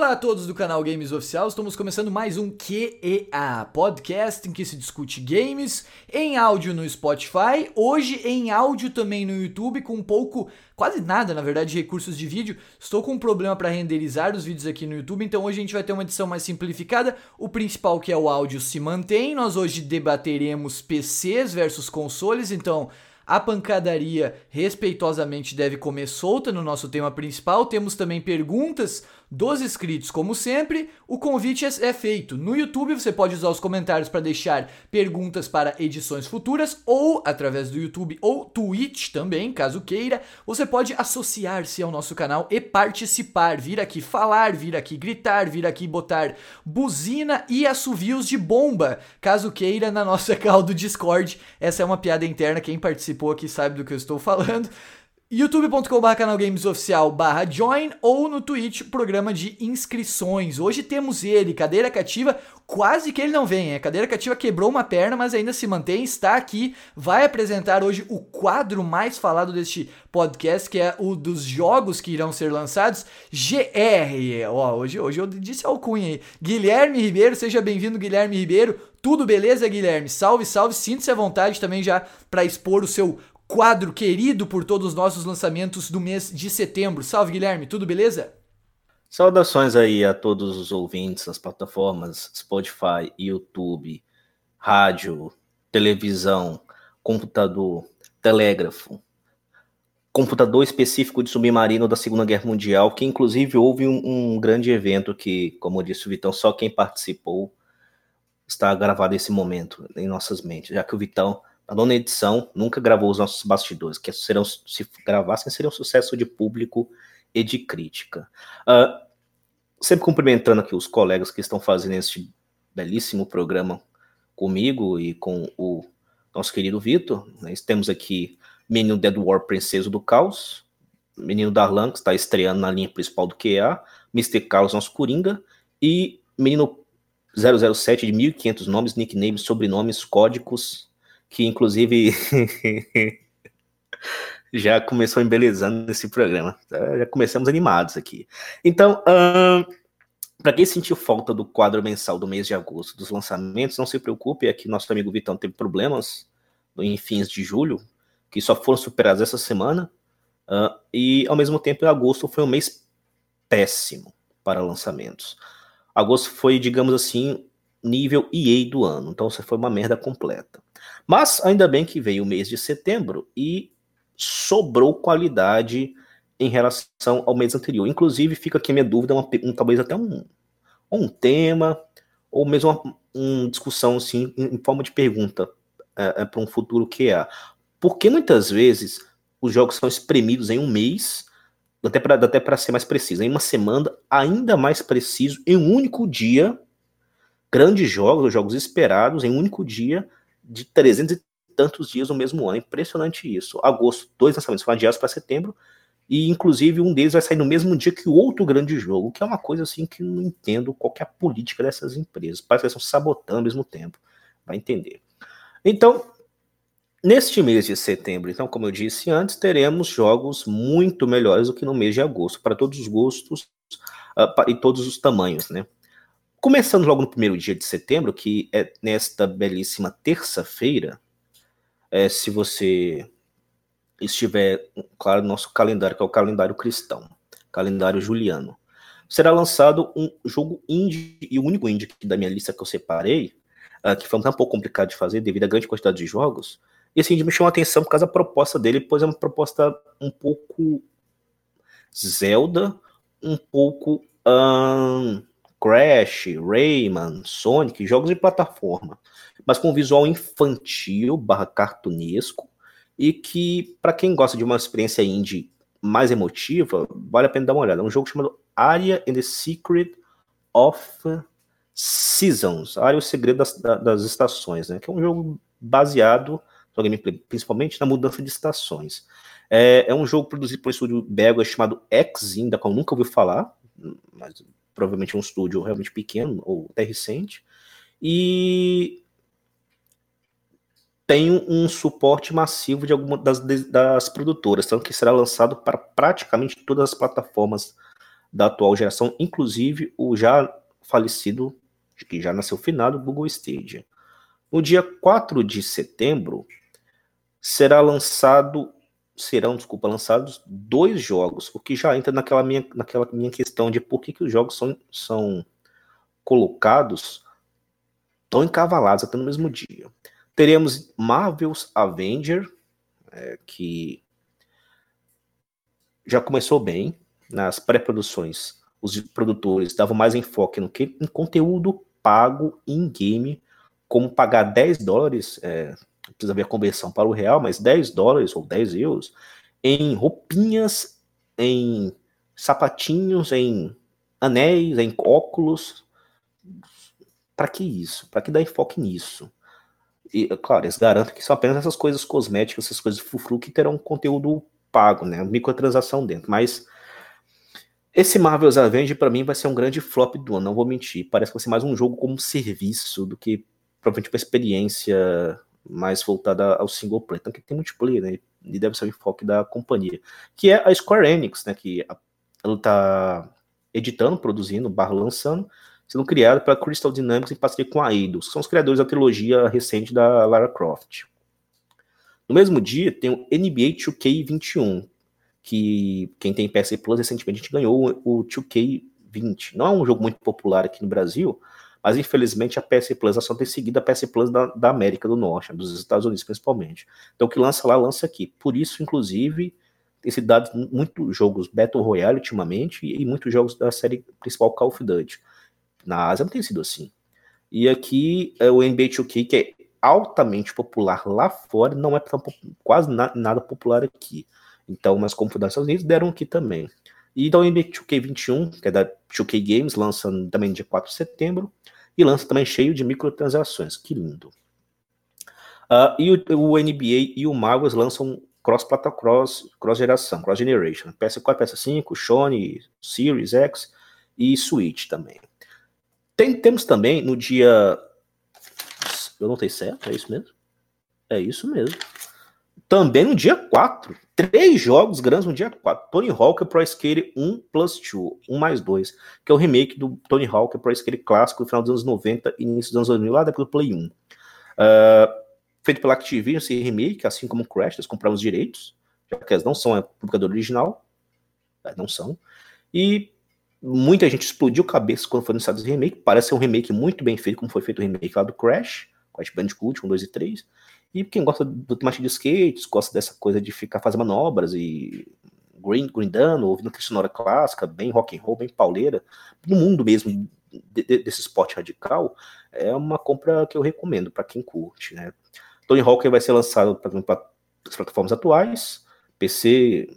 Olá a todos do canal Games Oficial, estamos começando mais um QEA, podcast em que se discute games em áudio no Spotify, hoje em áudio também no YouTube, com um pouco, quase nada na verdade, de recursos de vídeo. Estou com um problema para renderizar os vídeos aqui no YouTube, então hoje a gente vai ter uma edição mais simplificada. O principal, que é o áudio, se mantém. Nós hoje debateremos PCs versus consoles, então a pancadaria respeitosamente deve comer solta no nosso tema principal. Temos também perguntas dos inscritos, como sempre. O convite é, é feito. No YouTube você pode usar os comentários para deixar perguntas para edições futuras ou através do YouTube ou Twitch também, caso queira. Você pode associar-se ao nosso canal e participar, vir aqui falar, vir aqui gritar, vir aqui botar buzina e assovios de bomba, caso queira na nossa call do Discord. Essa é uma piada interna, quem participou aqui sabe do que eu estou falando youtube.com.br canalgamesoficial barra join ou no Twitch, programa de inscrições. Hoje temos ele, cadeira cativa, quase que ele não vem, a cadeira cativa quebrou uma perna, mas ainda se mantém, está aqui, vai apresentar hoje o quadro mais falado deste podcast, que é o dos jogos que irão ser lançados, GR, ó, hoje, hoje eu disse alcunha aí, Guilherme Ribeiro, seja bem-vindo Guilherme Ribeiro, tudo beleza, Guilherme? Salve, salve. Sinta-se à vontade também já para expor o seu quadro querido por todos os nossos lançamentos do mês de setembro. Salve, Guilherme, tudo beleza? Saudações aí a todos os ouvintes das plataformas Spotify, YouTube, rádio, televisão, computador, telégrafo, computador específico de submarino da Segunda Guerra Mundial, que inclusive houve um, um grande evento que, como disse o Vitão, só quem participou está gravado esse momento em nossas mentes, já que o Vitão a nona edição nunca gravou os nossos bastidores, que serão, se gravassem, seria um sucesso de público e de crítica. Uh, sempre cumprimentando aqui os colegas que estão fazendo este belíssimo programa comigo e com o nosso querido Vitor. Né? Temos aqui Menino Dead War Princesa do Caos, Menino Darlan, que está estreando na linha principal do QA, Mr. Carlos, nosso Coringa, e Menino 007 de 1500 nomes, nicknames, sobrenomes, códigos, que inclusive já começou embelezando esse programa. Tá? Já começamos animados aqui. Então, para quem sentiu falta do quadro mensal do mês de agosto dos lançamentos, não se preocupe, é que nosso amigo Vitão teve problemas em fins de julho, que só foram superados essa semana. Uh, e ao mesmo tempo, agosto foi um mês péssimo para lançamentos. Agosto foi, digamos assim, nível EA do ano. Então, você foi uma merda completa. Mas ainda bem que veio o mês de setembro e sobrou qualidade em relação ao mês anterior. Inclusive, fica aqui a minha dúvida, uma, um, talvez até um, um tema, ou mesmo uma, discussão assim, em, em, forma de pergunta é, é, para um futuro que é. Por que muitas vezes os jogos são espremidos em um mês, até para até ser mais preciso, em uma semana, ainda mais preciso, em um único dia, grandes jogos, jogos esperados, em um único dia, de 300 e tantos dias no mesmo ano. Impressionante isso. Agosto, dois lançamentos foram adiados para setembro, e inclusive um deles vai sair no mesmo dia que o outro grande jogo, que é uma coisa assim que não entendo qual é a política dessas empresas. Parece que estão sabotando ao mesmo tempo. Vai entender. Então, neste mês de setembro, então, como eu disse antes, teremos jogos muito melhores do que no mês de agosto, para todos os gostos uh, e todos os tamanhos, né? Começando logo no primeiro dia de setembro, que é nesta belíssima terça-feira, é, se você estiver, claro, no nosso calendário, que é o calendário cristão, calendário juliano, será lançado um jogo indie, e o único indie da minha lista que eu separei, uh, que foi um pouco complicado de fazer devido à grande quantidade de jogos, e assim, me chamou a atenção por causa da proposta dele, pois é uma proposta um pouco Zelda, um pouco... Crash, Rayman, Sonic, jogos de plataforma, mas com visual infantil barra cartunesco e que, para quem gosta de uma experiência indie mais emotiva, vale a pena dar uma olhada. É um jogo chamado Aria and the Secret of Seasons, Aria o Segredo das, das Estações, né? que é um jogo baseado, principalmente na mudança de estações. É, é um jogo produzido por um estúdio belga chamado X, da qual nunca ouvi falar, mas provavelmente um estúdio realmente pequeno ou até recente, e tem um suporte massivo de algumas das, das produtoras, tanto que será lançado para praticamente todas as plataformas da atual geração, inclusive o já falecido, que já nasceu finado, Google Stadia. No dia 4 de setembro, será lançado serão, desculpa, lançados dois jogos, o que já entra naquela minha, naquela minha questão de por que, que os jogos são, são colocados tão encavalados até no mesmo dia. Teremos Marvel's Avenger, é, que já começou bem nas pré-produções. Os produtores davam mais enfoque no que em conteúdo pago in-game, como pagar 10 dólares, é, precisa ver a conversão para o real, mas 10 dólares ou 10 euros em roupinhas, em sapatinhos, em anéis, em óculos. Para que isso? Para que dar enfoque nisso? E, claro, eles garantem que são apenas essas coisas cosméticas, essas coisas fufru que terão conteúdo pago, né? Microtransação dentro. Mas esse Marvel's Avengers, para mim, vai ser um grande flop do ano, não vou mentir. Parece que vai ser mais um jogo como serviço do que provavelmente uma experiência mais voltada ao single player. Então, que tem multiplayer, né? E deve ser o enfoque da companhia. Que é a Square Enix, né? Que ela tá editando, produzindo, barra lançando, sendo criada pela Crystal Dynamics em parceria com a Eidos, que são os criadores da trilogia recente da Lara Croft. No mesmo dia, tem o NBA 2K21, que quem tem PS Plus recentemente a gente ganhou o 2K20. Não é um jogo muito popular aqui no Brasil, mas infelizmente a PS Plus só tem seguido a PS Plus da, da, América do Norte, dos Estados Unidos principalmente. Então o que lança lá, lança aqui. Por isso, inclusive, tem se dado muitos jogos Battle Royale ultimamente e, e muitos jogos da série principal Call of Duty. Na Ásia não tem sido assim. E aqui é o NBA 2K, que é altamente popular lá fora, não é tão, quase na, nada popular aqui. Então, mas como foi Estados Unidos, deram aqui também. E da NBA 2K21, que é da 2K Games, lança também dia 4 de setembro, e lança também cheio de microtransações. Que lindo. Uh, e o, o, NBA e o Marvels lançam cross plata cross, cross geração, cross generation. PS4, PS5, Sony, Series X e Switch também. Tem, temos também no dia. Eu não tenho certo, é isso mesmo? É isso mesmo. Também no dia 4. Três jogos grandes no dia 4. Tony Hawk Pro Skater 1 plus 2, 1 mais 2, que é o remake do Tony Hawk Pro Skater clássico do final dos anos 90 e início dos anos 2000, lá da do Play 1. Uh, ah, feito pela Activision, esse remake, assim como o Crash, eles compraram os direitos, já que eles não são a publicadora original, é, não são. E muita gente explodiu cabeça quando foi anunciado esse remake. Parece ser um remake muito bem feito, como foi feito o remake lá do Crash, Crash Bandicoot 1, 2 e 3. E quem gosta do temática de skates, gosta dessa coisa de ficar fazendo manobras e green, grindando, ouvindo aquela sonora clássica, bem rock and roll, bem pauleira, no mundo mesmo de, de, desse esporte radical, é uma compra que eu recomendo para quem curte, né? Tony Hawk vai ser lançado para as plataformas atuais, PC,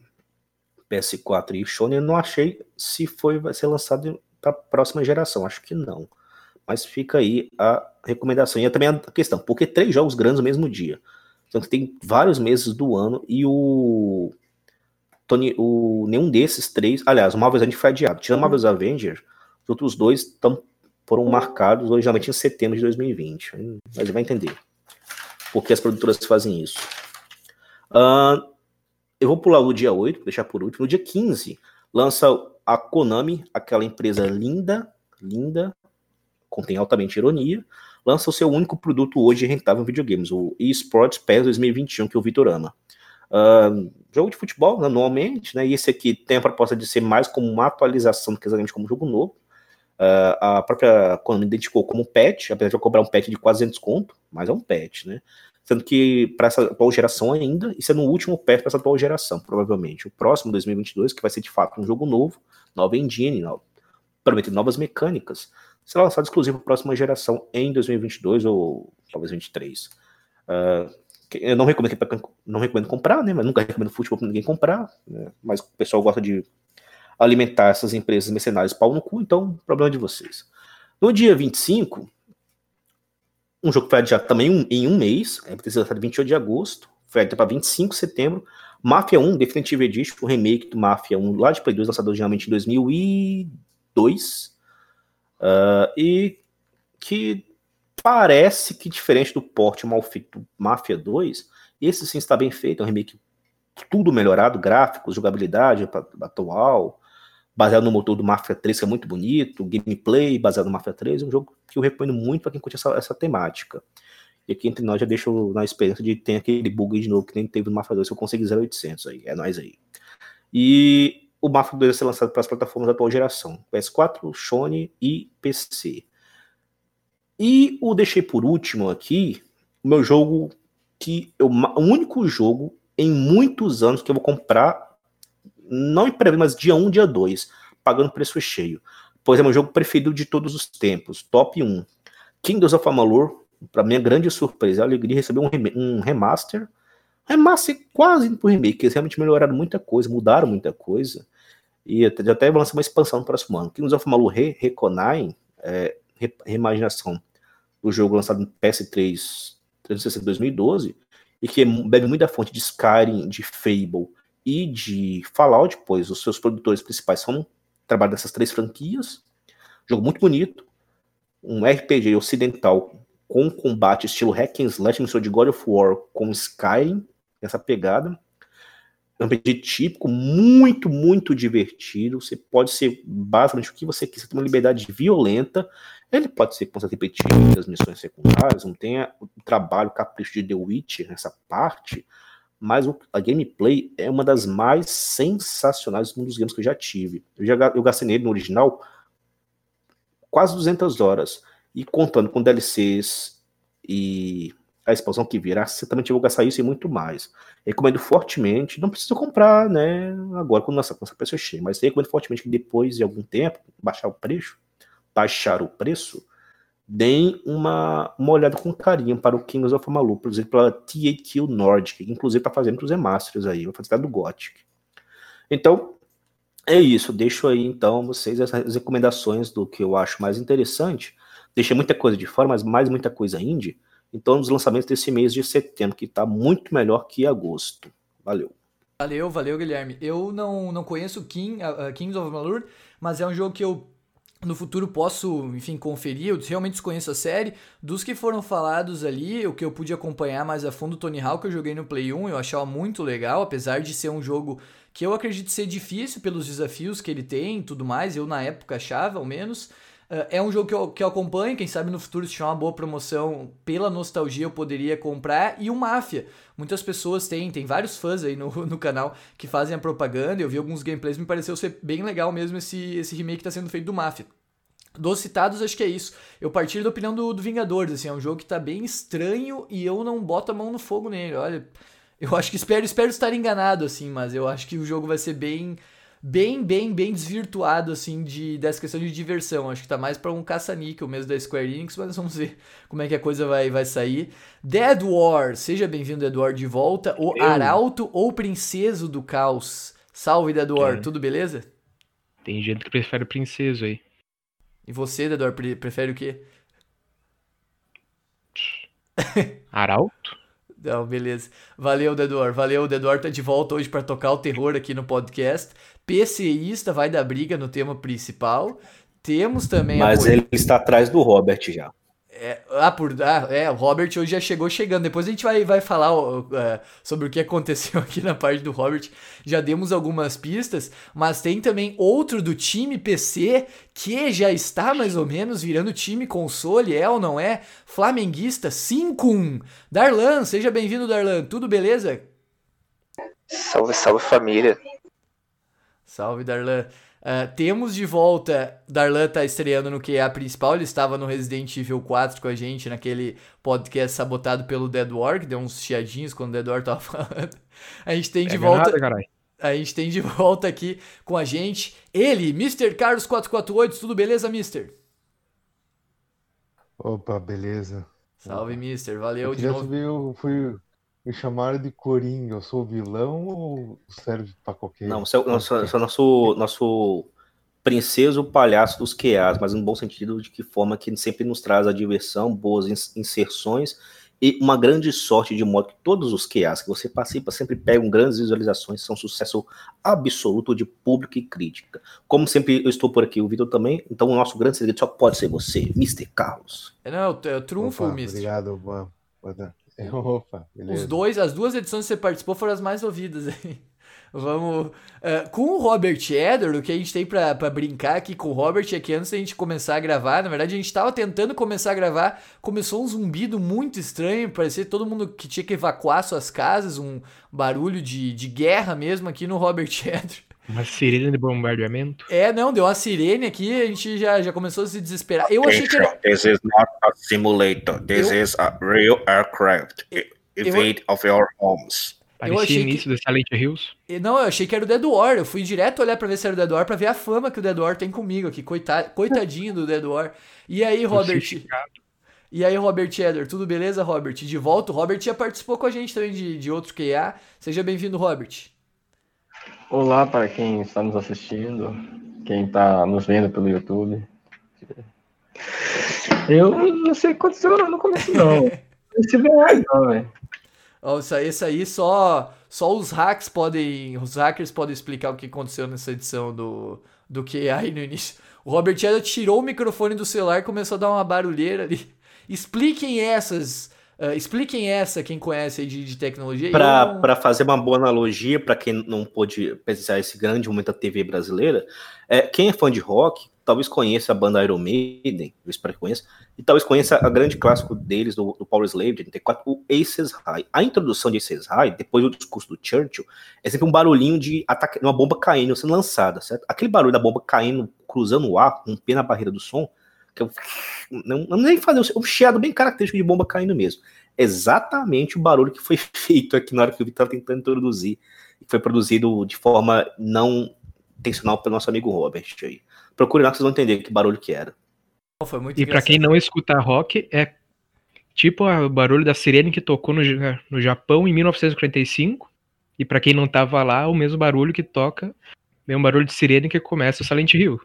PS4 e Sony, eu não achei se foi vai ser lançado para a próxima geração, acho que não. Mas fica aí a recomendação. E é também a questão, porque três jogos grandes no mesmo dia. Então tem vários meses do ano e o. Tony, o nenhum desses três. Aliás, o Marvel's Avengers foi adiado. Tirando o Marvel's Avengers, os outros dois tão, foram marcados originalmente em setembro de 2020. Mas vai entender. Porque as produtoras fazem isso. Uh, eu vou pular o dia 8, deixar por último. No dia 15, lança a Konami, aquela empresa linda, linda, contém altamente ironia, lança o seu único produto hoje rentável em videogames, o eSports PES 2021, que é o Vitorama. Uh, jogo de futebol, né, normalmente, né? E esse aqui tem a proposta de ser mais como uma atualização do que exatamente como um jogo novo. Uh, a própria Konami identificou como patch, apesar de eu cobrar um patch de quase 200 conto, mas é um patch, né? Sendo que para essa atual geração ainda, isso é no último patch para essa atual geração, provavelmente. O próximo, 2022, que vai ser de fato um jogo novo, nova engine, prometendo novas mecânicas, será lançado exclusivo para a próxima geração em 2022 ou talvez 2023. Uh, eu não recomendo, não recomendo comprar, né? Mas nunca recomendo futebol para ninguém comprar. Né? Mas o pessoal gosta de alimentar essas empresas mercenárias pau no cu, então problema de vocês. No dia 25, um jogo que foi adiado também um, em um mês, é ter sido 28 de agosto, foi adiado para 25 de setembro. Mafia 1 Definitive Edition, o remake do Mafia 1 lá de Play 2, lançado originalmente em 2002. Uh, e que parece que, diferente do porte mal feito do Mafia 2, esse sim está bem feito, é um remake tudo melhorado, gráficos, jogabilidade atual, baseado no motor do Mafia 3, que é muito bonito, gameplay baseado no Mafia 3, é um jogo que eu recomendo muito para quem curte essa, essa temática. E aqui entre nós já deixo na experiência de ter aquele bug de novo que nem teve no Mafia 2, que eu consegui 0800 aí, é nóis aí. E o Mafia 2 vai ser lançado para as plataformas da atual geração, PS4, Sony e PC. E o deixei por último aqui, o meu jogo que eu, o único jogo em muitos anos que eu vou comprar, não em breve, mas dia 1, dia 2, pagando preço cheio. Pois é meu jogo preferido de todos os tempos, top 1. Kingdoms of Amalur, para minha grande surpresa, a alegria receber um, um remaster. Remaster quase indo pro remake, eles realmente melhoraram muita coisa, mudaram muita coisa. E até, até lançar uma expansão no próximo ano. Kingdoms of Amalur Re Reconai, é, reimaginação do jogo lançado no PS3 360 2012, e que bebe muito da fonte de Skyrim, de Fable e de Fallout, pois os seus produtores principais são trabalham nessas três franquias. Jogo muito bonito, um RPG ocidental com combate estilo hack and slash, de God of War com Skyrim, essa pegada. É um RPG típico, muito, muito divertido. Você pode ser basicamente o que você quiser, tem uma liberdade violenta. Ele pode ser com as repetidas, missões secundárias, não tem o trabalho, o capricho de The Witcher nessa parte, mas a gameplay é uma das mais sensacionais um dos games que eu já tive. Eu já eu gastei nele no original quase 200 horas, e contando com DLCs e a expansão que virá, certamente eu vou gastar isso e muito mais. Recomendo fortemente, não precisa comprar, né, agora quando nossa, nossa preço cheia, mas recomendo fortemente que depois de algum tempo, baixar o preço, baixar o preço, deem uma, uma olhada com carinho para o Kings of Amalur, por exemplo, pela THQ Nordic, que inclusive está fazendo os remasters aí, vai fazer do Gothic. Então, é isso, deixo aí então vocês as recomendações do que eu acho mais interessante. Deixei muita coisa de fora, mas mais muita coisa indie. Então, nos lançamentos desse mês de setembro, que está muito melhor que agosto. Valeu. Valeu, valeu, Guilherme. Eu não, não conheço King, uh, Kings of Malur, mas é um jogo que eu no futuro posso, enfim, conferir. Eu realmente desconheço a série. Dos que foram falados ali, o que eu pude acompanhar mais a fundo, Tony Hawk, eu joguei no Play 1, eu achava muito legal, apesar de ser um jogo que eu acredito ser difícil pelos desafios que ele tem e tudo mais. Eu, na época, achava, ao menos. É um jogo que eu, que eu acompanho, quem sabe no futuro se tiver uma boa promoção, pela nostalgia eu poderia comprar. E o Máfia. Muitas pessoas têm, tem vários fãs aí no, no canal que fazem a propaganda. Eu vi alguns gameplays, me pareceu ser bem legal mesmo esse, esse remake que está sendo feito do Máfia. Dos citados, acho que é isso. Eu partilho da opinião do, do Vingadores, assim, é um jogo que tá bem estranho e eu não boto a mão no fogo nele. Olha, eu acho que espero, espero estar enganado, assim, mas eu acho que o jogo vai ser bem bem, bem, bem desvirtuado, assim, de, dessa questão de diversão. Acho que tá mais para um caça-níquel mesmo da Square Enix, mas vamos ver como é que a coisa vai, vai sair. Dead War, seja bem-vindo, Dead War, de volta. O Eu... Arauto ou Princeso do Caos. Salve, Dead War, é. tudo beleza? Tem gente que prefere o Princeso aí. E você, Dead War, prefere o quê? Arauto? Não, beleza. Valeu, Dedor. Valeu, o Dedor tá de volta hoje para tocar o terror aqui no podcast. PCista vai dar briga no tema principal. Temos também. Mas ele está atrás do Robert já. É, ah, por, ah, é, o Robert hoje já chegou chegando. Depois a gente vai, vai falar uh, sobre o que aconteceu aqui na parte do Robert. Já demos algumas pistas, mas tem também outro do time PC que já está mais ou menos virando time console, é ou não é? Flamenguista 5-1. Darlan, seja bem-vindo, Darlan. Tudo beleza? Salve, salve família. Salve, Darlan. Uh, temos de volta, Darlan tá estreando no QA principal, ele estava no Resident Evil 4 com a gente naquele podcast sabotado pelo Dead War, que deu uns chiadinhos quando o Dead War tava falando. A gente tem de volta... Nada, a gente tem de volta aqui com a gente ele, Mr. Carlos 448, tudo beleza, Mister? Opa, beleza. Salve, Mister, valeu eu de novo. Eu fui me chamaram de Coringa, eu sou vilão ou serve para qualquer? Não, você é, nosso, é nosso, nosso princeso palhaço dos QAs, mas no bom sentido de que forma que sempre nos traz a diversão, boas inserções e uma grande sorte de modo que todos os QAs que você participa sempre pegam grandes visualizações, são sucesso absoluto de público e crítica. Como sempre eu estou por aqui, o Vitor também, então o nosso grande segredo só pode ser você, Mr. Carlos. É, não, é o trunfo, Opa, Mr. Obrigado, boa, boa Opa, beleza. Os dois, as duas edições que você participou foram as mais ouvidas aí. Vamos. Uh, com o Robert Eder, o que a gente tem pra, pra brincar aqui com o Robert é que antes da gente começar a gravar, na verdade a gente tava tentando começar a gravar, começou um zumbido muito estranho, parecia todo mundo que tinha que evacuar suas casas, um barulho de, de guerra mesmo aqui no Robert Eder. Uma sirene de bombardeamento? É, não, deu uma sirene aqui, a gente já, já começou a se desesperar. Eu achei que era... This is not a simulator, this eu... is a real aircraft. Evade eu... of your homes. Parecia eu achei início que... do Silent Hills. Não, eu achei que era o Dead War. Eu fui direto olhar pra ver se era o Dead War, pra ver a fama que o Dead War tem comigo aqui. Coitado, coitadinho do Dead War. E aí, Robert? E aí, Robert Eder, tudo beleza, Robert? De volta, o Robert já participou com a gente também de, de outro QA. Seja bem-vindo, Robert. Olá para quem está nos assistindo, quem está nos vendo pelo YouTube. Eu não sei o que aconteceu no começo, não. Esse não, velho. Esse aí só, só os hacks podem. Os hackers podem explicar o que aconteceu nessa edição do, do QA no início. O Robert Eda tirou o microfone do celular e começou a dar uma barulheira ali. Expliquem essas. Uh, expliquem essa, quem conhece de, de tecnologia. Para não... fazer uma boa analogia, para quem não pôde precisar esse grande momento da TV brasileira, é, quem é fã de rock talvez conheça a banda Iron Maiden, eu espero que conheça, e talvez conheça a grande clássico deles, do, do Power Slave de 84, o Aces High. A introdução de Aces High, depois do discurso do Churchill, é sempre um barulhinho de ataque, uma bomba caindo, sendo lançada, certo? Aquele barulho da bomba caindo, cruzando o ar, com um pé na barreira do som, que eu não, não nem fazer um chiado bem característico de bomba caindo mesmo. Exatamente o barulho que foi feito aqui na hora que o Vitor tentando introduzir, e foi produzido de forma não intencional pelo nosso amigo Robert aí. Procure lá que vocês vão entender que barulho que era. Foi muito e para quem não escuta rock, é tipo o barulho da sirene que tocou no, no Japão em 1945. E para quem não tava lá, o mesmo barulho que toca, é um barulho de sirene que começa o Silent Hill.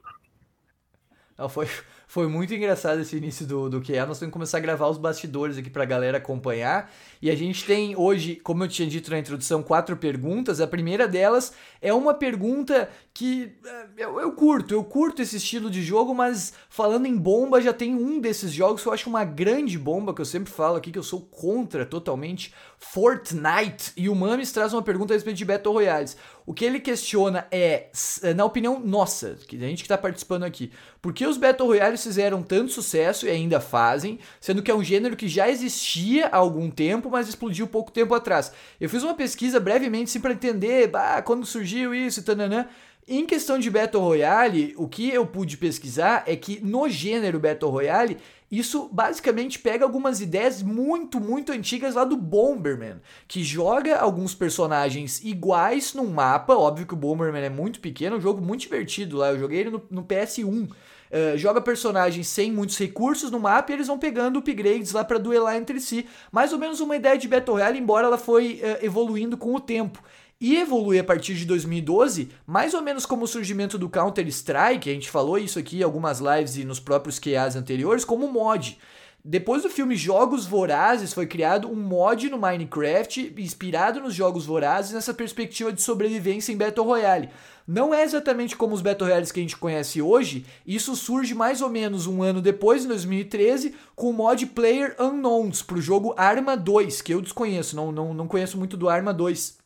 Não, foi, foi muito engraçado esse início do, do QA. Nós temos que começar a gravar os bastidores aqui pra galera acompanhar. E a gente tem hoje, como eu tinha dito na introdução, quatro perguntas. A primeira delas é uma pergunta que é, eu, eu curto, eu curto esse estilo de jogo, mas falando em bomba, já tem um desses jogos que eu acho uma grande bomba, que eu sempre falo aqui que eu sou contra totalmente, Fortnite. E o Mames traz uma pergunta a respeito de Battle Royales. O que ele questiona é, na opinião nossa, que a gente que está participando aqui, por que os Battle Royales fizeram tanto sucesso e ainda fazem, sendo que é um gênero que já existia há algum tempo, mas explodiu pouco tempo atrás. Eu fiz uma pesquisa brevemente assim, para entender bah, quando surgiu isso tananã. Em questão de Battle Royale, o que eu pude pesquisar é que no gênero Battle Royale isso basicamente pega algumas ideias muito, muito antigas lá do Bomberman, que joga alguns personagens iguais num mapa. Óbvio que o Bomberman é muito pequeno, é um jogo muito divertido lá. Eu joguei ele no, no PS1. Uh, eh, joga personagens sem muitos recursos no mapa e eles vão pegando upgrades lá para duelar entre si. Mais ou menos uma ideia de Battle Royale, embora ela foi uh, evoluindo com o tempo e evolui a partir de 2012, mais ou menos como o surgimento do Counter-Strike, a gente falou isso aqui em algumas lives e nos próprios QAs anteriores, como mod. Depois do filme Jogos Vorazes, foi criado um mod no Minecraft inspirado nos Jogos Vorazes nessa perspectiva de sobrevivência em Battle Royale. Não é exatamente como os Battle Royales que a gente conhece hoje, isso surge mais ou menos um ano depois, em 2013, com o mod Player Unknowns para o jogo Arma 2, que eu desconheço, não, não, não conheço muito do Arma 2.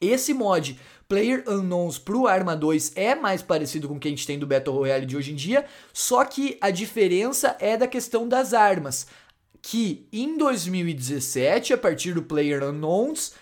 Esse mod Player Unknowns pro Arma 2 é mais parecido com o que a gente tem do Battle Royale de hoje em dia, só que a diferença é da questão das armas, que em 2017, a partir do Player Unknowns,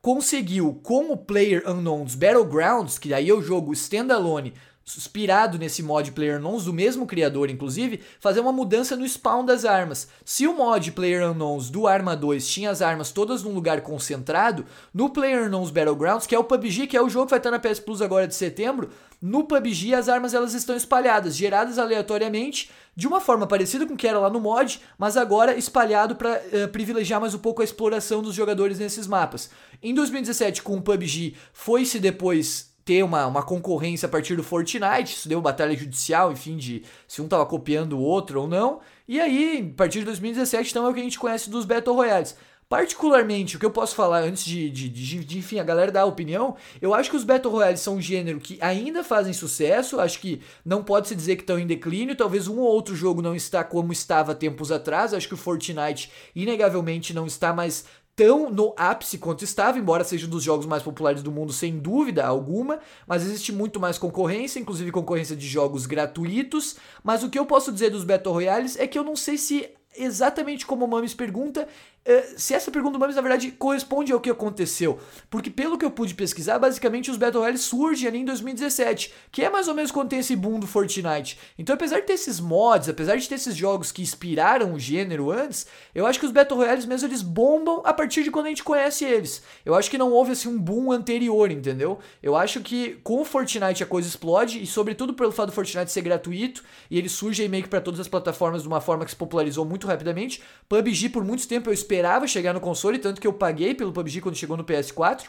conseguiu com o Player Unknowns Battlegrounds, que aí é o jogo standalone inspirado nesse mod Player Unknowns, do mesmo criador inclusive, fazer uma mudança no spawn das armas. Se o mod Player Unknowns do Arma 2 tinha as armas todas num lugar concentrado, no Player Unknowns Battlegrounds, que é o PUBG, que é o jogo que vai estar na PS Plus agora de setembro, no PUBG as armas elas estão espalhadas, geradas aleatoriamente, de uma forma parecida com o que era lá no mod, mas agora espalhado para uh, eh, privilegiar mais um pouco a exploração dos jogadores nesses mapas. Em 2017, com o PUBG, foi-se depois ter uma, uma concorrência a partir do Fortnite, isso deu batalha judicial, enfim, de se um tava copiando o outro ou não. E aí, a partir de 2017, então é o que a gente conhece dos Battle Royales. Particularmente, o que eu posso falar antes de, de, de, de, enfim, a galera dar opinião, eu acho que os Battle Royales são um gênero que ainda fazem sucesso, acho que não pode se dizer que estão em declínio, talvez um ou outro jogo não está como estava tempos atrás, acho que o Fortnite inegavelmente não está mais tão no ápice quanto estava, embora seja um dos jogos mais populares do mundo, sem dúvida alguma, mas existe muito mais concorrência, inclusive concorrência de jogos gratuitos. Mas o que eu posso dizer dos Battle Royales é que eu não sei se exatamente como o Mames pergunta, eh, se essa pergunta do Mames, na verdade, corresponde ao que aconteceu. Porque pelo que eu pude pesquisar, basicamente os Battle Royale surgem ali em 2017, que é mais ou menos quando tem esse boom do Fortnite. Então, apesar de ter esses mods, apesar de ter esses jogos que inspiraram o gênero antes, eu acho que os Battle Royales mesmo eles bombam a partir de quando a gente conhece eles. Eu acho que não houve assim um boom anterior, entendeu? Eu acho que com o Fortnite a coisa explode e sobretudo pelo fato do Fortnite ser gratuito e ele surge aí meio que para todas as plataformas de uma forma que se popularizou muito rapidamente. PUBG por muito tempo eu esperava chegar no console, tanto que eu paguei pelo PUBG quando chegou no PS4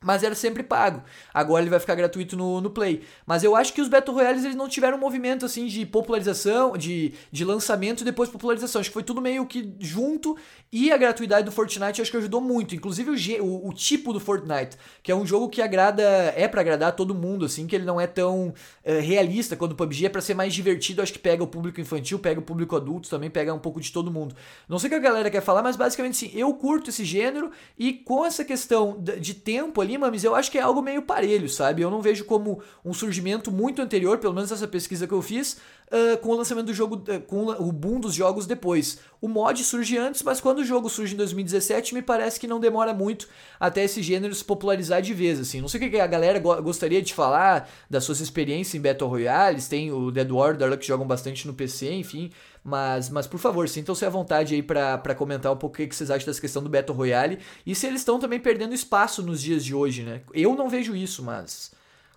mas era sempre pago. Agora ele vai ficar gratuito no, no Play. Mas eu acho que os Battle Royales eles não tiveram um movimento assim de popularização, de, de lançamento e depois popularização. Acho que foi tudo meio que junto e a gratuidade do Fortnite acho que ajudou muito. Inclusive o, o, o tipo do Fortnite, que é um jogo que agrada, é para agradar todo mundo, assim, que ele não é tão é, realista quando o PUBG é para ser mais divertido. Acho que pega o público infantil, pega o público adulto, também pega um pouco de todo mundo. Não sei o que a galera quer falar, mas basicamente sim, eu curto esse gênero e com essa questão de tempo Mames, eu acho que é algo meio parelho, sabe? Eu não vejo como um surgimento muito anterior, pelo menos essa pesquisa que eu fiz, uh, com o lançamento do jogo, uh, com o boom dos jogos depois. O mod surge antes, mas quando o jogo surge em 2017, me parece que não demora muito até esse gênero se popularizar de vez, assim. Não sei o que a galera go gostaria de falar das suas experiências em Battle Royales, tem o Dead War, que jogam bastante no PC, enfim. Mas, mas por favor, sintam-se à vontade aí para comentar um pouco o que vocês acham dessa questão do Battle Royale e se eles estão também perdendo espaço nos dias de hoje, né? Eu não vejo isso, mas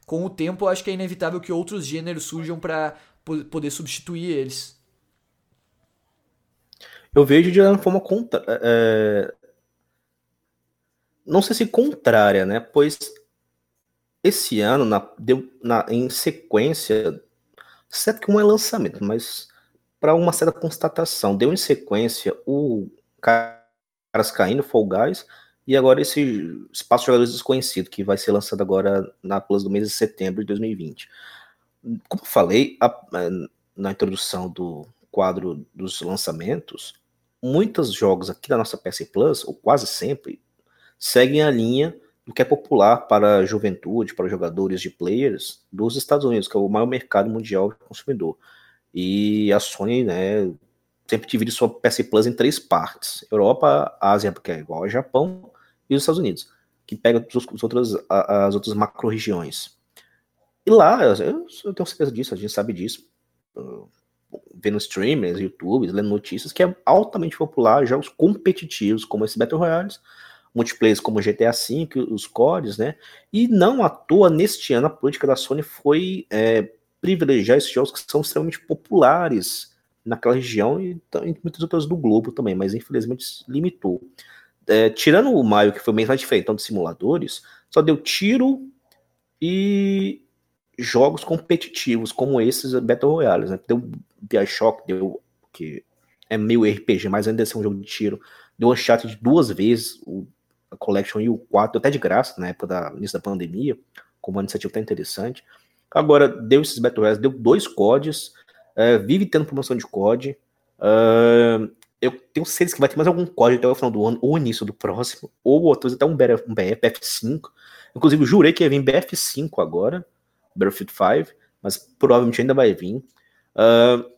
com o tempo eu acho que é inevitável que outros gêneros surjam para poder substituir eles. Eu vejo de uma forma. É, é... não sei se contrária, né? Pois esse ano, na, deu, na, em sequência, certo que um é lançamento, mas para uma certa constatação. Deu em sequência o Caras Caindo, Fall Guys, e agora esse Espaço de Jogadores Desconhecido, que vai ser lançado agora na Plus do mês de setembro de 2020. Como falei a, na introdução do quadro dos lançamentos, muitos jogos aqui da nossa PS Plus, ou quase sempre, seguem a linha do que é popular para a juventude, para jogadores de players dos Estados Unidos, que é o maior mercado mundial de consumidor. E a Sony, né, sempre divide sua PS Plus em três partes: Europa, Ásia, porque é igual ao Japão, e os Estados Unidos, que pega os outros, as outras macro-regiões. E lá, eu, eu, tenho certeza disso, a gente sabe disso, vendo streamers, YouTube, lendo notícias, que é altamente popular jogos competitivos como esse Battle Royales, multiplayer como GTA V, os cores, né? E não à toa, neste ano, a política da Sony foi é, privilegiar esses jogos que são extremamente populares naquela região e em muitas outras do globo também, mas infelizmente limitou. É, tirando o Maio, que foi bem mais diferente, então, de simuladores, só deu tiro e jogos competitivos, como esses Battle Royales, né? Deu Bioshock, deu que é meio RPG, mas ainda é um jogo de tiro. Deu Uncharted duas vezes, o a Collection e o 4, até de graça, na época da início da pandemia, como uma iniciativa até interessante. Agora, deu esses Battle Royale, deu dois CODs, é, vive tendo promoção de. Uh, eu tenho certeza que vai ter mais algum COD até o final do ano, ou início do próximo, ou outros, até um, BF, um BF5. Inclusive, jurei que ia vir BF5 agora, Battlefield 5, mas provavelmente ainda vai vir. Uh,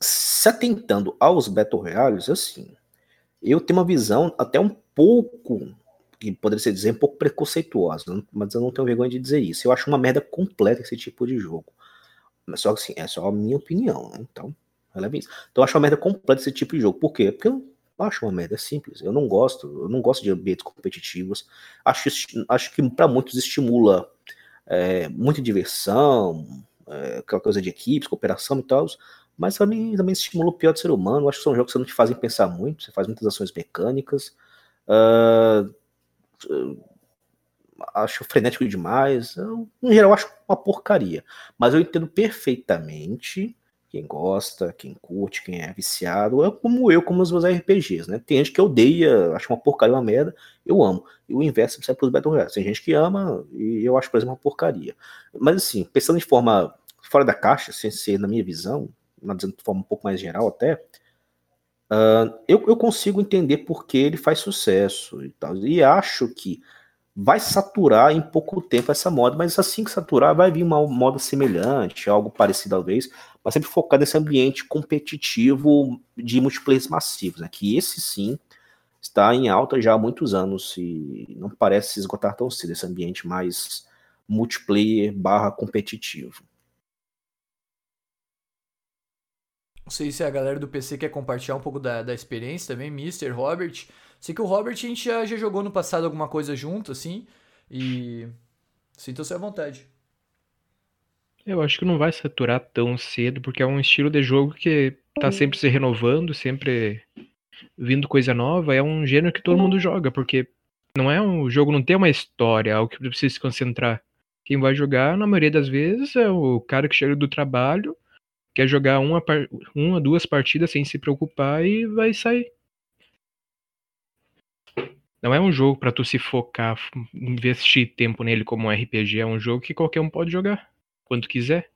se atentando aos Battle Royales, assim, eu tenho uma visão até um pouco que poderia ser dizer um pouco preconceituosa, mas eu não tenho vergonha de dizer isso. Eu acho uma merda completa esse tipo de jogo. Mas só assim, é só a minha opinião, né? Então, releve isso. Então eu acho uma merda completa esse tipo de jogo. Por quê? Porque eu acho uma merda simples. Eu não gosto, eu não gosto de ambientes competitivos. Acho, acho que para muitos estimula é, muita diversão, é, aquela coisa de equipes, cooperação e tal. Mas também, também estimula o pior do ser humano. Eu acho que são jogos que não te fazem pensar muito, você faz muitas ações mecânicas. Uh, acho frenético demais. Eu, em geral, acho uma porcaria. Mas eu entendo perfeitamente quem gosta, quem curte, quem é viciado. É como eu, como os meus RPGs, né? Tem gente que odeia, acha uma porcaria, uma merda. Eu amo. E o inverso sai para os Battle Royale. Tem gente que ama e eu acho, por exemplo, uma porcaria. Mas assim, pensando de forma fora da caixa, sem ser na minha visão, mas de forma um pouco mais geral até, Uh, eu, eu consigo entender por que ele faz sucesso e tal. E acho que vai saturar em pouco tempo essa moda, mas assim que saturar, vai vir uma moda semelhante, algo parecido talvez, mas sempre focar nesse ambiente competitivo de multiplayer massivos, né? Que esse sim está em alta já há muitos anos e não parece se esgotar tão cedo esse ambiente mais multiplayer barra competitivo. Não sei se a galera do PC quer compartilhar um pouco da, da experiência também, Mr. Robert. Sei que o Robert a gente já, já jogou no passado alguma coisa junto, assim, e sinta-se à vontade. Eu acho que não vai saturar tão cedo, porque é um estilo de jogo que tá sempre se renovando, sempre vindo coisa nova. É um gênero que todo mundo joga, porque não é um o jogo não tem uma história, algo que precisa se concentrar. Quem vai jogar, na maioria das vezes, é o cara que chega do trabalho, quer jogar uma, uma duas partidas sem se preocupar e vai sair. Não é um jogo para tu se focar, investir tempo nele como um RPG, é um jogo que qualquer um pode jogar quando quiser.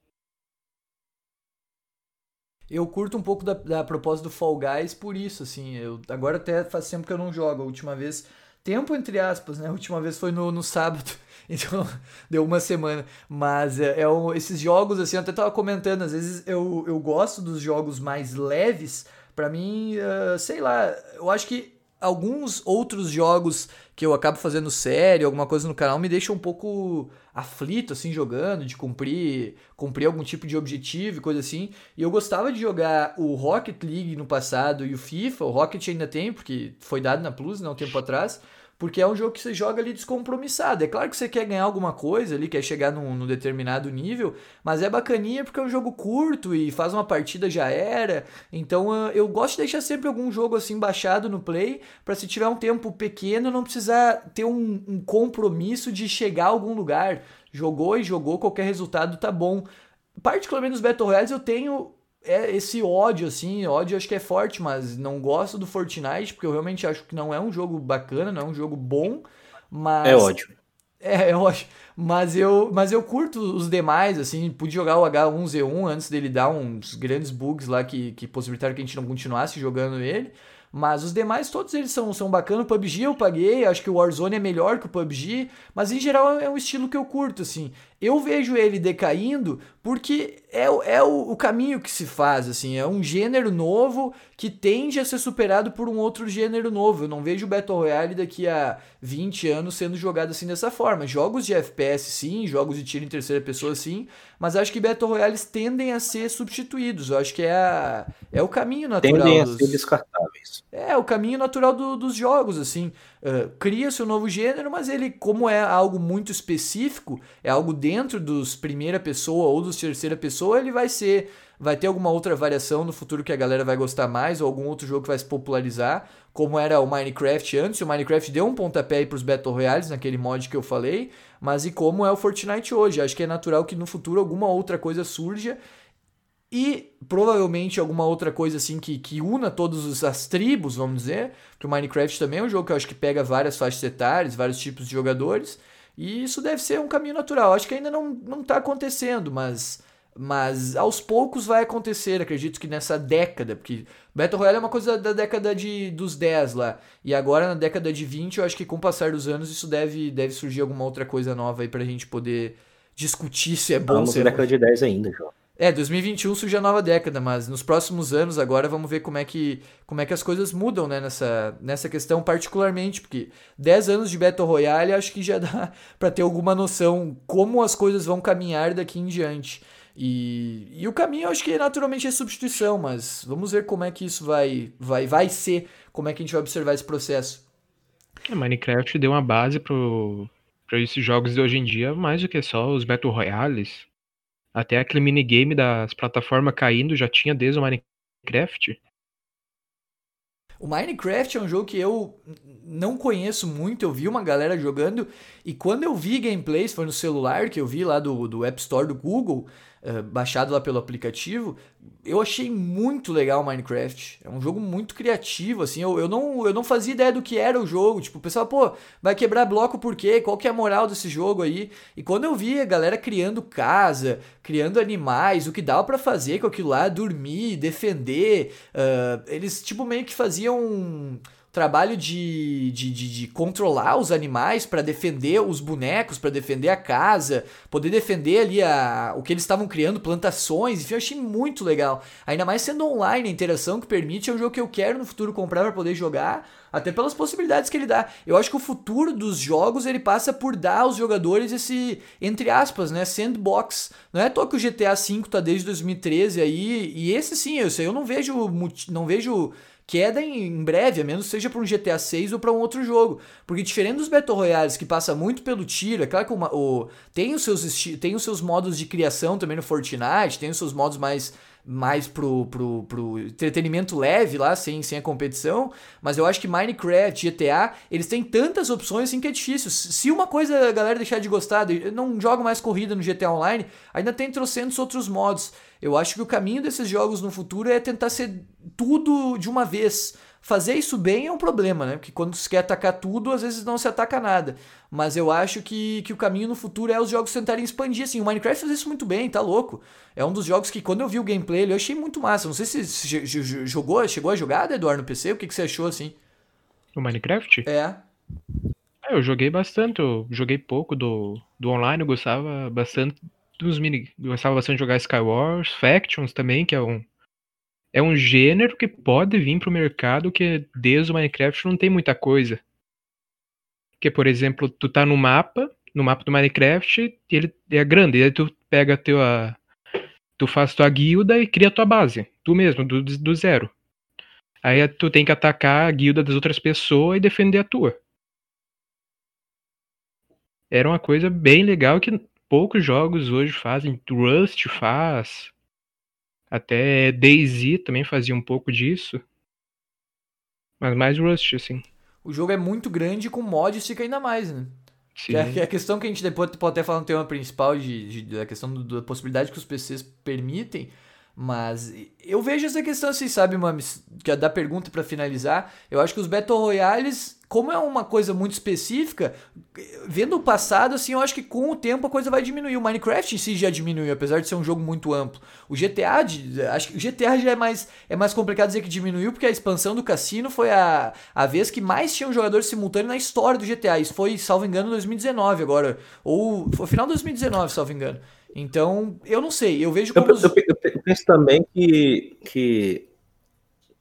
Eu curto um pouco da, da proposta do Fall Guys por isso, assim. Eu, agora até faz tempo que eu não jogo. A última vez. Tempo entre aspas, né? A última vez foi no, no sábado. Então, deu uma semana. Mas é, é um, esses jogos, assim, eu até tava comentando, às vezes eu, eu gosto dos jogos mais leves. Para mim, uh, sei lá, eu acho que alguns outros jogos que eu acabo fazendo série, alguma coisa no canal, me deixam um pouco aflito, assim, jogando, de cumprir, cumprir algum tipo de objetivo e coisa assim. E eu gostava de jogar o Rocket League no passado e o FIFA, o Rocket ainda tem, porque foi dado na Plus, não né, um tempo atrás. Porque é um jogo que você joga ali descompromissado. É claro que você quer ganhar alguma coisa ali, quer chegar num, num, determinado nível, mas é bacaninha porque é um jogo curto e faz uma partida já era. Então eu gosto de deixar sempre algum jogo assim baixado no Play, para se tiver um tempo pequeno não precisar ter um, um compromisso de chegar a algum lugar. Jogou e jogou, qualquer resultado tá bom. Particularmente nos Battle Royales eu tenho é esse ódio, assim, ódio acho que é forte, mas não gosto do Fortnite, porque eu realmente acho que não é um jogo bacana, não é um jogo bom, mas... É ódio. É, é ódio. Mas eu, mas eu curto os demais, assim, pude jogar o H1Z1 antes dele dar uns grandes bugs lá que, que possibilitaram que a gente não continuasse jogando ele. Mas os demais, todos eles são, são bacanas. O PUBG eu paguei, acho que o Warzone é melhor que o PUBG, mas em geral é um estilo que eu curto, assim. Eu vejo ele decaindo porque é, é o, o, caminho que se faz, assim. É um gênero novo que tende a ser superado por um outro gênero novo. Eu não vejo o Battle Royale daqui a 20 anos sendo jogado assim dessa forma. Jogos de FPS, sim, jogos de tiro em terceira pessoa, sim, mas acho que Battle Royales tendem a ser substituídos. Eu acho que é, a, é o caminho natural. Tendem dos... a ser descartáveis. É, o caminho natural do, dos jogos, assim. Uh, Cria-se um novo gênero, mas ele, como é algo muito específico, é algo dentro dos primeira pessoa ou dos terceira pessoa, ele vai ser. Vai ter alguma outra variação no futuro que a galera vai gostar mais, ou algum outro jogo que vai se popularizar, como era o Minecraft antes. O Minecraft deu um pontapé para os Battle Royales, naquele mod que eu falei, mas e como é o Fortnite hoje. Acho que é natural que no futuro alguma outra coisa surja e provavelmente alguma outra coisa assim que, que una todas as tribos, vamos dizer. Porque o Minecraft também é um jogo que eu acho que pega várias faixas etárias, vários tipos de jogadores. E isso deve ser um caminho natural. Acho que ainda não, não tá acontecendo, mas, mas aos poucos vai acontecer. Acredito que nessa década, porque Battle Royale é uma coisa da década de, dos 10 lá. E agora na década de 20, eu acho que com o passar dos anos isso deve, deve surgir alguma outra coisa nova aí pra gente poder discutir se é bom. Estamos na década de 10 ainda, João. É, 2021 surge a nova década, mas nos próximos anos agora vamos ver como é que, como é que as coisas mudam né, nessa, nessa questão, particularmente, porque 10 anos de Battle Royale acho que já dá para ter alguma noção como as coisas vão caminhar daqui em diante. E, e o caminho acho que naturalmente é substituição, mas vamos ver como é que isso vai, vai, vai ser, como é que a gente vai observar esse processo. É, Minecraft deu uma base para esses jogos de hoje em dia, mais do que só os Battle Royales. Até aquele minigame das plataformas caindo já tinha desde o Minecraft. O Minecraft é um jogo que eu não conheço muito, eu vi uma galera jogando e quando eu vi gameplays, foi no celular que eu vi lá do, do App Store do Google, uh, baixado lá pelo aplicativo, eu achei muito legal Minecraft. É um jogo muito criativo, assim. Eu, eu, não, eu não fazia ideia do que era o jogo. Tipo, o pessoal, pô, vai quebrar bloco por quê? Qual que é a moral desse jogo aí? E quando eu vi a galera criando casa, criando animais, o que dava para fazer com aquilo lá, dormir, defender, uh, eles, tipo, meio que faziam trabalho de, de, de, de controlar os animais para defender os bonecos, para defender a casa, poder defender ali a, o que eles estavam criando, plantações, enfim, eu achei muito legal. Ainda mais sendo online, a interação que permite, é um jogo que eu quero no futuro comprar para poder jogar, até pelas possibilidades que ele dá. Eu acho que o futuro dos jogos ele passa por dar aos jogadores esse, entre aspas, né, sandbox. Não é à toa que o GTA V tá desde 2013 aí, e esse sim, eu sei, eu não vejo, não vejo queda em, breve, a menos seja para um GTA 6 ou para um outro jogo. Porque diferente dos Battle Royales, que passa muito pelo tiro, é claro que uma, o, tem, os seus tem os seus modos de criação também no Fortnite, tem os seus modos mais mais pro, pro, pro entretenimento leve lá, sem, sem a competição. Mas eu acho que Minecraft, GTA, eles têm tantas opções assim que é difícil. Se uma coisa a galera deixar de gostar, eu não jogo mais corrida no GTA Online, ainda tem trocentos outros modos. Eu acho que o caminho desses jogos no futuro é tentar ser tudo de uma vez. Fazer isso bem é um problema, né? Porque quando se quer atacar tudo, às vezes não se ataca nada. Mas eu acho que, que o caminho no futuro é os jogos tentarem expandir, assim. O Minecraft faz isso muito bem, tá louco. É um dos jogos que, quando eu vi o gameplay, eu achei muito massa. Não sei se, jogou, chegou a jogar, Eduardo, no PC? O que, que você achou, assim? O Minecraft? É. é. Eu joguei bastante, eu joguei pouco do, do online, eu gostava bastante dos mini. Eu gostava bastante de jogar Skywars, Factions também, que é um é um gênero que pode vir para o mercado que desde o Minecraft não tem muita coisa. Que, por exemplo, tu tá no mapa, no mapa do Minecraft, ele é grande, aí tu pega a, tu faz tua guilda e cria tua base, tu mesmo, do, do zero. Aí tu tem que atacar a guilda das outras pessoas e defender a tua. Era uma coisa bem legal que poucos jogos hoje fazem. Rust faz. Até DayZ também fazia um pouco disso. Mas mais Rust, assim. O jogo é muito grande e com mods fica ainda mais, né? Sim. Que é, que é a questão que a gente depois pode até falar no tema principal de, de, da questão do, da possibilidade que os PCs permitem. Mas eu vejo essa questão assim, sabe, Mames? Que é da pergunta para finalizar. Eu acho que os Battle Royales, como é uma coisa muito específica, vendo o passado, assim, eu acho que com o tempo a coisa vai diminuir. O Minecraft em si já diminuiu, apesar de ser um jogo muito amplo. O GTA, acho que o GTA já é mais, é mais complicado dizer que diminuiu, porque a expansão do cassino foi a, a vez que mais tinha um jogador simultâneo na história do GTA. Isso foi, salvo engano, 2019 agora. Ou foi final de 2019, salvo engano. Então, eu não sei, eu vejo como. Eu, eu, eu, penso também que, que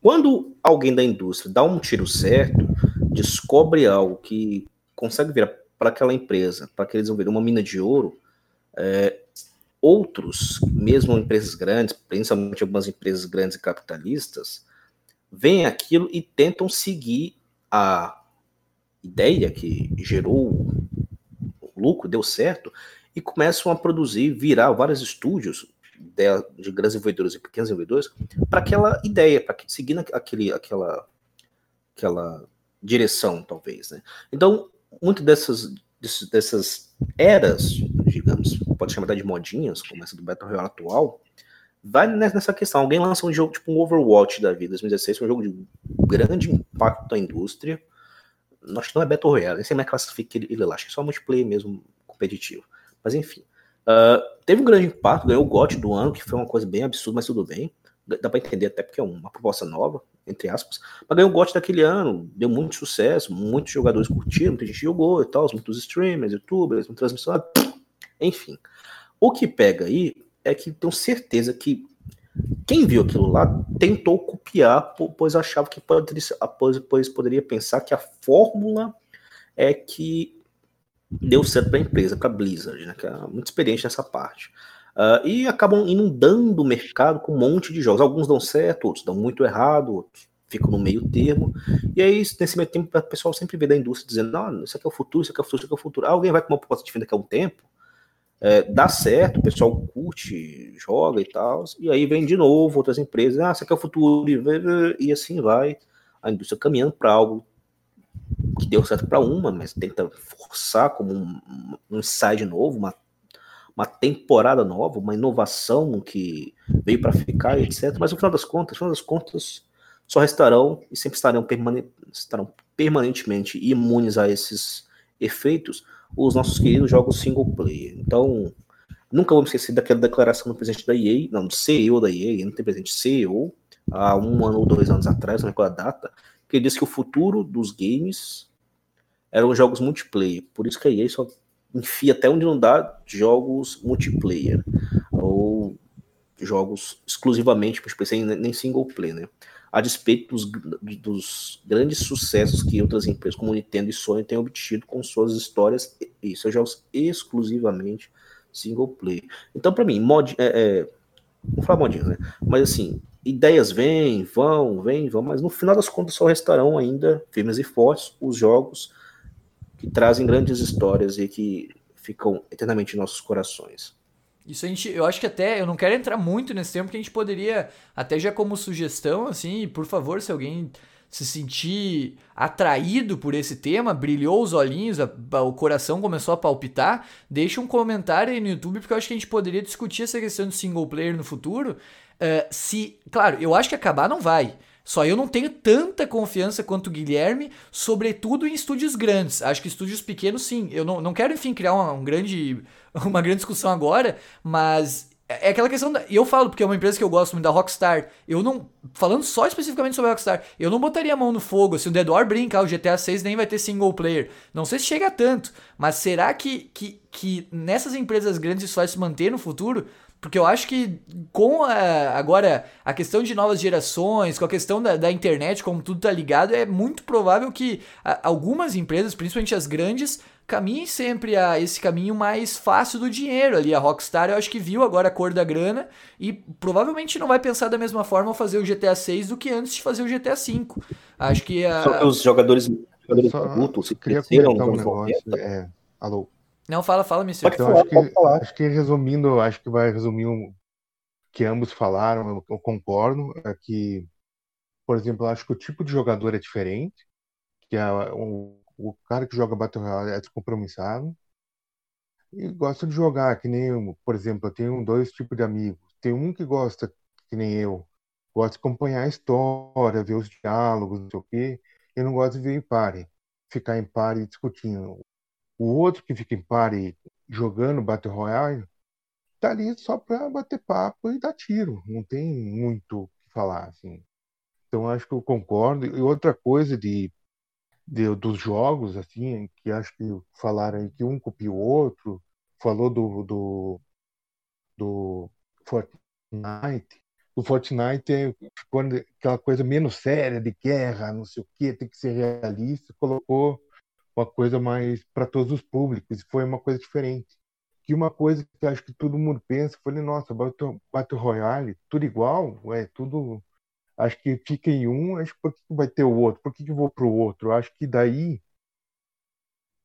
quando alguém da indústria dá um tiro certo, descobre algo que consegue virar para aquela empresa, para que eles vão ver uma mina de ouro, é, outros, mesmo empresas grandes, principalmente algumas empresas grandes e capitalistas, veem aquilo e tentam seguir a ideia que gerou o lucro, deu certo, e começam a produzir, virar vários estúdios de, de grandes desenvolvedores e pequenos desenvolvedores para aquela ideia, para seguir aquele, aquela, aquela direção, talvez. Né? Então, muito dessas, dessas eras, digamos, pode chamar de modinhas, como essa do Battle Royale atual, vai nessa questão. Alguém lança um jogo tipo um Overwatch da vida, 2016, um jogo de grande impacto na indústria. Acho que não é Battle Royale, nem sei é que classifica ele lá, acho que é só multiplayer mesmo competitivo. Mas enfim. Uh, teve um grande impacto, ganhou o GOT do ano, que foi uma coisa bem absurda, mas tudo bem. Dá para entender até porque é uma proposta nova, entre aspas. Mas ganhou o GOT daquele ano, deu muito sucesso, muitos jogadores curtiram, muita gente jogou e tal, muitos streamers, youtubers, transmissão, enfim. O que pega aí é que tenho certeza que quem viu aquilo lá tentou copiar, pois achava que poderia, pois poderia pensar que a fórmula é que deu certo para a empresa, para a Blizzard, né, que é muito experiente nessa parte. Uh, e acabam inundando o mercado com um monte de jogos. Alguns dão certo, outros dão muito errado, outros ficam no meio termo. E aí, nesse meio tempo, o pessoal sempre vê da indústria dizendo: ah, isso aqui é o futuro, isso aqui é o futuro, isso aqui é o futuro. alguém vai com uma proposta diferente daqui a um tempo, é, dá certo, o pessoal curte, joga e tal, e aí vem de novo outras empresas: ah, isso aqui é o futuro, e assim vai. A indústria caminhando para algo que deu certo para uma, mas tenta forçar como um, um side novo, uma, uma temporada nova, uma inovação que veio para ficar, etc. Mas no final das contas, no final das contas, só restarão e sempre estarão, permane estarão permanentemente imunes a esses efeitos os nossos queridos jogos single player. Então, nunca vamos esquecer daquela declaração do presidente da EA, não, do CEO da EA, não tem presidente, CEO, há um ano ou dois anos atrás, não recordo a data, que disse que o futuro dos games eram jogos multiplayer. Por isso que a EA só enfia até onde não dá jogos multiplayer. Ou jogos exclusivamente para PC, nem single player, né? A despeito dos, dos, grandes sucessos que outras empresas como Nintendo e Sony têm obtido com suas histórias e seus jogos exclusivamente single player. Então, para mim, mod, é, é, não falar modinho, né? Mas assim, ideias vêm, vão, vêm, vão, mas no final das contas só restarão ainda firmes e fortes os jogos que trazem grandes histórias e que ficam eternamente em nossos corações. Isso a gente, eu acho que até, eu não quero entrar muito nesse tempo, que a gente poderia, até já como sugestão, assim, por favor, se alguém se sentir atraído por esse tema, brilhou os olhinhos, a, a, o coração começou a palpitar, deixa um comentário aí no YouTube, porque eu acho que a gente poderia discutir essa questão do single player no futuro. Uh, se, claro, eu acho que acabar não vai. Só eu não tenho tanta confiança quanto o Guilherme, sobretudo em estúdios grandes. Acho que estúdios pequenos, sim. Eu não, não quero, enfim, criar uma, um grande, uma grande discussão agora, mas é aquela questão da, eu falo porque é uma empresa que eu gosto muito da Rockstar. Eu não falando só especificamente sobre a Rockstar, eu não botaria a mão no fogo se o Dead War brinca, o GTA 6 nem vai ter single player. Não sei se chega a tanto, mas será que que, que nessas empresas grandes isso vai se manter no futuro? Porque eu acho que com a, agora a questão de novas gerações, com a questão da, da internet, como tudo tá ligado, é muito provável que a, algumas empresas, principalmente as grandes, caminhem sempre a esse caminho mais fácil do dinheiro ali. A Rockstar eu acho que viu agora a cor da grana e provavelmente não vai pensar da mesma forma fazer o GTA 6 do que antes de fazer o GTA 5. Acho que a... Só que os jogadores, jogadores adultos se cresceram um negócio, é... Alô? Não, fala, fala, Mister. Então, falar, acho, que, acho que resumindo, acho que vai resumir o que ambos falaram, eu, eu concordo, é que, por exemplo, acho que o tipo de jogador é diferente, que é o, o cara que joga Battle Royale é descompromissado e gosta de jogar, que nem eu, por exemplo, eu tenho dois tipos de amigos. Tem um que gosta, que nem eu, gosta de acompanhar a história, ver os diálogos, não sei o quê, e não gosta de ver em pare, ficar em pare discutindo. O outro que fica em pare jogando Battle Royale tá ali só para bater papo e dar tiro. Não tem muito o que falar, assim. Então acho que eu concordo. E outra coisa de, de dos jogos, assim, que acho que falaram aí que um copiou o outro, falou do, do, do Fortnite. O Fortnite é quando aquela coisa menos séria de guerra, não sei o que, tem que ser realista, colocou uma coisa mais para todos os públicos, foi uma coisa diferente. Que uma coisa que acho que todo mundo pensa, falei, nossa, Battle Royale, tudo igual, é tudo. Acho que fica em um, acho que por que vai ter o outro? Por que, que eu vou pro outro? Acho que daí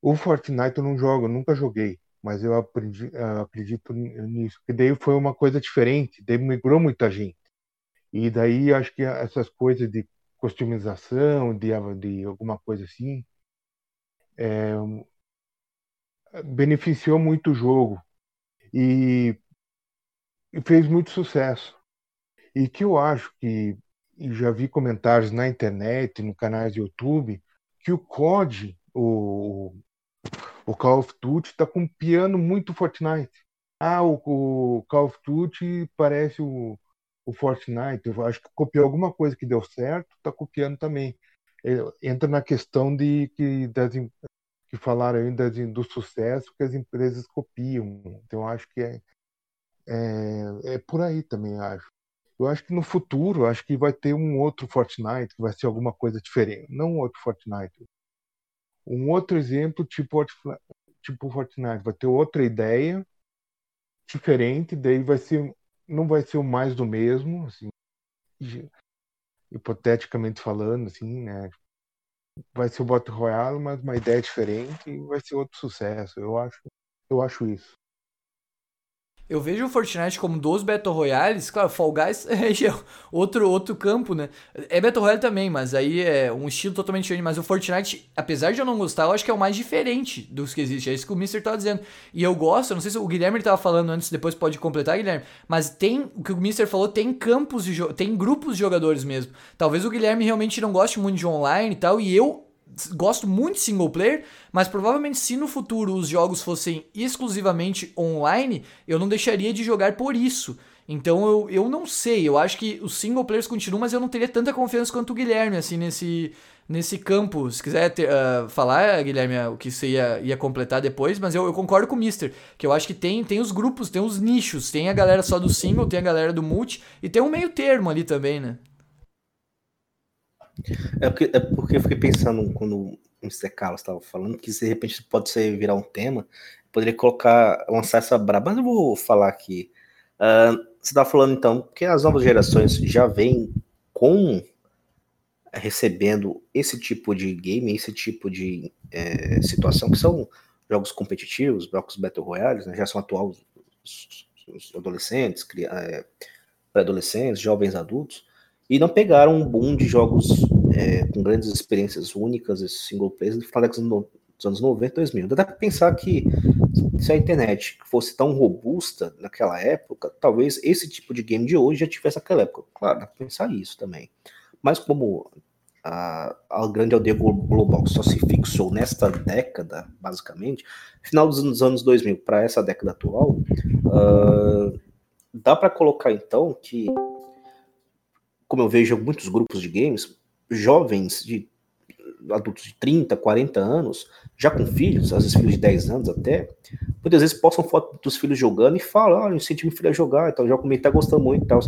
o Fortnite eu não jogo, eu nunca joguei, mas eu aprendi, acredito nisso. Daí foi uma coisa diferente, daí migrou muita gente. E daí acho que essas coisas de customização, de, de alguma coisa assim, é, beneficiou muito o jogo e, e, fez muito sucesso. E que eu acho que, já vi comentários na internet, no canais do YouTube, que o COD, o, o Call of Duty, está copiando muito Fortnite. Ah, o, o, Call of Duty parece o, o Fortnite. Eu acho que copiou alguma coisa que deu certo, está copiando também. É, entra na questão de que das, que falaram ainda de, do sucesso que as empresas copiam. Então, acho que é, é, é, por aí também, acho. Eu acho que no futuro, acho que vai ter um outro Fortnite, que vai ser alguma coisa diferente. Não outro Fortnite. Um outro exemplo, tipo, tipo Fortnite. Vai ter outra ideia, diferente, daí vai ser, não vai ser o mais do mesmo, assim, hipoteticamente falando, assim, né? vai ser o Battle Royale, mas uma ideia diferente e vai ser outro sucesso. Eu acho, eu acho isso. Eu vejo o Fortnite como dos Battle Royales, claro, Fall Guys é outro, outro campo, né? É Battle Royale também, mas aí é um estilo totalmente diferente. Mas o Fortnite, apesar de eu não gostar, eu acho que é o mais diferente dos que existe. É isso que o Mister tá dizendo. E eu gosto, não sei se o Guilherme tava falando antes, depois pode completar, Guilherme. Mas tem, o que o Mister falou, tem campos de tem grupos de jogadores mesmo. Talvez o Guilherme realmente não goste muito de online e tal, e eu gosto muito de single player, mas provavelmente se no futuro os jogos fossem exclusivamente online, eu não deixaria de jogar por isso. Então eu, eu não sei, eu acho que os single players continuam, mas eu não teria tanta confiança quanto o Guilherme, assim, nesse, nesse campo. Se quiser ter, uh, falar, Guilherme, o que você ia, ia completar depois, mas eu, eu, concordo com o Mister, que eu acho que tem, tem os grupos, tem os nichos, tem a galera só do single, tem a galera do multi, e tem um meio termo ali também, né? É porque, é porque eu fiquei pensando quando o Mr. Carlos estava falando que de repente pode ser virar um tema, poderia colocar, lançar essa braba, mas eu vou falar aqui. Uh, você estava falando então que as novas gerações já vêm com recebendo esse tipo de game, esse tipo de é, situação, que são jogos competitivos, jogos Battle Royale, né, já são atuais os, os adolescentes, é, pré-adolescentes, jovens adultos, e não pegaram um boom de jogos é, com grandes experiências únicas, esses single players, no final dos anos 90 2000. Dá para pensar que se a internet fosse tão robusta naquela época, talvez esse tipo de game de hoje já tivesse naquela época. Claro, dá para pensar isso também. Mas como a, a, grande aldeia global só se fixou nesta década, basicamente, final dos anos 2000 para essa década atual, uh, dá para colocar então que como eu vejo muitos grupos de games, jovens de adultos de 30, 40 anos, já com filhos, às vezes filhos de 10 anos até, muitas vezes postam foto dos filhos jogando e falam, ah, eu incentivo meu filho a jogar, então já comigo tá gostando muito e tal.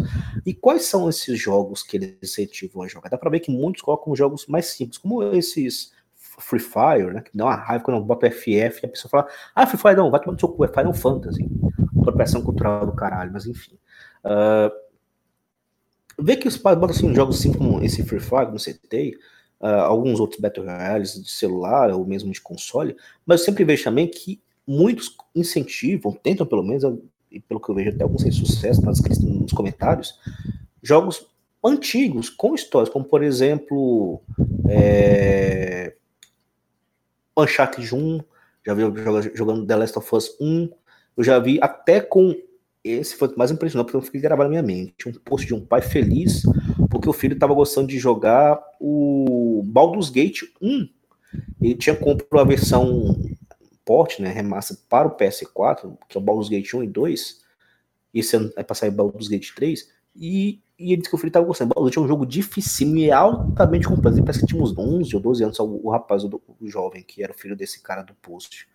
E quais são esses jogos que eles incentivam a jogar? Dá pra ver que muitos colocam jogos mais simples, como esses Free Fire, né, que dá uma raiva quando eu boto FF e a pessoa fala, ah, Free Fire não, vai tomar no seu cu, é Final Fantasy. Apropriação cultural do caralho, mas enfim. Uh, Vê que os pais botam assim, jogos assim como esse Free Fire, como citei, uh, alguns outros Battle Royales de celular ou mesmo de console, mas eu sempre vejo também que muitos incentivam, tentam pelo menos, e pelo que eu vejo até alguns têm sucesso nas, nos comentários, jogos antigos com histórias, como por exemplo é, Uncharted 1, já vi jogando The Last of Us 1, eu já vi até com esse foi o mais impressionante, porque eu fiquei gravado na minha mente. Um post de um pai feliz, porque o filho estava gostando de jogar o Baldur's Gate 1. Ele tinha comprado a versão porte, né, remaster para o PS4, que é o Baldur's Gate 1 e 2. Esse ano vai passar o Baldur's Gate 3. E, e ele disse que o filho estava gostando. Baldur's Gate é um jogo difícil e altamente complexo. Parece que tinha uns 11 ou 12 anos, o, o rapaz, o, o jovem, que era o filho desse cara do post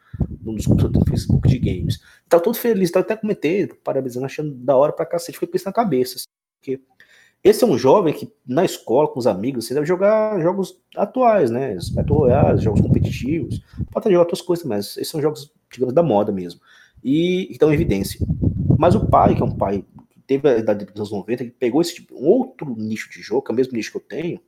num dos grupos do Facebook de games. Tava todo feliz, tava até comentando, parabenizando, achando da hora pra cacete, foi isso na cabeça. Assim, porque esse é um jovem que na escola, com os amigos, você deve jogar jogos atuais, né? Battle Royale, jogos competitivos, pode jogar outras coisas, mas esses são jogos, digamos, da moda mesmo. E estão em evidência. Mas o pai, que é um pai que teve a idade dos anos 90, que pegou esse tipo, outro nicho de jogo, que é o mesmo nicho que eu tenho,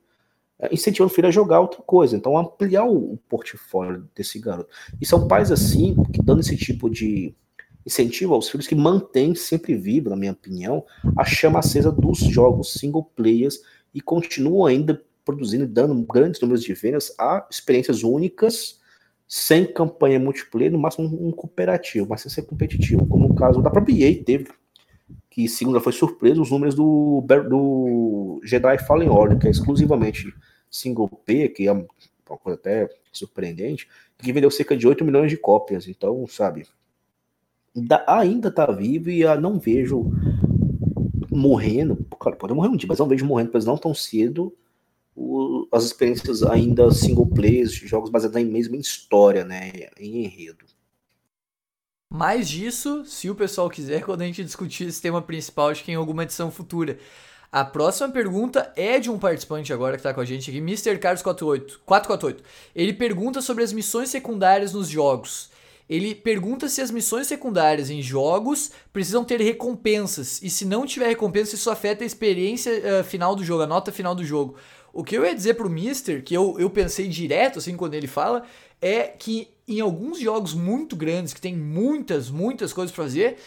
incentivando o filho a jogar outra coisa. Então, ampliar o, o, portfólio desse garoto. E são pais assim, que dando esse tipo de incentivo aos filhos, que mantém sempre vivo, na minha opinião, a chama acesa dos jogos single players e continuam ainda produzindo e dando grandes números de vendas a experiências únicas, sem campanha multiplayer, no máximo um cooperativo, mas sem ser competitivo, como o caso da própria EA teve, que segunda foi surpresa os números do, do Jedi Fallen Order, que é exclusivamente single P, que é uma coisa até surpreendente, que vendeu cerca de 8 milhões de cópias. Então, sabe, ainda tá vivo e não vejo morrendo. Claro, pode morrer um dia, mas não vejo morrendo, pois não tão cedo as experiências ainda single players, jogos baseados em mesma história, né, em enredo. Mais disso, se o pessoal quiser, quando a gente discutir esse tema principal, acho que em alguma edição futura. A próxima pergunta é de um participante agora que está com a gente aqui, Mr. Carlos 48, 448. Ele pergunta sobre as missões secundárias nos jogos. Ele pergunta se as missões secundárias em jogos precisam ter recompensas. E se não tiver recompensa, isso afeta a experiência uh, final do jogo, a nota final do jogo. O que eu ia dizer pro Mister, que eu, eu pensei direto, assim, quando ele fala, é que em alguns jogos muito grandes, que tem muitas, muitas coisas pra fazer,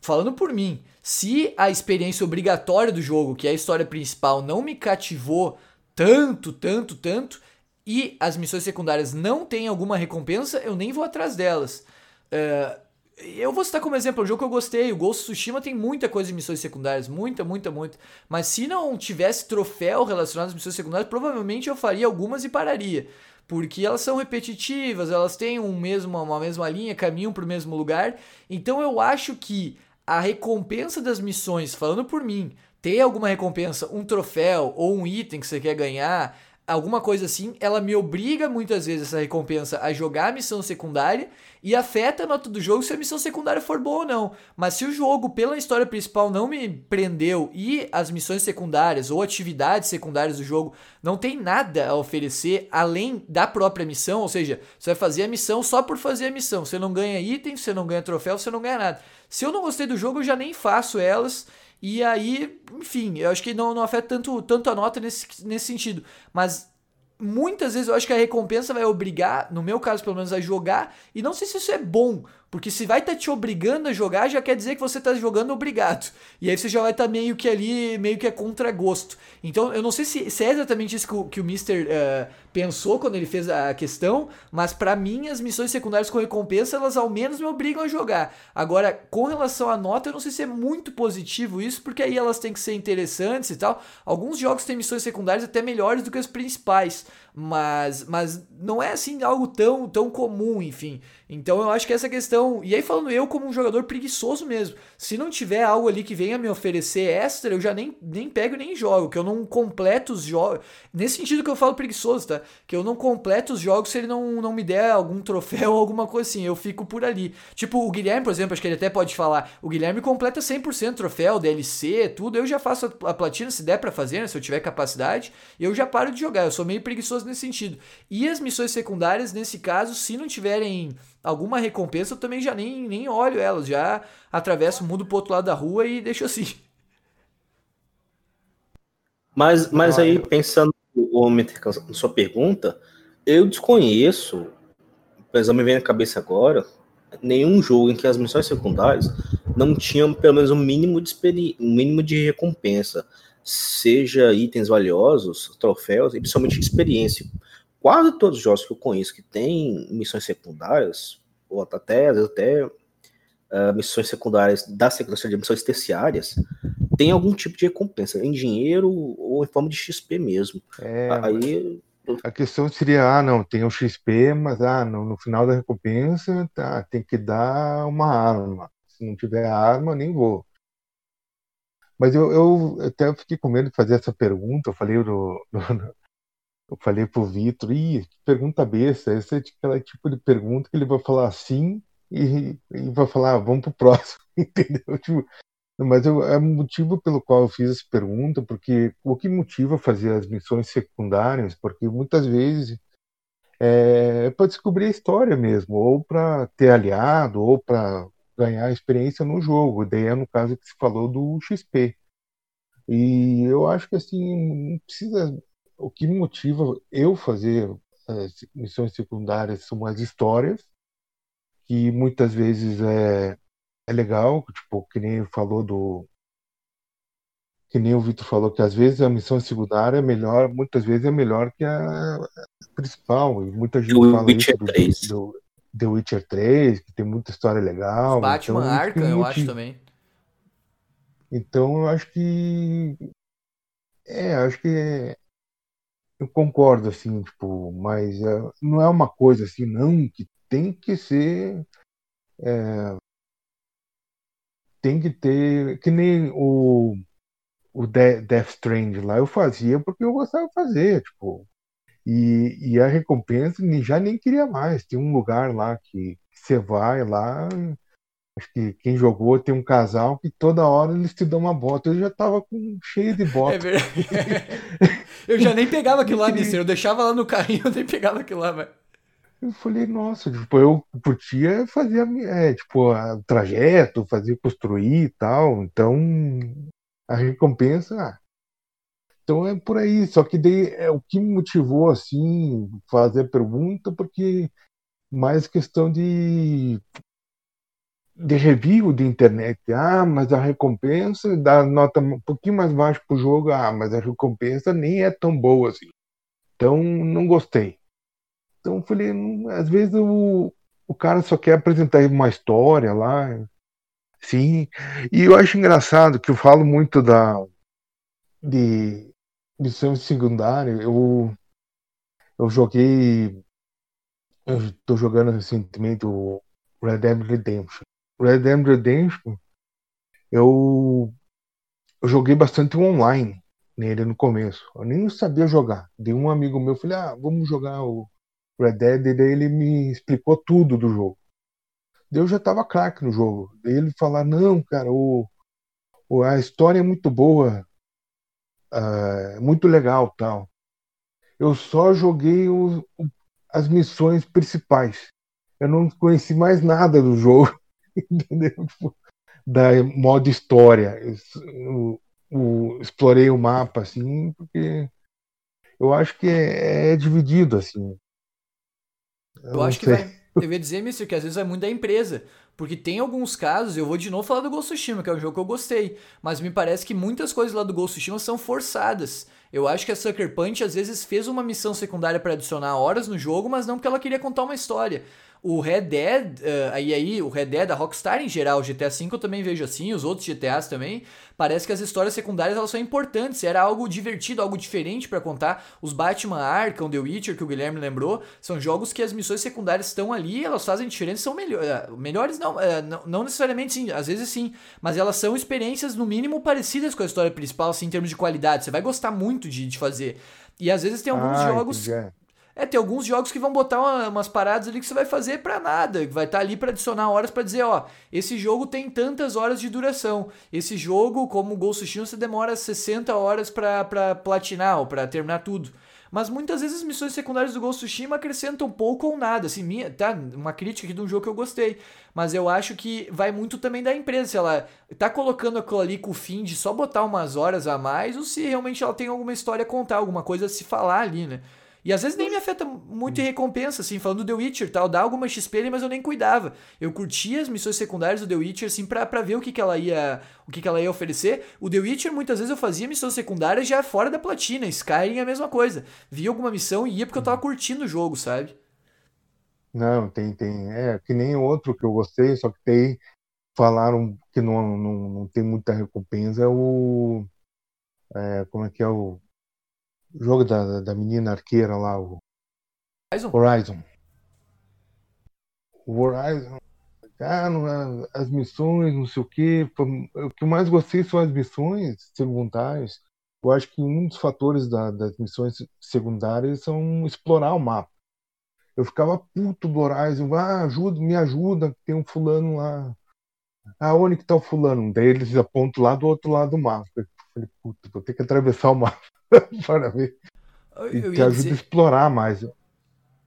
falando por mim, se a experiência obrigatória do jogo, que é a história principal, não me cativou tanto, tanto, tanto, e as missões secundárias não têm alguma recompensa, eu nem vou atrás delas. Uh, eu vou citar como exemplo um jogo que eu gostei. O Ghost of Tsushima tem muita coisa de missões secundárias, muita, muita, muita. Mas se não tivesse troféu relacionado às missões secundárias, provavelmente eu faria algumas e pararia. Porque elas são repetitivas, elas têm um mesmo, uma mesma linha, caminham para o mesmo lugar. Então eu acho que a recompensa das missões, falando por mim, ter alguma recompensa, um troféu ou um item que você quer ganhar, alguma coisa assim, ela me obriga muitas vezes essa recompensa a jogar a missão secundária e afeta a nota do jogo se a missão secundária for boa ou não. Mas se o jogo, pela história principal, não me prendeu e as missões secundárias ou atividades secundárias do jogo não tem nada a oferecer além da própria missão, ou seja, você vai fazer a missão só por fazer a missão. Você não ganha item, você não ganha troféu, você não ganha nada. Se eu não gostei do jogo, eu já nem faço elas. E aí, enfim, eu acho que não, não afeta tanto, tanto a nota nesse, nesse sentido. Mas muitas vezes eu acho que a recompensa vai obrigar, no meu caso pelo menos, a jogar. E não sei se isso é bom, porque se vai estar tá te obrigando a jogar, já quer dizer que você está jogando obrigado. E aí você já vai estar tá meio que ali, meio que é contra gosto. Então eu não sei se, se é exatamente isso que o, que o Mr. Uh, eh, pensou quando ele fez a questão, mas para mim as missões secundárias com recompensa, elas ao menos me obrigam a jogar. Agora, com relação à nota, eu não sei se é muito positivo isso, porque aí elas têm que ser interessantes e tal. Alguns jogos têm missões secundárias até melhores do que as principais, mas, mas não é assim algo tão, tão comum, enfim. Então eu acho que essa questão. E aí, falando eu como um jogador preguiçoso mesmo. Se não tiver algo ali que venha me oferecer extra, eu já nem, nem pego nem jogo. Que eu não completo os jogos. Nesse sentido que eu falo preguiçoso, tá? Que eu não completo os jogos se ele não, não me der algum troféu ou alguma coisa assim. Eu fico por ali. Tipo, o Guilherme, por exemplo, acho que ele até pode falar. O Guilherme completa 100% troféu, DLC, tudo. Eu já faço a, a platina se der para fazer, né? Se eu tiver capacidade. Eu já paro de jogar. Eu sou meio preguiçoso nesse sentido. E as missões secundárias, nesse caso, se não tiverem alguma recompensa, eu também já nem, nem olho elas, já atravesso o mundo pro outro lado da rua e deixo assim. Mas, mas aí, pensando na sua pergunta, eu desconheço, mas me vem na cabeça agora, nenhum jogo em que as missões secundárias não tinham pelo menos um mínimo de um mínimo de recompensa, seja itens valiosos, troféus e principalmente experiência. Quase todos os jogos que eu conheço que tem missões secundárias, ou até, até uh, missões secundárias da sequência de missões terciárias, tem algum tipo de recompensa, em dinheiro ou em forma de XP mesmo. É, Aí. A questão seria, ah, não, tem o XP, mas ah, no, no final da recompensa tá, tem que dar uma arma. Se não tiver arma, nem vou. Mas eu, eu até fiquei com medo de fazer essa pergunta. Eu falei no, no, eu falei pro Vitor, ih, pergunta besta, esse é aquele tipo de pergunta que ele vai falar sim e, e vai falar, ah, vamos pro próximo, entendeu? Tipo, mas eu, é o motivo pelo qual eu fiz essa pergunta, porque o que motiva fazer as missões secundárias, porque muitas vezes é, é para descobrir a história mesmo, ou para ter aliado, ou para ganhar experiência no jogo. Daí é no caso que se falou do XP. E eu acho que assim, não precisa o que motiva eu fazer é, missões secundárias são as histórias, que muitas vezes é, é legal, tipo, que nem falou do. Que nem o Vitor falou, que às vezes a missão secundária é melhor, muitas vezes é melhor que a principal. E muita gente do fala Witcher isso do, 3. do, The Witcher 3, que tem muita história legal. Batman então, Arkham, eu acho também. Então eu acho que. É, acho que é, eu concordo, assim, tipo, mas é, não é uma coisa assim, não, que tem que ser. É, tem que ter. Que nem o, o Death Strand lá, eu fazia porque eu gostava de fazer, tipo. E, e a recompensa já nem queria mais. Tem um lugar lá que você vai lá, Acho que quem jogou tem um casal que toda hora eles te dão uma bota. Eu já tava com cheio de bota. É verdade. eu já nem pegava aquilo lá, Mister. Eu deixava lá no carrinho, eu nem pegava aquilo lá, velho. Eu falei, nossa, tipo, eu curtia fazer é, tipo, o trajeto, fazer construir e tal. Então, a recompensa. Ah, então é por aí. Só que daí é o que me motivou assim fazer a pergunta, porque mais questão de de review de internet. Ah, mas a recompensa dá nota um pouquinho mais baixa pro jogo. Ah, mas a recompensa nem é tão boa assim. Então, não gostei. Então, falei, hum, às vezes o, o cara só quer apresentar uma história lá. Sim. E eu acho engraçado que eu falo muito da de missão secundária. Eu, eu joguei. Eu jogando recentemente o Red Dead Redemption. Red Dead Redemption, eu, eu joguei bastante online nele no começo. Eu nem sabia jogar. De um amigo meu, falei, ah, vamos jogar o Red Dead, e daí ele me explicou tudo do jogo. Daí eu já tava craque no jogo. Daí ele falar, não, cara, o, o, a história é muito boa, uh, muito legal tal. Eu só joguei o, o, as missões principais. Eu não conheci mais nada do jogo. entendeu? Tipo, da modo história. Eu, explorei o mapa, assim, porque eu acho que é, é dividido, assim. Eu, eu acho que vai. Eu ia dizer, Mister, que às vezes é muito da empresa. Porque tem alguns casos, eu vou de novo falar do Ghost Tsushima, que é um jogo que eu gostei. Mas me parece que muitas coisas lá do Ghost Tsushima são forçadas. Eu acho que a Sucker Punch às vezes fez uma missão secundária para adicionar horas no jogo, mas não porque ela queria contar uma história. O Red Dead, uh, aí, aí, o Red Dead, a Rockstar em geral, o GTA V eu também vejo assim, os outros GTAs também, parece que as histórias secundárias elas são importantes, era algo divertido, algo diferente para contar. Os Batman Arkham, The Witcher, que o Guilherme lembrou, são jogos que as missões secundárias estão ali, elas fazem diferença, são uh, melhores, não, uh, não, não necessariamente sim, às vezes sim, mas elas são experiências no mínimo parecidas com a história principal, assim, em termos de qualidade, você vai gostar muito de, de fazer. E às vezes tem alguns ah, jogos... Entendi. É. Tem alguns jogos que vão botar uma, umas paradas ali que você vai fazer para nada, que vai estar tá ali para adicionar horas para dizer, ó, esse jogo tem tantas horas de duração. Esse jogo, como o Ghost Tsushima, você demora 60 horas para platinar ou para terminar tudo. Mas muitas vezes as missões secundárias do Ghost Tsushima acrescentam pouco ou nada, assim, minha, tá, uma crítica aqui de um jogo que eu gostei, mas eu acho que vai muito também da empresa, se ela tá colocando aquilo ali com o fim de só botar umas horas a mais, ou se realmente ela tem alguma história a contar, alguma coisa a se falar ali, né? E às vezes nem me afeta muito em recompensa, assim, falando do The Witcher tal, dá alguma XP ali, mas eu nem cuidava. Eu curtia as missões secundárias do The Witcher, assim, pra, pra ver o que, que ela ia. O que, que ela ia oferecer. O The Witcher, muitas vezes, eu fazia missões secundárias já fora da platina. Skyrim é a mesma coisa. Via alguma missão e ia porque eu tava curtindo o jogo, sabe? Não, tem, tem. É, que nem outro que eu gostei, só que tem. Falaram que não, não, não tem muita recompensa, é o. É, como é que é o o jogo da, da menina arqueira lá, o Horizon. Horizon. O Horizon. Ah, não, as missões, não sei o que. O que eu mais gostei são as missões secundárias. Eu acho que um dos fatores da, das missões secundárias são explorar o mapa. Eu ficava puto do Horizon. Ah, ajuda, me ajuda, tem um fulano lá. Ah, onde que tá o fulano? Daí eles apontam lá do outro lado do mapa. Eu falei, puta, vou ter que atravessar o mapa. para ver. E te ajuda dizer... a explorar mais.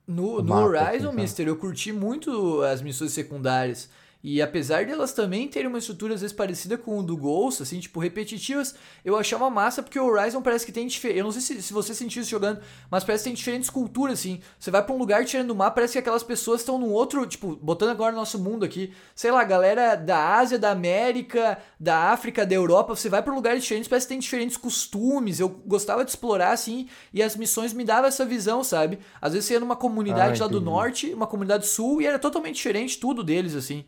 No, no Horizon, Mister, eu curti muito as missões secundárias. E apesar delas também terem uma estrutura às vezes parecida com o do Ghost, assim, tipo, repetitivas, eu achava massa porque o Horizon parece que tem diferente. Eu não sei se, se você sentiu isso jogando, mas parece que tem diferentes culturas, assim. Você vai pra um lugar tirando do mapa, parece que aquelas pessoas estão num outro, tipo, botando agora no nosso mundo aqui, sei lá, galera da Ásia, da América, da África, da Europa, você vai pra lugares diferentes, parece que tem diferentes costumes. Eu gostava de explorar, assim, e as missões me davam essa visão, sabe? Às vezes você ia numa comunidade ah, lá do norte, uma comunidade sul, e era totalmente diferente tudo deles, assim.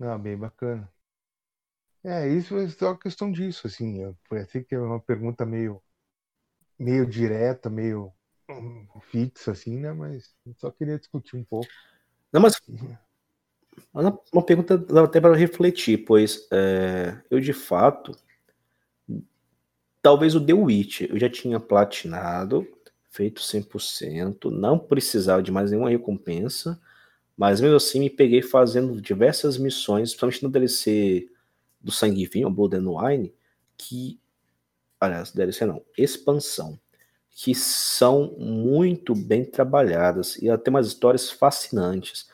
Não, bem bacana. É, isso é só questão disso, assim. Parece que é uma pergunta meio, meio direta, meio hum, fixa, assim, né? Mas só queria discutir um pouco. Não, mas uma pergunta dá até para refletir, pois é, eu de fato, talvez o The Witch eu já tinha platinado, feito 100%, não precisava de mais nenhuma recompensa, mas mesmo assim me peguei fazendo diversas missões, principalmente no DLC do Sangue Vinho, Blood and Wine, que. Aliás, DLC não, expansão. Que são muito bem trabalhadas e até umas histórias fascinantes.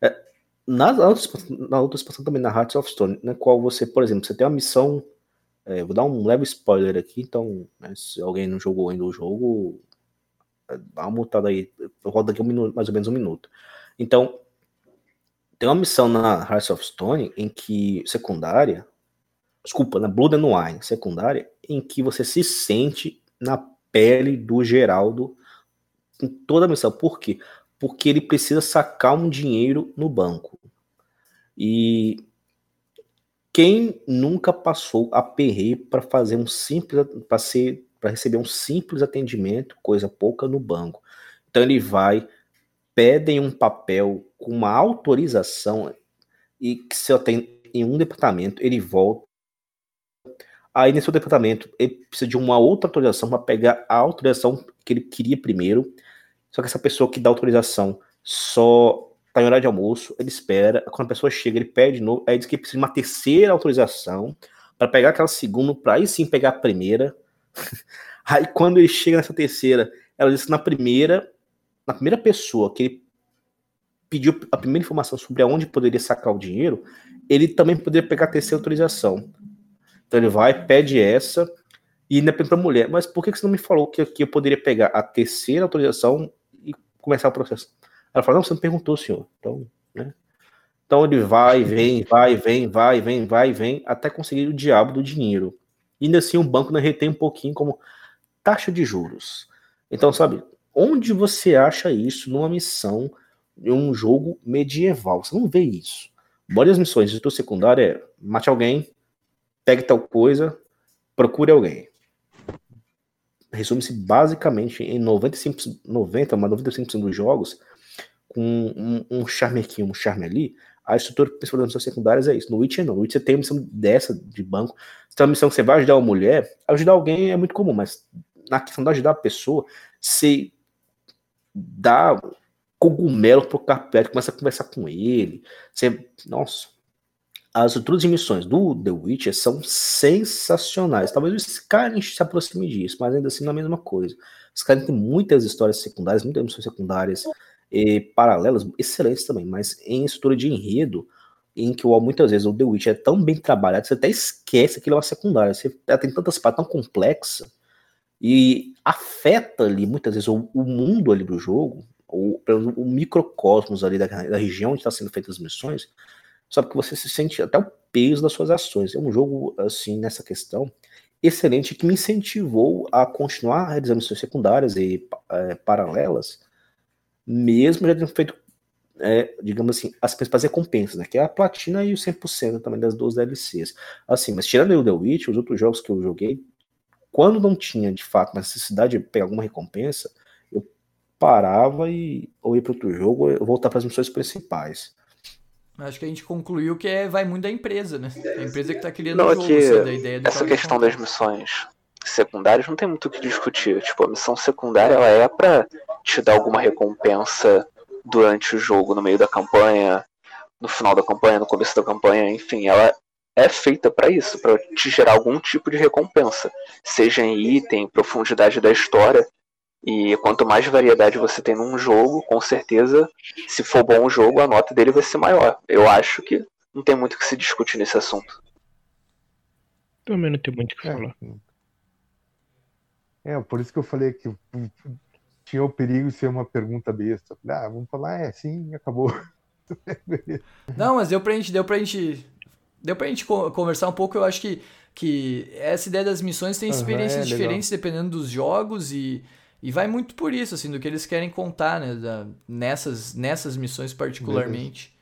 É, na, na outra expansão também, na Hearts of Stone, na qual você, por exemplo, você tem uma missão. É, vou dar um leve spoiler aqui, então, né, se alguém não jogou ainda o jogo, é, dá uma mutada aí, roda aqui um minuto, mais ou menos um minuto. Então, tem uma missão na Hearts of Stone em que secundária, desculpa, na Blood and Wine secundária, em que você se sente na pele do Geraldo em toda a missão. Por quê? Porque ele precisa sacar um dinheiro no banco. E quem nunca passou a perrer para fazer um simples para ser para receber um simples atendimento, coisa pouca no banco. Então ele vai pedem um papel com uma autorização e que se eu tenho em um departamento, ele volta. Aí nesse departamento, ele precisa de uma outra autorização para pegar a autorização que ele queria primeiro. Só que essa pessoa que dá autorização só tá em horário de almoço, ele espera. Quando a pessoa chega, ele pede de novo. Aí diz que precisa de uma terceira autorização para pegar aquela segunda, para aí sim pegar a primeira. aí quando ele chega nessa terceira, ela diz que na primeira na primeira pessoa que ele pediu a primeira informação sobre aonde poderia sacar o dinheiro, ele também poderia pegar a terceira autorização. Então ele vai, pede essa, e ainda pergunta para a mulher, mas por que você não me falou que, que eu poderia pegar a terceira autorização e começar o processo? Ela fala, não, você não perguntou, senhor. Então, né? Então ele vai, vem, vai, vem, vai, vem, vai, vem, até conseguir o diabo do dinheiro. E ainda assim o banco não retém um pouquinho como taxa de juros. Então, sabe, Onde você acha isso numa missão de um jogo medieval? Você não vê isso. Bora as missões de tua secundária é mate alguém, pegue tal coisa, procure alguém. Resume-se basicamente em 95, 90, mas 95% dos jogos, com um, um charme aqui, um charme ali, a estrutura principal das missões secundárias é isso. No Witcher não. No Witcher tem uma missão dessa de banco. Se tem uma missão que você vai ajudar uma mulher, ajudar alguém é muito comum, mas na questão de ajudar a pessoa, você dá cogumelo pro carpete, começa a conversar com ele. Você, nossa, as estruturas de missões do The Witcher são sensacionais. Talvez o Skyrim se aproxime disso, mas ainda assim não é a mesma coisa. Skyrim tem muitas histórias secundárias, muitas missões secundárias e paralelas, excelentes também, mas em estrutura de enredo, em que muitas vezes o The Witcher é tão bem trabalhado, você até esquece que ele é uma secundária. Você tem tantas partes tão complexas e afeta ali muitas vezes o, o mundo ali do jogo, ou o microcosmos ali da, da região onde está sendo feitas as missões, sabe que você se sente até o peso das suas ações. É um jogo, assim, nessa questão, excelente, que me incentivou a continuar realizando missões secundárias e é, paralelas, mesmo já tendo feito, é, digamos assim, as principais recompensas, né? Que é a platina e o 100% também das duas DLCs. Assim, mas tirando o The Witch, os outros jogos que eu joguei, quando não tinha de fato necessidade de pegar alguma recompensa, eu parava e ou ia para outro jogo ou voltar para as missões principais. Acho que a gente concluiu que é, vai muito da empresa, né? A empresa que está criando o jogo, que da ideia Essa questão das missões secundárias não tem muito o que discutir. Tipo, a missão secundária ela é para te dar alguma recompensa durante o jogo, no meio da campanha, no final da campanha, no começo da campanha, enfim, ela é feita para isso, para te gerar algum tipo de recompensa, seja em item, profundidade da história. E quanto mais variedade você tem num jogo, com certeza, se for bom o jogo, a nota dele vai ser maior. Eu acho que não tem muito o que se discutir nesse assunto. Também não tem muito o que falar. É. é, por isso que eu falei que tinha o perigo de ser uma pergunta besta. Ah, vamos falar, é, sim, acabou. não, mas deu pra gente, deu pra gente deu pra gente conversar um pouco, eu acho que, que essa ideia das missões tem experiências uhum, é, diferentes dependendo dos jogos e, e vai muito por isso, assim, do que eles querem contar, né, da, nessas, nessas missões particularmente. Beleza.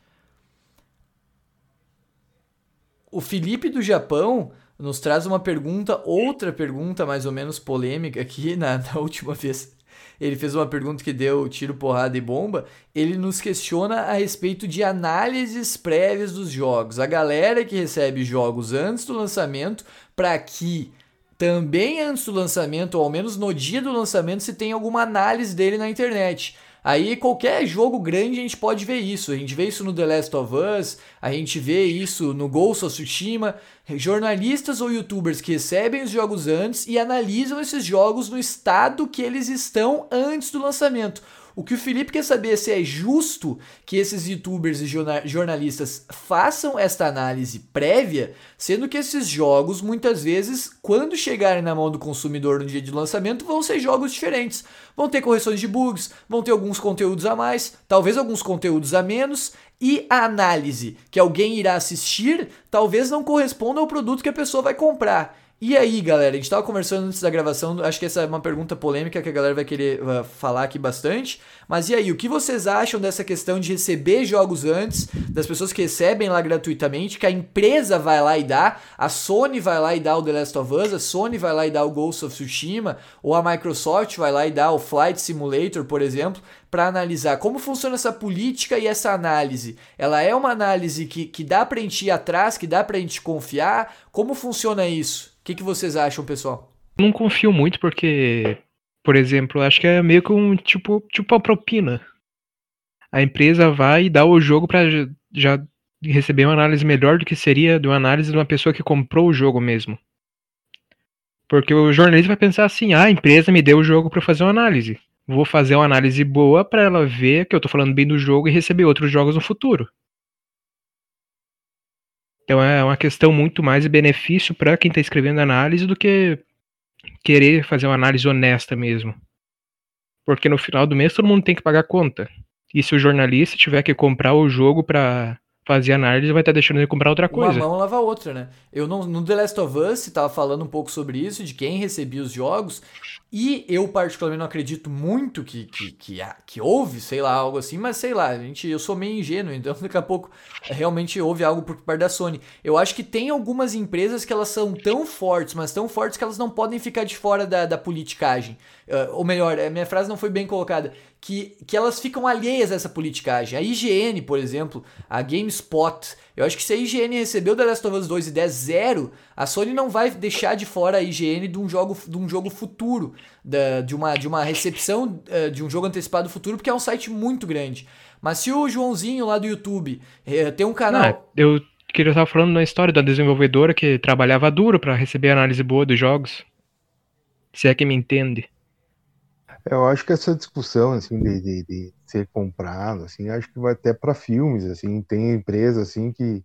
O Felipe do Japão nos traz uma pergunta, outra pergunta mais ou menos polêmica aqui na, na última vez ele fez uma pergunta que deu tiro, porrada e bomba. Ele nos questiona a respeito de análises prévias dos jogos. A galera que recebe jogos antes do lançamento, para que também antes do lançamento, ou ao menos no dia do lançamento, se tem alguma análise dele na internet. Aí qualquer jogo grande a gente pode ver isso. A gente vê isso no The Last of Us, a gente vê isso no Ghost of Tsushima. Jornalistas ou youtubers que recebem os jogos antes e analisam esses jogos no estado que eles estão antes do lançamento. O que o Felipe quer saber é se é justo que esses youtubers e jornalistas façam esta análise prévia, sendo que esses jogos, muitas vezes, quando chegarem na mão do consumidor no dia de lançamento, vão ser jogos diferentes. Vão ter correções de bugs, vão ter alguns conteúdos a mais, talvez alguns conteúdos a menos, e a análise que alguém irá assistir talvez não corresponda ao produto que a pessoa vai comprar. E aí, galera, a gente tava conversando antes da gravação, acho que essa é uma pergunta polêmica que a galera vai querer uh, falar aqui bastante. Mas e aí, o que vocês acham dessa questão de receber jogos antes, das pessoas que recebem lá gratuitamente, que a empresa vai lá e dá, a Sony vai lá e dá o The Last of Us, a Sony vai lá e dá o Ghost of Tsushima, ou a Microsoft vai lá e dá o Flight Simulator, por exemplo, para analisar como funciona essa política e essa análise. Ela é uma análise que, que dá pra gente ir atrás, que dá pra gente confiar? Como funciona isso? Que, que vocês acham, pessoal? Não confio muito porque, por exemplo, acho que é meio que um tipo, tipo a propina. A empresa vai e dá o jogo para já receber uma análise melhor do que seria de uma análise de uma pessoa que comprou o jogo mesmo. Porque o jornalista vai pensar assim: ah, a empresa me deu o jogo para fazer uma análise. Vou fazer uma análise boa para ela ver que eu tô falando bem do jogo e receber outros jogos no futuro. Então é uma questão muito mais de benefício para quem está escrevendo análise do que querer fazer uma análise honesta mesmo. Porque no final do mês todo mundo tem que pagar conta. E se o jornalista tiver que comprar o jogo para fazer análise, vai estar tá deixando ele comprar outra coisa. Uma mão lava a outra, né? Eu não, no The Last of Us estava falando um pouco sobre isso, de quem recebia os jogos, e eu particularmente não acredito muito que, que, que, que houve, sei lá, algo assim, mas sei lá, gente, eu sou meio ingênuo, então daqui a pouco realmente houve algo por parte da Sony. Eu acho que tem algumas empresas que elas são tão fortes, mas tão fortes que elas não podem ficar de fora da, da politicagem. Uh, ou melhor, a minha frase não foi bem colocada que, que elas ficam alheias a essa politicagem. A IGN, por exemplo, a GameSpot, eu acho que se a IGN recebeu The Last of Us 2 e der zero, a Sony não vai deixar de fora a IGN de um jogo, de um jogo futuro, da, de, uma, de uma recepção uh, de um jogo antecipado futuro, porque é um site muito grande. Mas se o Joãozinho lá do YouTube uh, tem um canal. Não, eu queria estar falando na história da desenvolvedora que trabalhava duro para receber análise boa dos jogos. Se é que me entende. Eu acho que essa discussão assim de, de, de ser comprado, assim, acho que vai até para filmes, assim, tem empresas assim que,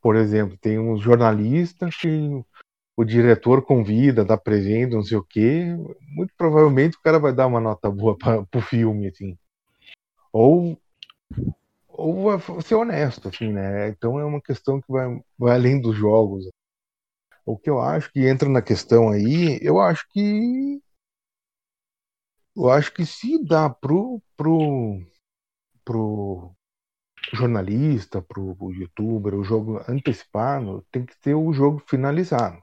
por exemplo, tem um jornalista que o diretor convida, dá presente, não sei o quê, muito provavelmente o cara vai dar uma nota boa para o filme, assim. Ou ou ser honesto, assim, né? Então é uma questão que vai, vai além dos jogos. O que eu acho que entra na questão aí, eu acho que eu acho que se dá pro, pro, pro jornalista, pro youtuber, o jogo antecipado, tem que ter o jogo finalizado.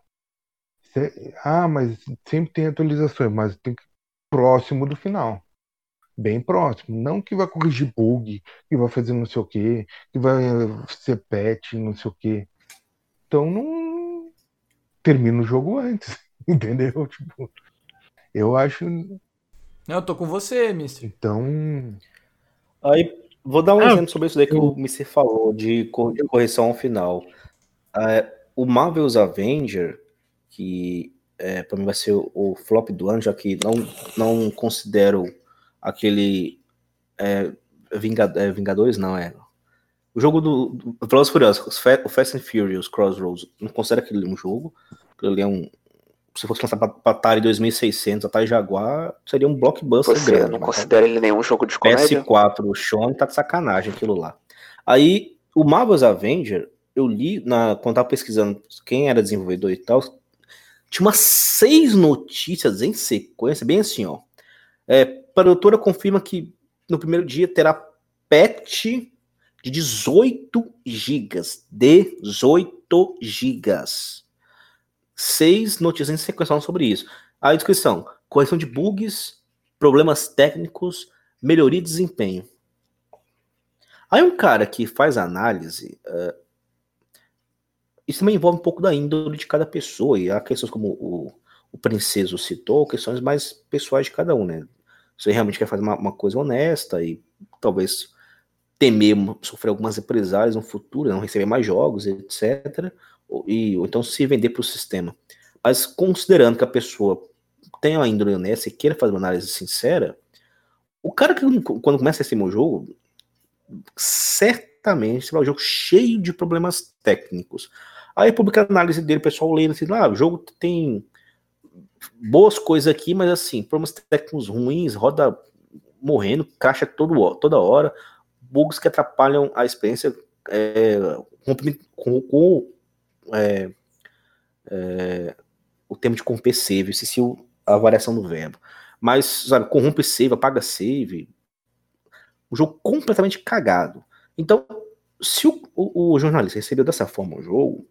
Ah, mas sempre tem atualizações, mas tem que próximo do final. Bem próximo. Não que vai corrigir bug, que vai fazer não sei o que, que vai ser patch, não sei o que. Então não termina o jogo antes, entendeu? Tipo, eu acho não, eu tô com você, Mister. Então. Aí, vou dar um ah, exemplo sobre isso daí que eu... o Mister falou, de, de correção ao final. É, o Marvel's Avenger, que é, para mim vai ser o, o, flop do ano, já que não, não considero aquele. É, é Vingadores, não, é. O jogo do, do Velozes Furiosos, o Fast and Furious Crossroads, não considero aquele um jogo. Aquele é um, se fosse lançar para Atari 2600, Atari Jaguar, seria um blockbuster Você grande. não considera ele nenhum jogo de comédia? PS4, o Sean tá de sacanagem aquilo lá. Aí, o Marvel's Avenger, eu li, na, quando tava pesquisando quem era desenvolvedor e tal, tinha umas seis notícias em sequência, bem assim, ó. É, produtora confirma que no primeiro dia terá patch de 18 gigas. 18 gigas seis notícias em sequência sobre isso. A descrição: correção de bugs, problemas técnicos, melhoria de desempenho. Aí um cara que faz análise, uh, isso também envolve um pouco da índole de cada pessoa, e há questões como o, o Princeso citou, questões mais pessoais de cada um, né? Você realmente quer fazer uma, uma coisa honesta e talvez temer sofrer algumas represálias no futuro, não receber mais jogos, etc e, ou então se vender para o sistema. Mas considerando que a pessoa tem uma índole honesta e queira fazer uma análise sincera, O cara que quando começa esse meu jogo, certamente será um jogo cheio de problemas técnicos. Aí publica a análise dele, o pessoal lendo assim, ah, o jogo tem boas coisas aqui, mas assim, problemas técnicos ruins, roda morrendo, caixa todo, toda hora, bugs que atrapalham a experiência é, com, com é, é, o termo de corromper save, esqueci a variação do verbo. Mas, sabe, corrompe save, apaga save. O jogo completamente cagado. Então, se o, o, o jornalista recebeu dessa forma o jogo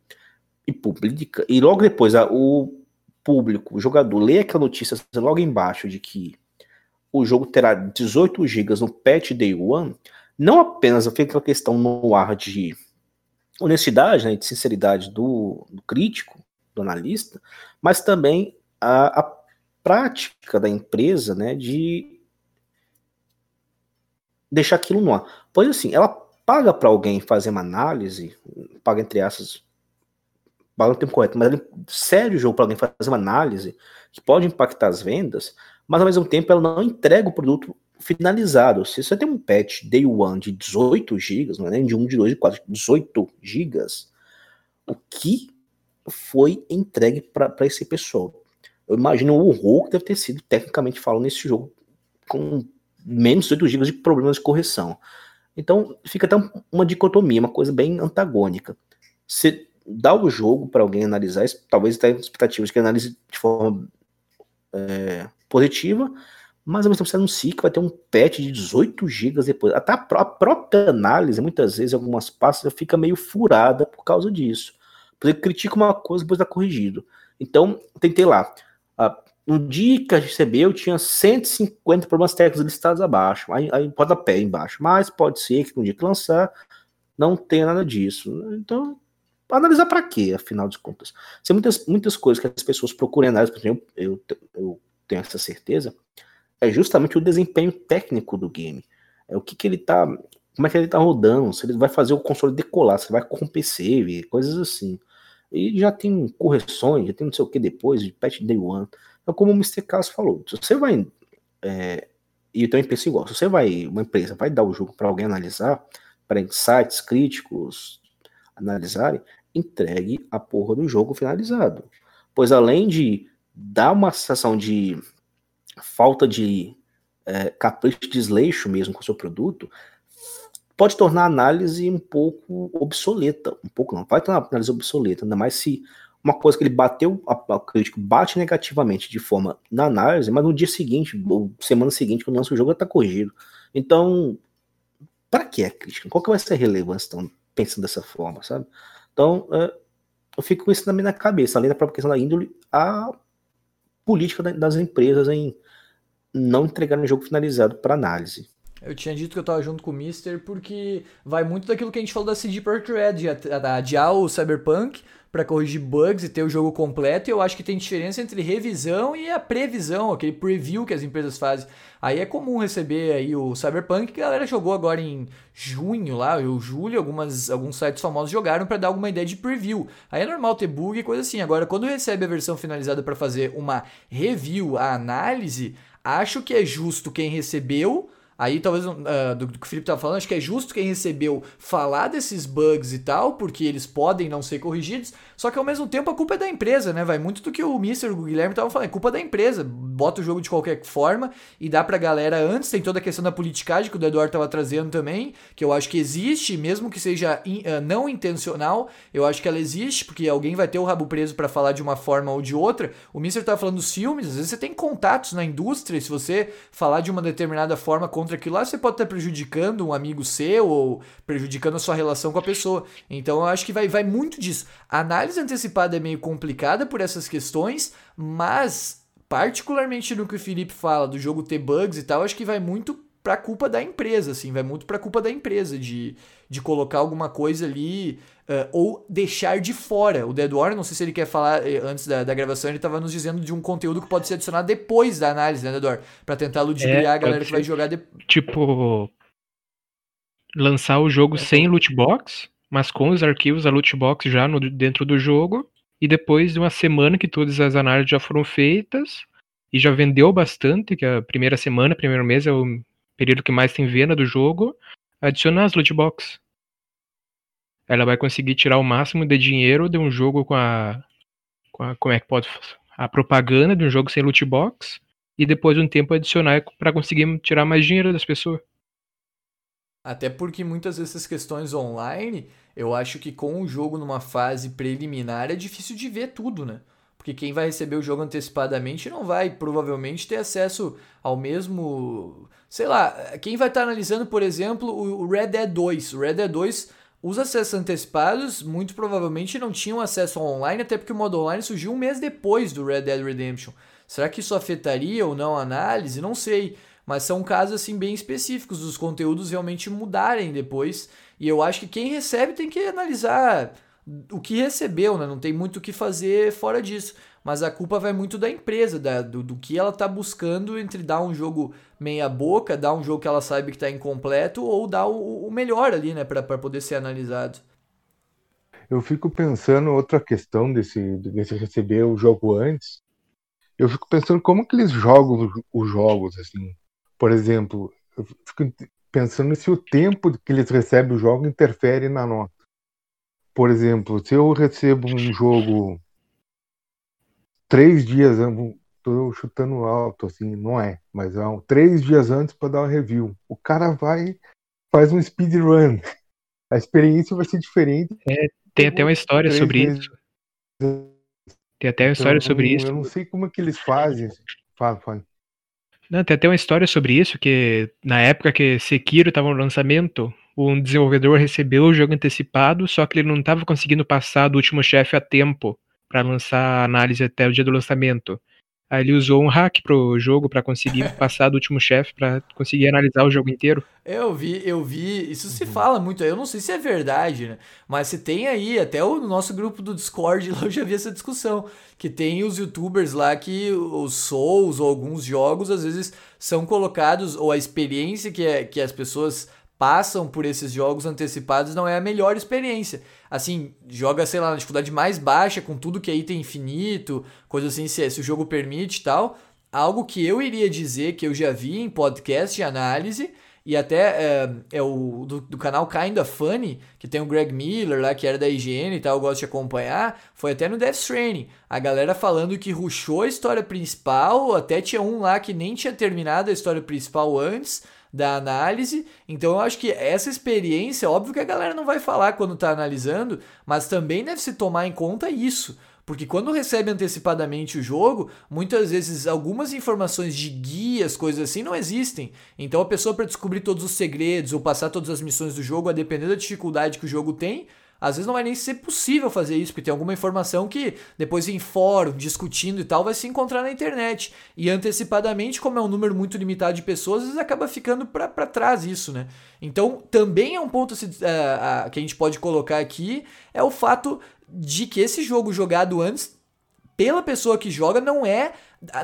e publica, e logo depois a, o público, o jogador, lê aquela notícia logo embaixo de que o jogo terá 18 GB no patch day one, não apenas fica aquela questão no ar de honestidade, né, de sinceridade do, do crítico, do analista, mas também a, a prática da empresa né, de deixar aquilo no ar. Pois assim, ela paga para alguém fazer uma análise, paga entre aspas, paga no tempo correto, mas ela cede o jogo para alguém fazer uma análise que pode impactar as vendas, mas ao mesmo tempo ela não entrega o produto finalizado. Se você tem um patch day one de 18 GB, não é nem de 1, de 2, de 4, 18 GB, o que foi entregue para esse pessoal? Eu imagino o horror que deve ter sido, tecnicamente falando, nesse jogo, com menos de 18 GB de problemas de correção. Então, fica até uma dicotomia, uma coisa bem antagônica. Você dá o jogo para alguém analisar, talvez tenha expectativas que analise de forma é, positiva, mas ao mesmo tempo você que vai ter um patch de 18 GB depois. Até a, pró a, própria análise, muitas vezes, algumas pastas, fica meio furada por causa disso. Você critica uma coisa depois está corrigido. Então, tentei lá. Um dia que a gente recebeu, tinha 150 problemas técnicos listados abaixo. Aí, aí pé embaixo. Mas pode ser que no dia que lançar, não tenha nada disso. Então, analisar para quê, afinal de contas? Tem muitas, muitas coisas que as pessoas procuram análise, eu, eu, eu tenho essa certeza, é justamente o desempenho técnico do game. É o que, que ele tá. Como é que ele tá rodando, se ele vai fazer o console decolar, se vai corromper save, coisas assim. E já tem correções, já tem não sei o que depois, de patch day one. É como o Mr. Carlos falou, se você vai. É, e eu também penso igual, se você vai, uma empresa vai dar o jogo para alguém analisar, para insights críticos analisarem, entregue a porra do jogo finalizado. Pois além de dar uma sensação de falta de é, capricho, desleixo mesmo com o seu produto, pode tornar a análise um pouco obsoleta. Um pouco não, vai tornar a análise obsoleta, ainda mais se uma coisa que ele bateu, o crítico bate negativamente de forma na análise, mas no dia seguinte, ou semana seguinte, quando lança o jogo, está corrigido. Então, para que a crítica? Qual que vai ser a relevância, então, pensando dessa forma, sabe? Então, é, eu fico com isso também na cabeça, além da própria questão da índole, a política das empresas em não entregar um jogo finalizado para análise. Eu tinha dito que eu tava junto com o Mister porque vai muito daquilo que a gente falou da CD Projekt Red, adiar o Cyberpunk para corrigir bugs e ter o jogo completo. E eu acho que tem diferença entre revisão e a previsão, aquele preview que as empresas fazem. Aí é comum receber aí o Cyberpunk que a galera jogou agora em junho lá, ou julho, algumas, alguns sites famosos jogaram para dar alguma ideia de preview. Aí é normal ter bug e coisa assim. Agora, quando recebe a versão finalizada para fazer uma review, a análise, acho que é justo quem recebeu Aí talvez uh, do, do, que o Felipe tava falando, acho que é justo quem recebeu falar desses bugs e tal, porque eles podem não ser corrigidos, só que ao mesmo tempo a culpa é da empresa, né? Vai muito do que o Mr. o Guilherme tava falando, é culpa da empresa. Bota o jogo de qualquer forma e dá pra galera antes, tem toda a questão da politicagem que o Eduardo tava trazendo também, que eu acho que existe, mesmo que seja in, uh, não intencional, eu acho que ela existe, porque alguém vai ter o rabo preso para falar de uma forma ou de outra. O Mr. tava falando dos filmes, às vezes você tem contatos na indústria, se você falar de uma determinada forma contra aquilo lá, você pode estar prejudicando um amigo seu ou prejudicando a sua relação com a pessoa. Então eu acho que vai, vai muito disso. A análise antecipada é meio complicada por essas questões, mas particularmente no que o Felipe fala do jogo ter bugs e tal, acho que vai muito pra culpa da empresa, assim, vai muito pra culpa da empresa de, de colocar alguma coisa ali uh, ou deixar de fora. O Dead War, não sei se ele quer falar eh, antes da, da gravação, ele estava nos dizendo de um conteúdo que pode ser adicionado depois da análise, né, Dead War? Pra tentar ludibriar é, a galera que vai jogar depois. Tipo, lançar o jogo é. sem loot box, mas com os arquivos da loot box já no, dentro do jogo, e depois de uma semana que todas as análises já foram feitas, e já vendeu bastante, que a primeira semana, primeiro mês é o período que mais tem venda do jogo, adicionar as loot box. Ela vai conseguir tirar o máximo de dinheiro de um jogo com a, com a como é que pode a propaganda de um jogo sem loot box e depois de um tempo adicionar para conseguir tirar mais dinheiro das pessoas. Até porque muitas dessas questões online, eu acho que com o jogo numa fase preliminar é difícil de ver tudo, né? Porque quem vai receber o jogo antecipadamente não vai provavelmente ter acesso ao mesmo. Sei lá, quem vai estar analisando, por exemplo, o Red Dead 2. O Red Dead 2, os acessos antecipados muito provavelmente não tinham acesso ao online, até porque o modo online surgiu um mês depois do Red Dead Redemption. Será que isso afetaria ou não a análise? Não sei. Mas são casos assim bem específicos dos conteúdos realmente mudarem depois. E eu acho que quem recebe tem que analisar o que recebeu, né? Não tem muito o que fazer fora disso. Mas a culpa vai muito da empresa, da, do, do que ela está buscando entre dar um jogo meia boca, dar um jogo que ela sabe que está incompleto ou dar o, o melhor ali, né? Para poder ser analisado. Eu fico pensando outra questão desse, desse receber o jogo antes. Eu fico pensando como que eles jogam os jogos, assim. Por exemplo, eu fico pensando se o tempo que eles recebem o jogo interfere na nota. Por exemplo, se eu recebo um jogo três dias, estou chutando alto, assim, não é, mas é um, três dias antes para dar uma review. O cara vai, faz um speedrun. A experiência vai ser diferente. É, tem até uma história sobre isso. Tem até uma história então, sobre isso. Eu não sei como é que eles fazem. Fala, fala. Não, tem até uma história sobre isso, que na época que Sekiro estava no lançamento, um desenvolvedor recebeu o jogo antecipado, só que ele não estava conseguindo passar do último chefe a tempo para lançar a análise até o dia do lançamento. Aí ele usou um hack pro jogo para conseguir passar do último chefe, para conseguir analisar o jogo inteiro. Eu vi, eu vi, isso se fala muito, eu não sei se é verdade, né? Mas se tem aí, até o nosso grupo do Discord lá eu já vi essa discussão, que tem os youtubers lá que os Souls ou alguns jogos às vezes são colocados, ou a experiência que, é, que as pessoas passam por esses jogos antecipados não é a melhor experiência. Assim, joga, sei lá, na dificuldade mais baixa, com tudo que aí tem infinito, coisa assim, se, se o jogo permite e tal. Algo que eu iria dizer que eu já vi em podcast de análise, e até é, é o do, do, canal Kinda Funny, que tem o Greg Miller lá, que era da IGN e tal, eu gosto de acompanhar, foi até no Death Stranding. A galera falando que ruxou a história principal, até tinha um lá que nem tinha terminado a história principal antes, da análise. Então eu acho que essa experiência, óbvio que a galera não vai falar quando está analisando, mas também deve se tomar em conta isso. Porque quando recebe antecipadamente o jogo, muitas vezes algumas informações de guias, coisas assim, não existem. Então a pessoa para descobrir todos os segredos ou passar todas as missões do jogo, a depender da dificuldade que o jogo tem, às vezes não vai nem ser possível fazer isso, porque tem alguma informação que depois em fórum, discutindo e tal, vai se encontrar na internet. E antecipadamente, como é um número muito limitado de pessoas, às vezes acaba ficando para trás isso, né? Então, também é um ponto uh, uh, que a gente pode colocar aqui, é o fato de que esse jogo jogado antes pela pessoa que joga não é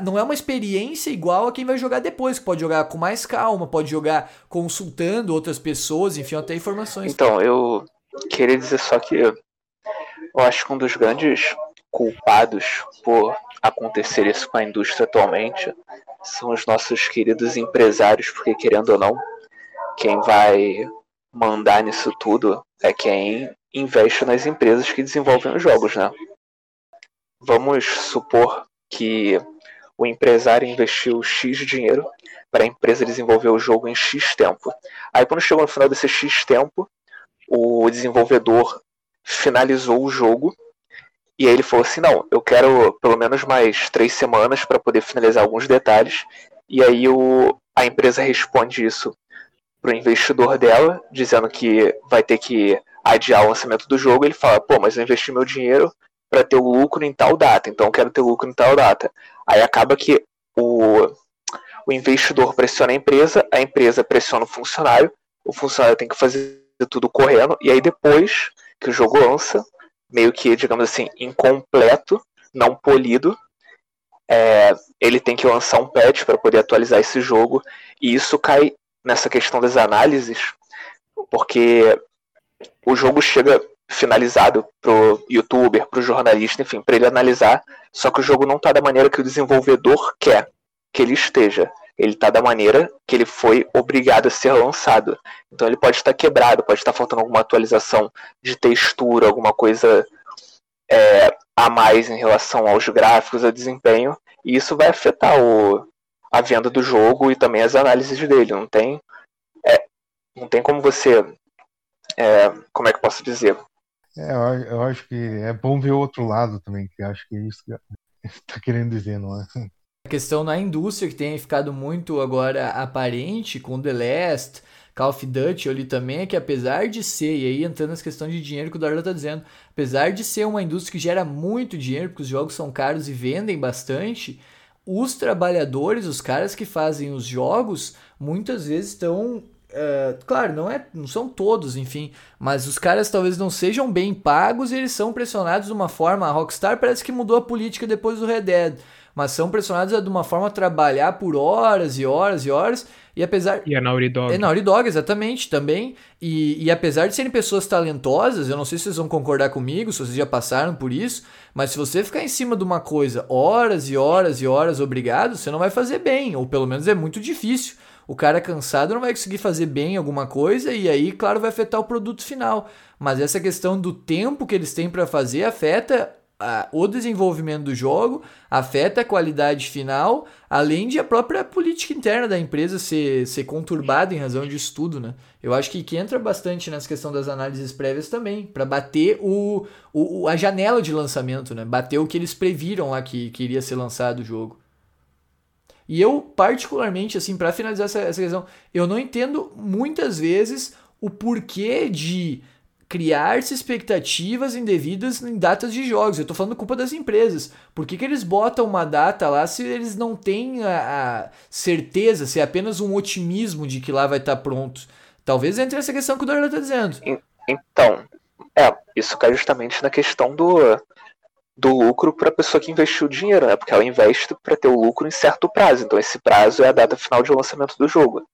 não é uma experiência igual a quem vai jogar depois, que pode jogar com mais calma, pode jogar consultando outras pessoas, enfim, até informações. Então, eu Queria dizer só que eu acho que um dos grandes culpados por acontecer isso com a indústria atualmente são os nossos queridos empresários, porque querendo ou não, quem vai mandar nisso tudo é quem investe nas empresas que desenvolvem os jogos, né? Vamos supor que o empresário investiu X dinheiro para a empresa desenvolver o jogo em X tempo. Aí quando chegou no final desse X tempo, o desenvolvedor finalizou o jogo e aí ele falou assim: não, eu quero pelo menos mais três semanas para poder finalizar alguns detalhes. E aí o, a empresa responde isso para o investidor dela, dizendo que vai ter que adiar o lançamento do jogo. Ele fala: pô, mas eu investi meu dinheiro para ter o lucro em tal data, então eu quero ter lucro em tal data. Aí acaba que o, o investidor pressiona a empresa, a empresa pressiona o funcionário, o funcionário tem que fazer tudo correndo, e aí depois que o jogo lança, meio que, digamos assim, incompleto, não polido, é, ele tem que lançar um patch para poder atualizar esse jogo, e isso cai nessa questão das análises, porque o jogo chega finalizado pro youtuber, pro jornalista, enfim, para ele analisar, só que o jogo não está da maneira que o desenvolvedor quer que ele esteja. Ele está da maneira que ele foi obrigado a ser lançado. Então ele pode estar quebrado, pode estar faltando alguma atualização de textura, alguma coisa é, a mais em relação aos gráficos, ao desempenho, e isso vai afetar o, a venda do jogo e também as análises dele. Não tem, é, não tem como você, é, como é que eu posso dizer? É, eu acho que é bom ver o outro lado também, que acho que é isso que está querendo dizer, não é? A questão na indústria que tem ficado muito agora aparente com The Last, Call of Duty ali também é que apesar de ser, e aí entrando nessa questão de dinheiro que o Darla tá dizendo, apesar de ser uma indústria que gera muito dinheiro, porque os jogos são caros e vendem bastante, os trabalhadores, os caras que fazem os jogos, muitas vezes estão Uh, claro, não, é, não são todos, enfim, mas os caras talvez não sejam bem pagos e eles são pressionados de uma forma. A Rockstar parece que mudou a política depois do Red Dead mas são pressionados de uma forma trabalhar por horas e horas e horas. E apesar. E a Naughty Dog. É Naughty Dog, exatamente, também. E, e apesar de serem pessoas talentosas, eu não sei se vocês vão concordar comigo, se vocês já passaram por isso, mas se você ficar em cima de uma coisa horas e horas e horas obrigado, você não vai fazer bem, ou pelo menos é muito difícil. O cara cansado não vai conseguir fazer bem alguma coisa e aí, claro, vai afetar o produto final. Mas essa questão do tempo que eles têm para fazer afeta a, o desenvolvimento do jogo, afeta a qualidade final, além de a própria política interna da empresa ser, ser conturbada em razão disso tudo, né? Eu acho que, que entra bastante nessa questão das análises prévias também, para bater o, o, a janela de lançamento, né? Bater o que eles previram lá que, que iria ser lançado o jogo. E eu, particularmente, assim, para finalizar essa, essa questão, eu não entendo muitas vezes o porquê de criar-se expectativas indevidas em datas de jogos. Eu estou falando culpa das empresas. Por que, que eles botam uma data lá se eles não têm a, a certeza, se é apenas um otimismo de que lá vai estar tá pronto? Talvez entre essa questão que o Dorla está dizendo. Então, é, isso cai justamente na questão do, do lucro para a pessoa que investiu o dinheiro, né? Porque ela investe para ter o lucro em certo prazo. Então, esse prazo é a data final de lançamento do jogo.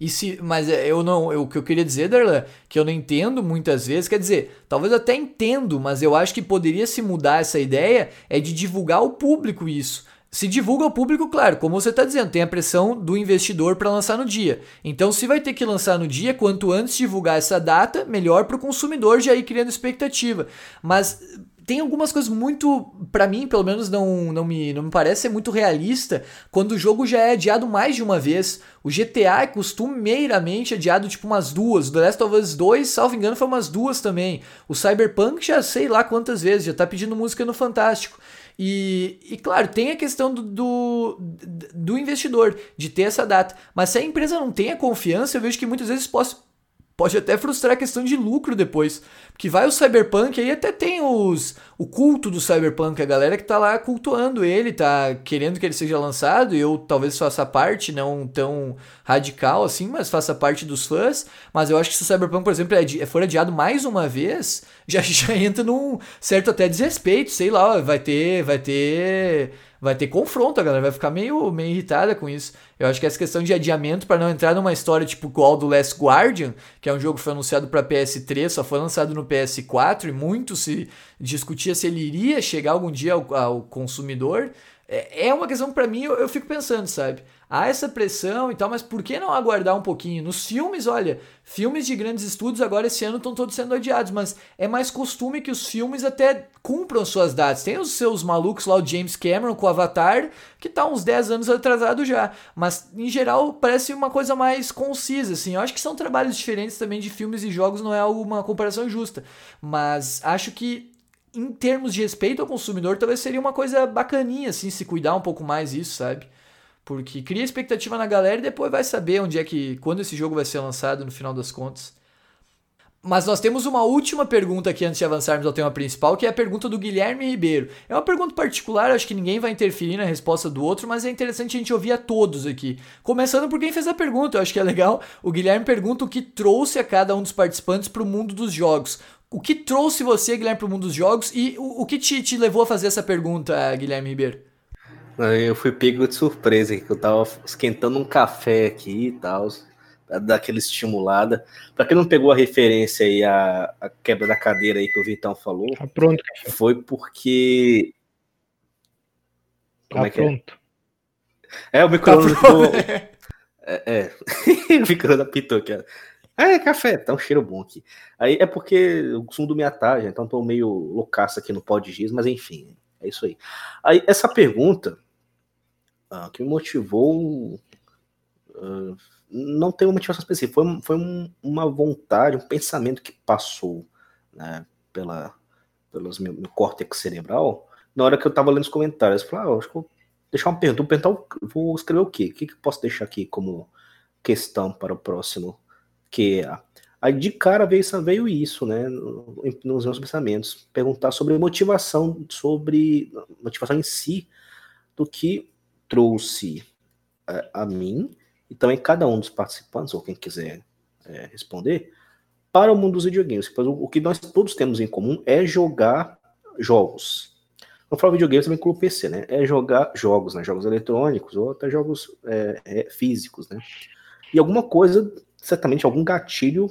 E se, mas é, eu não, eu, o que eu queria dizer, Darlan, que eu não entendo muitas vezes, quer dizer, talvez até entendo, mas eu acho que poderia se mudar essa ideia é de divulgar ao público isso. Se divulga ao público, claro, como você está dizendo, tem a pressão do investidor para lançar no dia. Então, se vai ter que lançar no dia, quanto antes divulgar essa data, melhor para o consumidor já ir criando expectativa. Mas tem algumas coisas muito, para mim, pelo menos não, não, me, não me parece ser muito realista quando o jogo já é adiado mais de uma vez. O GTA é costumeiramente adiado tipo umas duas. O The Last of Us 2, salvo engano, foi umas duas também. O Cyberpunk já sei lá quantas vezes, já tá pedindo música no Fantástico. E, e, claro, tem a questão do, do, do, investidor, de ter essa data. Mas se a empresa não tem a confiança, eu vejo que muitas vezes posso, pode até frustrar a questão de lucro depois. Porque vai o Cyberpunk, aí até tem os o culto do Cyberpunk, a galera que tá lá cultuando ele, tá querendo que ele seja lançado, e eu talvez faça parte, não tão radical assim, mas faça parte dos fãs. Mas eu acho que se o Cyberpunk, por exemplo, é, for adiado mais uma vez, já, já entra num certo até desrespeito, sei lá, vai ter, vai ter vai ter confronto, a galera vai ficar meio, meio irritada com isso. Eu acho que essa questão de adiamento para não entrar numa história tipo igual do Last Guardian, que é um jogo que foi anunciado para PS3, só foi lançado no PS4 e muito se discutia se ele iria chegar algum dia ao, ao consumidor. É, é uma questão para mim, eu, eu fico pensando, sabe? Há essa pressão e tal, mas por que não aguardar um pouquinho? Nos filmes, olha, filmes de grandes estúdios agora esse ano estão todos sendo adiados, mas é mais costume que os filmes até cumpram suas datas. Tem os seus malucos lá, o James Cameron com o Avatar, que tá uns 10 anos atrasado já, mas em geral parece uma coisa mais concisa, assim. Eu acho que são trabalhos diferentes também de filmes e jogos, não é uma comparação justa, mas acho que em termos de respeito ao consumidor, talvez seria uma coisa bacaninha, assim, se cuidar um pouco mais isso, sabe? Porque cria expectativa na galera e depois vai saber onde é que. quando esse jogo vai ser lançado no final das contas. Mas nós temos uma última pergunta aqui antes de avançarmos ao tema principal, que é a pergunta do Guilherme Ribeiro. É uma pergunta particular, acho que ninguém vai interferir na resposta do outro, mas é interessante a gente ouvir a todos aqui. Começando por quem fez a pergunta, eu acho que é legal. O Guilherme pergunta o que trouxe a cada um dos participantes para o mundo dos jogos. O que trouxe você, Guilherme, para o mundo dos jogos e o, o que te, te levou a fazer essa pergunta, Guilherme Ribeiro? Eu fui pego de surpresa, que eu tava esquentando um café aqui e tal, daquela estimulada. Pra quem não pegou a referência aí, a, a quebra da cadeira aí que o Vitão falou, tá pronto. foi porque. Como tá é que é? pronto. É? É, o micro-ondas ficou... É, é. o micro-ondas apitou aqui. É, café, tá um cheiro bom aqui. Aí é porque o consumo do minha tarde, então tô meio loucaço aqui no pod giz, mas enfim, é isso aí. Aí essa pergunta ah, que me motivou uh, não tem uma motivação específica, foi, foi um, uma vontade, um pensamento que passou né, pela, pelos meu, meu córtex cerebral na hora que eu tava lendo os comentários. Eu falei, ah, acho que vou deixar uma pergunta, vou, vou escrever o quê? O que, que eu posso deixar aqui como questão para o próximo QA? Aí de cara veio, veio isso, né, nos meus pensamentos, perguntar sobre motivação, sobre motivação em si, do que trouxe é, a mim e também cada um dos participantes, ou quem quiser é, responder, para o mundo dos videogames. O, o, que nós todos temos em comum é jogar jogos. Não falo videogames, também incluo PC, né? É jogar jogos, né? Jogos eletrônicos ou até jogos é, é, físicos, né? E alguma coisa, certamente algum gatilho,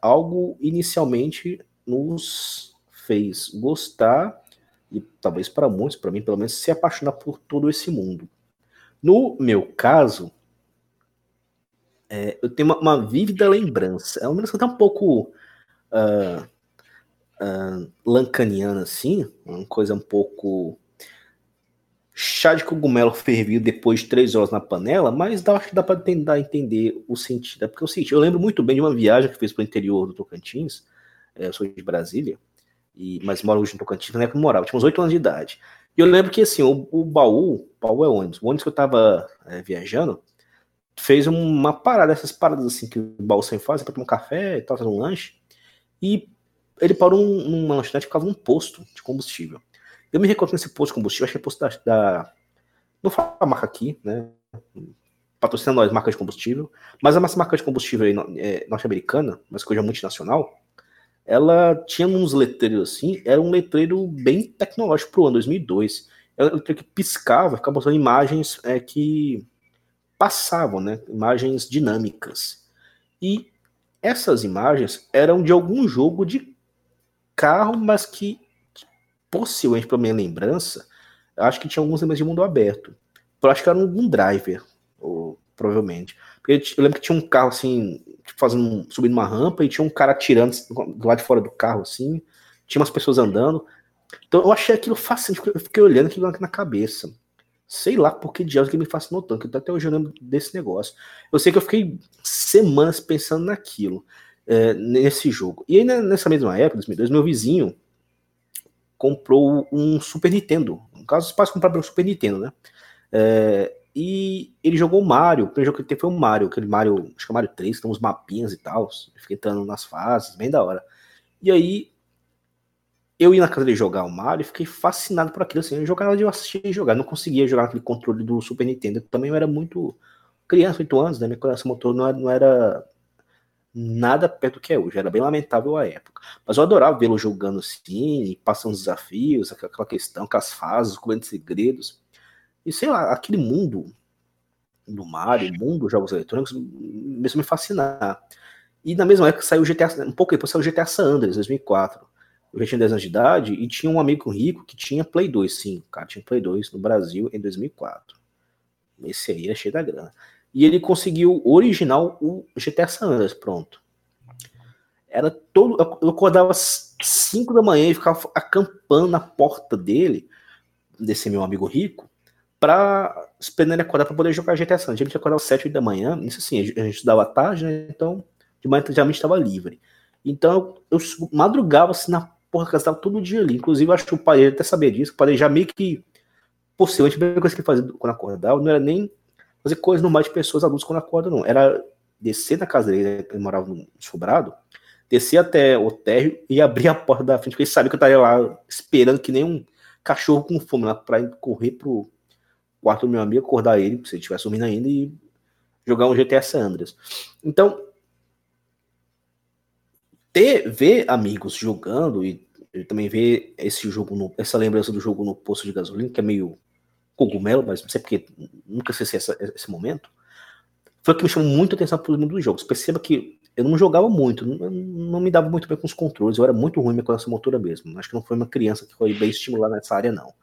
algo inicialmente nos fez gostar e talvez para muitos, para mim pelo menos, se apaixonar por todo esse mundo. No meu caso, é, eu tenho uma, uma, vívida lembrança. É uma lembrança até um pouco uh, uh, lancaniana, assim, uma coisa um pouco chá de cogumelo fervido depois de três horas na panela, mas dá, acho que dá para tentar entender o sentido. É porque é o seguinte, eu lembro muito bem de uma viagem que fiz para o interior do Tocantins, é, eu sou de Brasília, e, mas moro hoje no Tocantins, na época eu morava, tinha uns oito anos de idade. E eu lembro que assim, o, o baú, o baú é ônibus, o ônibus que eu tava é, viajando, fez uma parada, essas paradas assim que o baú sempre faz, para tomar um café e tal, fazer um lanche, e ele parou um, numa lanchonete que ficava um posto de combustível. Eu me recordo nesse posto de combustível, acho que é posto da, da não fala a marca aqui, né, patrocina nós, marca de combustível, mas a nossa marca de combustível é, norte-americana, mas que hoje é multinacional, ela tinha uns letreiros assim, era um letreiro bem tecnológico pro ano 2002. Era um letreiro que piscava, ficava mostrando imagens é, que passavam, né? Imagens dinâmicas. E essas imagens eram de algum jogo de carro, mas que possivelmente, para minha lembrança, acho que tinha alguns elementos de mundo aberto. Eu acho que era um, driver, ou, provavelmente. Porque eu lembro que tinha um carro assim, tipo, fazendo, subindo uma rampa e tinha um cara atirando do lado de fora do carro, assim. Tinha umas pessoas andando. Então eu achei aquilo fascinante, eu fiquei olhando aquilo na cabeça. Sei lá por que diabos que me fascinou tanto, que até hoje eu lembro desse negócio. Eu sei que eu fiquei semanas pensando naquilo, é, nesse jogo. E aí nessa mesma época, 2002, meu vizinho comprou um Super Nintendo. No caso, os pais compraram um Super Nintendo, né? É, e ele jogou o Mario. O primeiro jogo que ele teve foi o Mario, aquele Mario, acho que é o Mario 3, tem uns mapinhas e tal. Fiquei entrando nas fases, bem da hora. E aí, eu ia na casa dele jogar o Mario e fiquei fascinado por aquilo. Assim, eu jogava de assistir jogar, não conseguia jogar aquele controle do Super Nintendo. Também eu era muito criança, 8 anos, né? Minha coração motor não era, não era nada perto do que é hoje. Era bem lamentável a época. Mas eu adorava vê-lo jogando assim, passando os desafios, aquela questão, com as fases, cobrando segredos. E sei lá, aquele mundo do Mario, mundo dos jogos eletrônicos, a me fascinar. E na mesma época saiu o GTA, um pouco depois saiu o GTA San Andreas, 2004. Eu já tinha 10 anos de idade e tinha um amigo rico que tinha Play 2, sim, o cara tinha Play 2 no Brasil em 2004. Esse aí é cheio da grana. E ele conseguiu original o GTA San Andreas, pronto. Era todo. Eu acordava às 5 da manhã e ficava acampando na porta dele, desse meu amigo rico, pra esperando ele acordar pra poder jogar GTA San. A gente acordava às 7 da manhã, isso assim, a gente estudava tarde, né? Então, de manhã geralmente estava livre. Então, eu madrugava assim na porra, casa todo dia ali. Inclusive, acho que o pai até sabia disso, o pai já meio que, possivelmente, a primeira coisa que ele fazia quando acordava não era nem fazer coisas normais de pessoas adultas quando acordam, não. Era descer na casa dele, ele morava no sobrado, descer até o térreo e abrir a porta da frente, porque ele sabia que eu estaria lá esperando que nem um cachorro com fome lá para correr pro quarto do meu amigo, acordar ele, se ele estivesse dormindo ainda, e jogar um GTA San Andreas. Então, ter, ver amigos jogando e, também ver esse jogo, no, essa lembrança do jogo no posto de gasolina, que é meio cogumelo, mas não sei porque nunca sei se essa, esse momento, foi o que me chamou muito a atenção para o mundo dos jogos. Perceba que eu não jogava muito, não, não, me dava muito bem com os controles, eu era muito ruim minha coração motora mesmo. Acho que não foi uma criança que foi bem estimulada nessa área, não.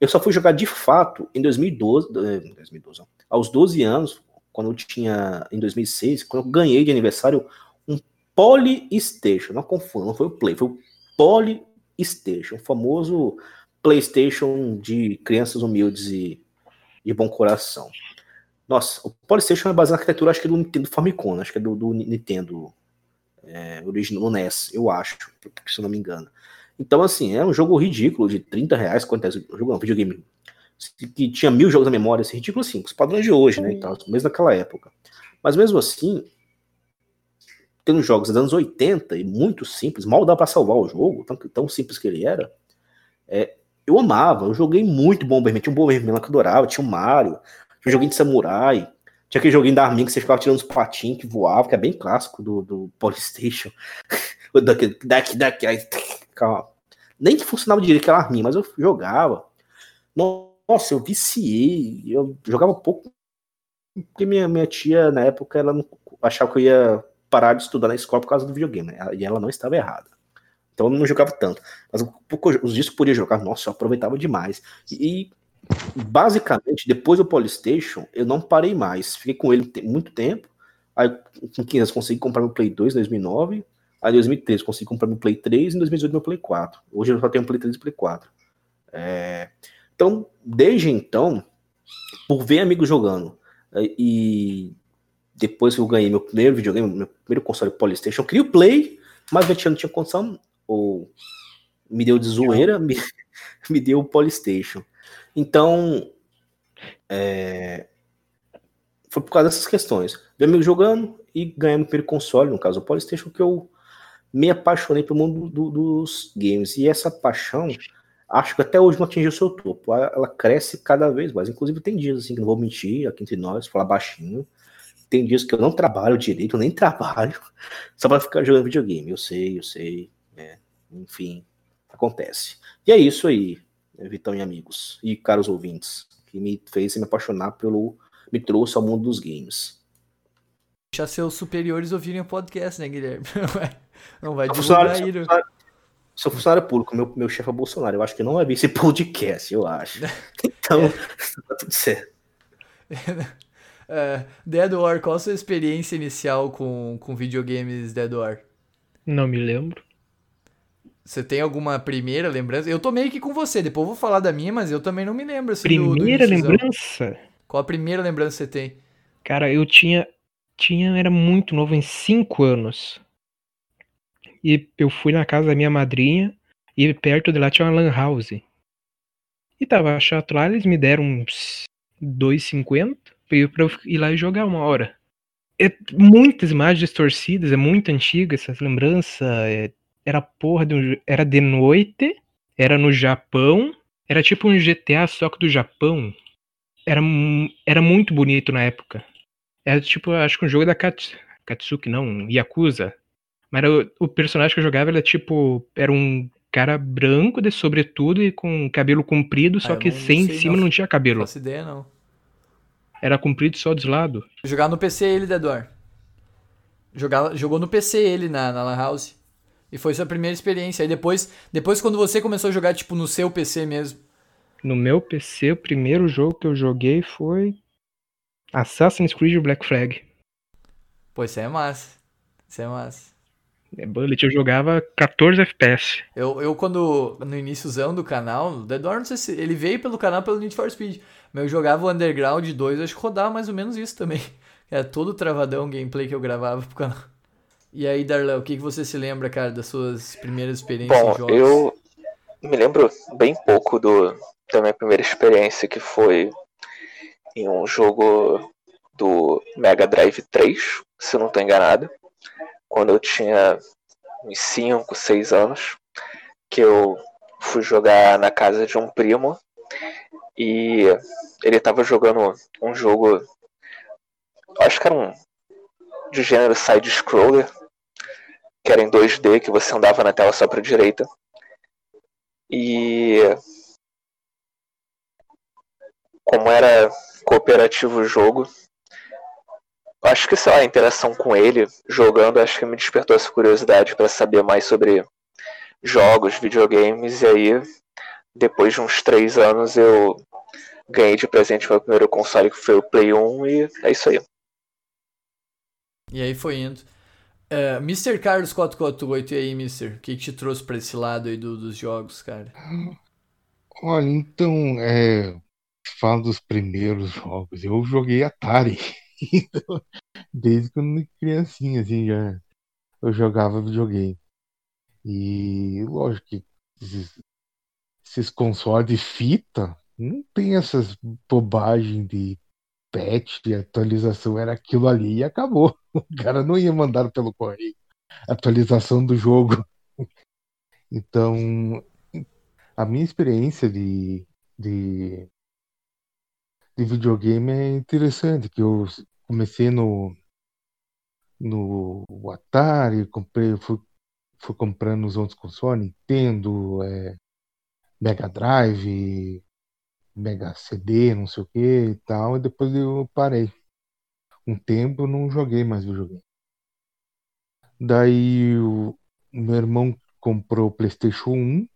Eu só fui jogar de fato em 2012, 2012 eh, aos 12 anos, quando eu tinha, em 2006, quando eu ganhei de aniversário um Polystation, não confunda, não foi o Play, foi o Polystation, o famoso PlayStation de crianças humildes e de bom coração. Nossa, o Polystation é baseado na arquitetura, acho que é do Nintendo Famicom, acho que é do, do Nintendo é, original, NES, eu acho, se eu não me engano. Então, assim, é um jogo ridículo, de 30 reais, quanto é jogo não, videogame, que tinha mil jogos na memória, assim, ridículo assim, os padrões de hoje, né, tal, mesmo naquela época. Mas mesmo assim, tendo jogos dos anos 80 e muito simples, mal dá para salvar o jogo, tão, tão simples que ele era, é, eu amava, eu joguei muito Bomberman, tinha um Bomberman que eu adorava, tinha o um Mario, tinha um joguinho de samurai, tinha aquele joguinho da Armin que você ficava tirando os patinhos que voavam, que é bem clássico do, do Polystation. daqui, daqui, daqui, calma. Nem que funcionava direito aquela Armin, mas eu jogava. Nossa, eu viciei, eu jogava pouco, porque minha, minha tia, na época, ela não achava que eu ia parar de estudar na escola por causa do videogame, né? E ela não estava errada. Então eu não jogava tanto. Mas os discos que podia jogar, nossa, eu aproveitava demais. E basicamente, depois do Polystation, eu não parei mais. Fiquei com ele muito tempo. Aí, com 15 anos, consegui comprar meu Play 2 em 2009. Aí, em 2013, consegui comprar meu Play 3. E em 2018, meu Play 4. Hoje eu só tenho Play 3 e Play 4. É... Então, desde então, por ver amigos jogando é, e depois que eu ganhei meu primeiro videogame, meu primeiro console Polystation, eu queria o Play, mas meu tio não tinha condição, ou me deu de zoeira, me, me deu o Polystation. Então, é, foi por causa dessas questões. Ver amigo jogando e ganhando o primeiro console, no caso o Polystation, que eu me apaixonei pelo mundo do, dos games. E essa paixão, acho que até hoje não atingiu seu topo. Ela cresce cada vez mais. Inclusive, tem dias assim que não vou mentir aqui entre nós, falar baixinho. Tem dias que eu não trabalho direito, nem trabalho, só para ficar jogando videogame. Eu sei, eu sei. É, enfim, acontece. E é isso aí, Vitão e amigos, e caros ouvintes, que me fez me apaixonar pelo. me trouxe ao mundo dos games. Deixar seus superiores ouvirem o podcast, né, Guilherme? Não vai, divulgar aí. Sou funcionário público, meu, meu chefe é Bolsonaro. Eu acho que não vai ver esse podcast, eu acho. Então, é. tá tudo certo. Uh, Dead War, qual a sua experiência inicial com, com videogames Dead War? Não me lembro. Você tem alguma primeira lembrança? Eu tô meio que com você, depois eu vou falar da minha, mas eu também não me lembro. Assim, primeira do, do lembrança? Qual a primeira lembrança que você tem? Cara, eu tinha. tinha era muito novo, em 5 anos. E eu fui na casa da minha madrinha, e perto de lá tinha uma lan house. E tava chato lá, eles me deram uns 2,50 pra eu ir lá e jogar uma hora. É muitas imagens distorcidas, é muito antiga essas lembranças. É, era porra de um, Era de noite, era no Japão, era tipo um GTA só que do Japão. Era, era muito bonito na época. Era tipo, acho que um jogo da Kats, Katsuki, não, Yakuza. Mas era, o, o personagem que eu jogava era tipo. Era um cara branco de sobretudo e com cabelo comprido, só ah, que sem em cima não, não tinha cabelo. Não faço ideia, não. Era comprido só de lado. Jogar no PC ele, Dedor. Jogar, jogou no PC ele na, na Lan House. E foi sua primeira experiência. Aí depois, depois quando você começou a jogar, tipo, no seu PC mesmo. No meu PC, o primeiro jogo que eu joguei foi Assassin's Creed Black Flag. Pô, isso é massa. Isso é massa. É Bullet, eu jogava 14 FPS. Eu, eu quando, no iníciozão do canal, Dead Door, não sei se ele veio pelo canal pelo Need for Speed, mas eu jogava o Underground 2, acho que rodava mais ou menos isso também. Era todo travadão gameplay que eu gravava pro canal. E aí, Darlan, o que, que você se lembra, cara, das suas primeiras experiências Bom, em jogos? eu me lembro bem pouco do, da minha primeira experiência, que foi em um jogo do Mega Drive 3, se eu não estou enganado quando eu tinha uns 5, 6 anos, que eu fui jogar na casa de um primo e ele estava jogando um jogo, acho que era um de gênero side-scroller, que era em 2D, que você andava na tela só para direita. E como era cooperativo o jogo, acho que, sei lá, a interação com ele jogando, acho que me despertou essa curiosidade para saber mais sobre jogos, videogames, e aí depois de uns três anos eu ganhei de presente meu primeiro console que foi o Play 1 e é isso aí. E aí foi indo. Uh, Mr. Carlos 448, e aí, Mister? O que, que te trouxe para esse lado aí do, dos jogos, cara? Olha, então, é, falo dos primeiros jogos. Eu joguei Atari. Desde quando criancinha, assim, já eu jogava videogame. E lógico que esses, esses consoles de fita não tem essas bobagens de patch, de atualização, era aquilo ali e acabou. O cara não ia mandar pelo correio atualização do jogo. Então, a minha experiência de, de, de videogame é interessante, que eu comecei no, no Atari, comprei, fui, fui comprando os outros consoles, Nintendo, é, Mega Drive, Mega CD, não sei o que e tal, e depois eu parei. Um tempo eu não joguei mais videogame. Daí o meu irmão comprou o PlayStation 1,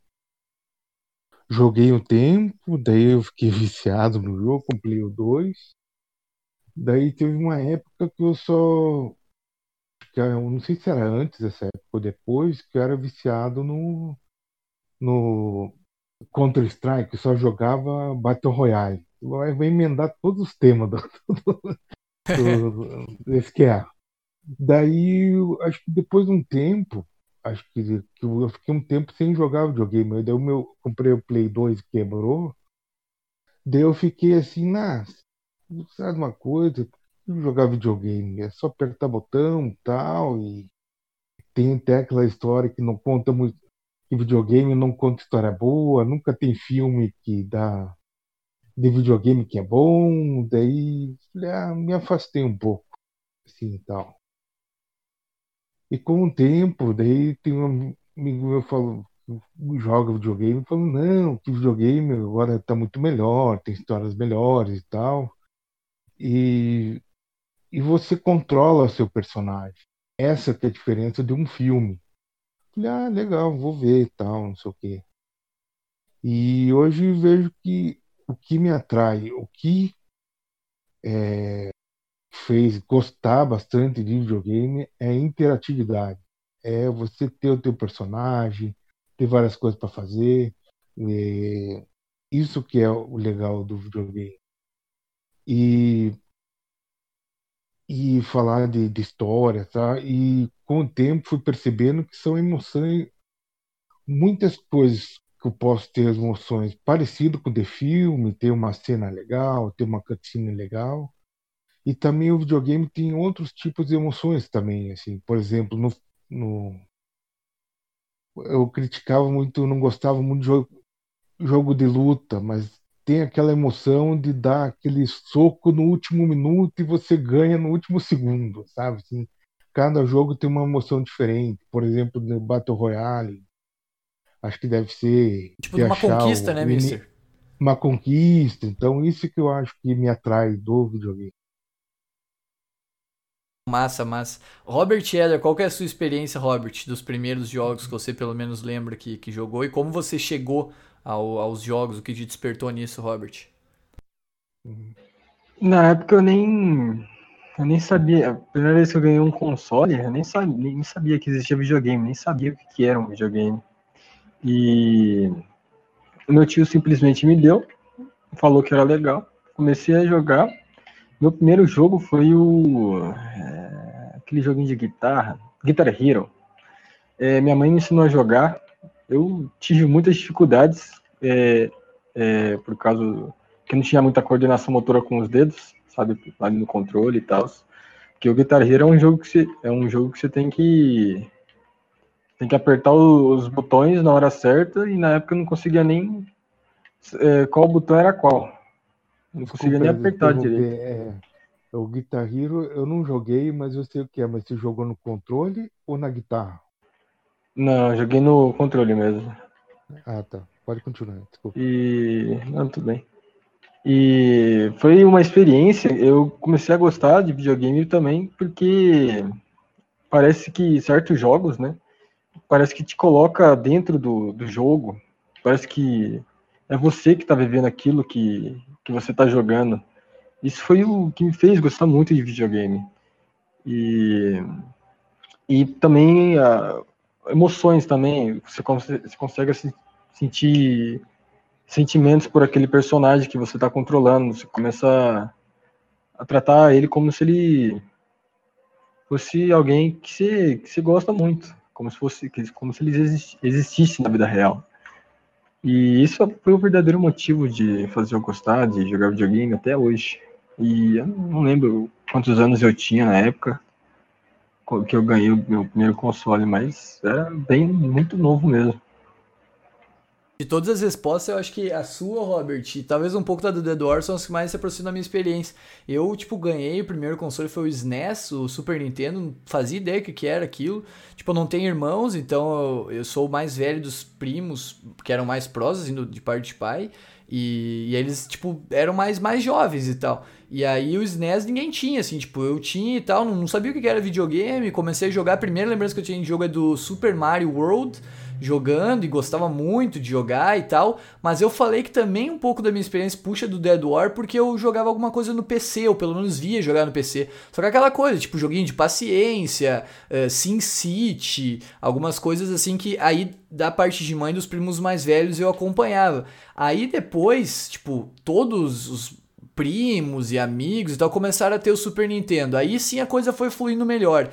joguei um tempo, daí eu fiquei viciado no jogo, comprei o 2. Daí teve uma época que eu só. Que eu não sei se era antes dessa época ou depois, que eu era viciado no. no Counter-Strike, só jogava Battle Royale. Vai emendar todos os temas do, do, do, é. Daí, acho que depois de um tempo, acho que, que eu fiquei um tempo sem jogar videogame. Daí o meu, comprei o Play 2 quebrou. Daí eu fiquei assim, nah, sabe uma coisa, jogar videogame, é só apertar botão e tal, e tem até aquela história que não conta muito, que videogame não conta história boa, nunca tem filme que dá de videogame que é bom, daí ah, me afastei um pouco, assim, tal. E com o tempo, daí tem um amigo meu falou, joga videogame, falou, não, que videogame agora está muito melhor, tem histórias melhores e tal. E, e você controla seu personagem. Essa que é a diferença de um filme. Falei, ah, legal, vou ver e tal, não sei o quê. E hoje vejo que o que me atrai, o que é, fez gostar bastante de videogame é interatividade. É você ter o teu personagem, ter várias coisas para fazer. É, isso que é o legal do videogame. E e falar de, de história, tá? E com o tempo fui percebendo que são emoções, muitas coisas que eu posso ter emoções parecido com o de filme, ter uma cena legal, ter uma cutscene legal. E também o videogame tem outros tipos de emoções também, assim, por exemplo, no, no eu criticava muito, não gostava muito de jogo, jogo de luta, mas tem aquela emoção de dar aquele soco no último minuto e você ganha no último segundo, sabe? Assim, cada jogo tem uma emoção diferente. Por exemplo, no Battle Royale, acho que deve ser. Tipo de uma conquista, o, né, Mister? Uma conquista. Então, isso que eu acho que me atrai do videogame. Massa, massa. Robert Eder, qual é a sua experiência, Robert, dos primeiros jogos que você pelo menos lembra que, que jogou e como você chegou ao, aos jogos? O que te despertou nisso, Robert? Na época eu nem. Eu nem sabia. A primeira vez que eu ganhei um console, eu nem sabia, nem sabia que existia videogame, nem sabia o que era um videogame. E meu tio simplesmente me deu, falou que era legal. Comecei a jogar. Meu primeiro jogo foi o. Aquele joguinho de guitarra, Guitar Hero. É, minha mãe me ensinou a jogar eu tive muitas dificuldades é, é, por causa que não tinha muita coordenação motora com os dedos, sabe, ali no controle e tal. Porque o Guitar Hero é um jogo que você, é um jogo que você tem que tem que apertar os botões na hora certa e na época eu não conseguia nem é, qual botão era qual. Não Desculpa, conseguia nem apertar direito. É, o Guitar Hero eu não joguei, mas eu sei o que é. Mas você jogou no controle ou na guitarra? Não, joguei no controle mesmo. Ah, tá. Pode continuar, desculpa. E. Não, tudo bem. E foi uma experiência. Eu comecei a gostar de videogame também, porque parece que certos jogos, né? Parece que te coloca dentro do, do jogo. Parece que é você que está vivendo aquilo que, que você está jogando. Isso foi o que me fez gostar muito de videogame. E, e também uh, emoções também. Você, você consegue sentir sentimentos por aquele personagem que você está controlando. Você começa a, a tratar ele como se ele fosse alguém que você, que você gosta muito, como se fosse como se ele existisse na vida real. E isso foi o verdadeiro motivo de fazer eu gostar de jogar videogame até hoje. E eu não lembro quantos anos eu tinha na época que eu ganhei o meu primeiro console, mas era bem muito novo mesmo. De todas as respostas, eu acho que a sua, Robert, e talvez um pouco da do War são as que mais se aproximam da minha experiência. Eu, tipo, ganhei o primeiro console foi o SNES, o Super Nintendo, não fazia ideia do que, era aquilo. Tipo, eu não tenho irmãos, então eu, eu, sou o mais velho dos primos, que eram mais próximos, assim, de parte de pai. E, e, eles, tipo, eram mais, mais jovens e tal. E aí o SNES ninguém tinha, assim, tipo, eu tinha e tal, não, não sabia o que era videogame. Comecei a jogar, a primeira lembrança que eu tinha de jogo é do Super Mario World jogando e gostava muito de jogar e tal, mas eu falei que também um pouco da minha experiência puxa do Dead War porque eu jogava alguma coisa no PC, ou pelo menos via jogar no PC. Só que aquela coisa, tipo joguinho de paciência, uh, City, algumas coisas assim que aí da parte de mãe dos primos mais velhos eu acompanhava. Aí depois, tipo, todos os primos e amigos e tal começaram a ter o Super Nintendo. Aí sim a coisa foi fluindo melhor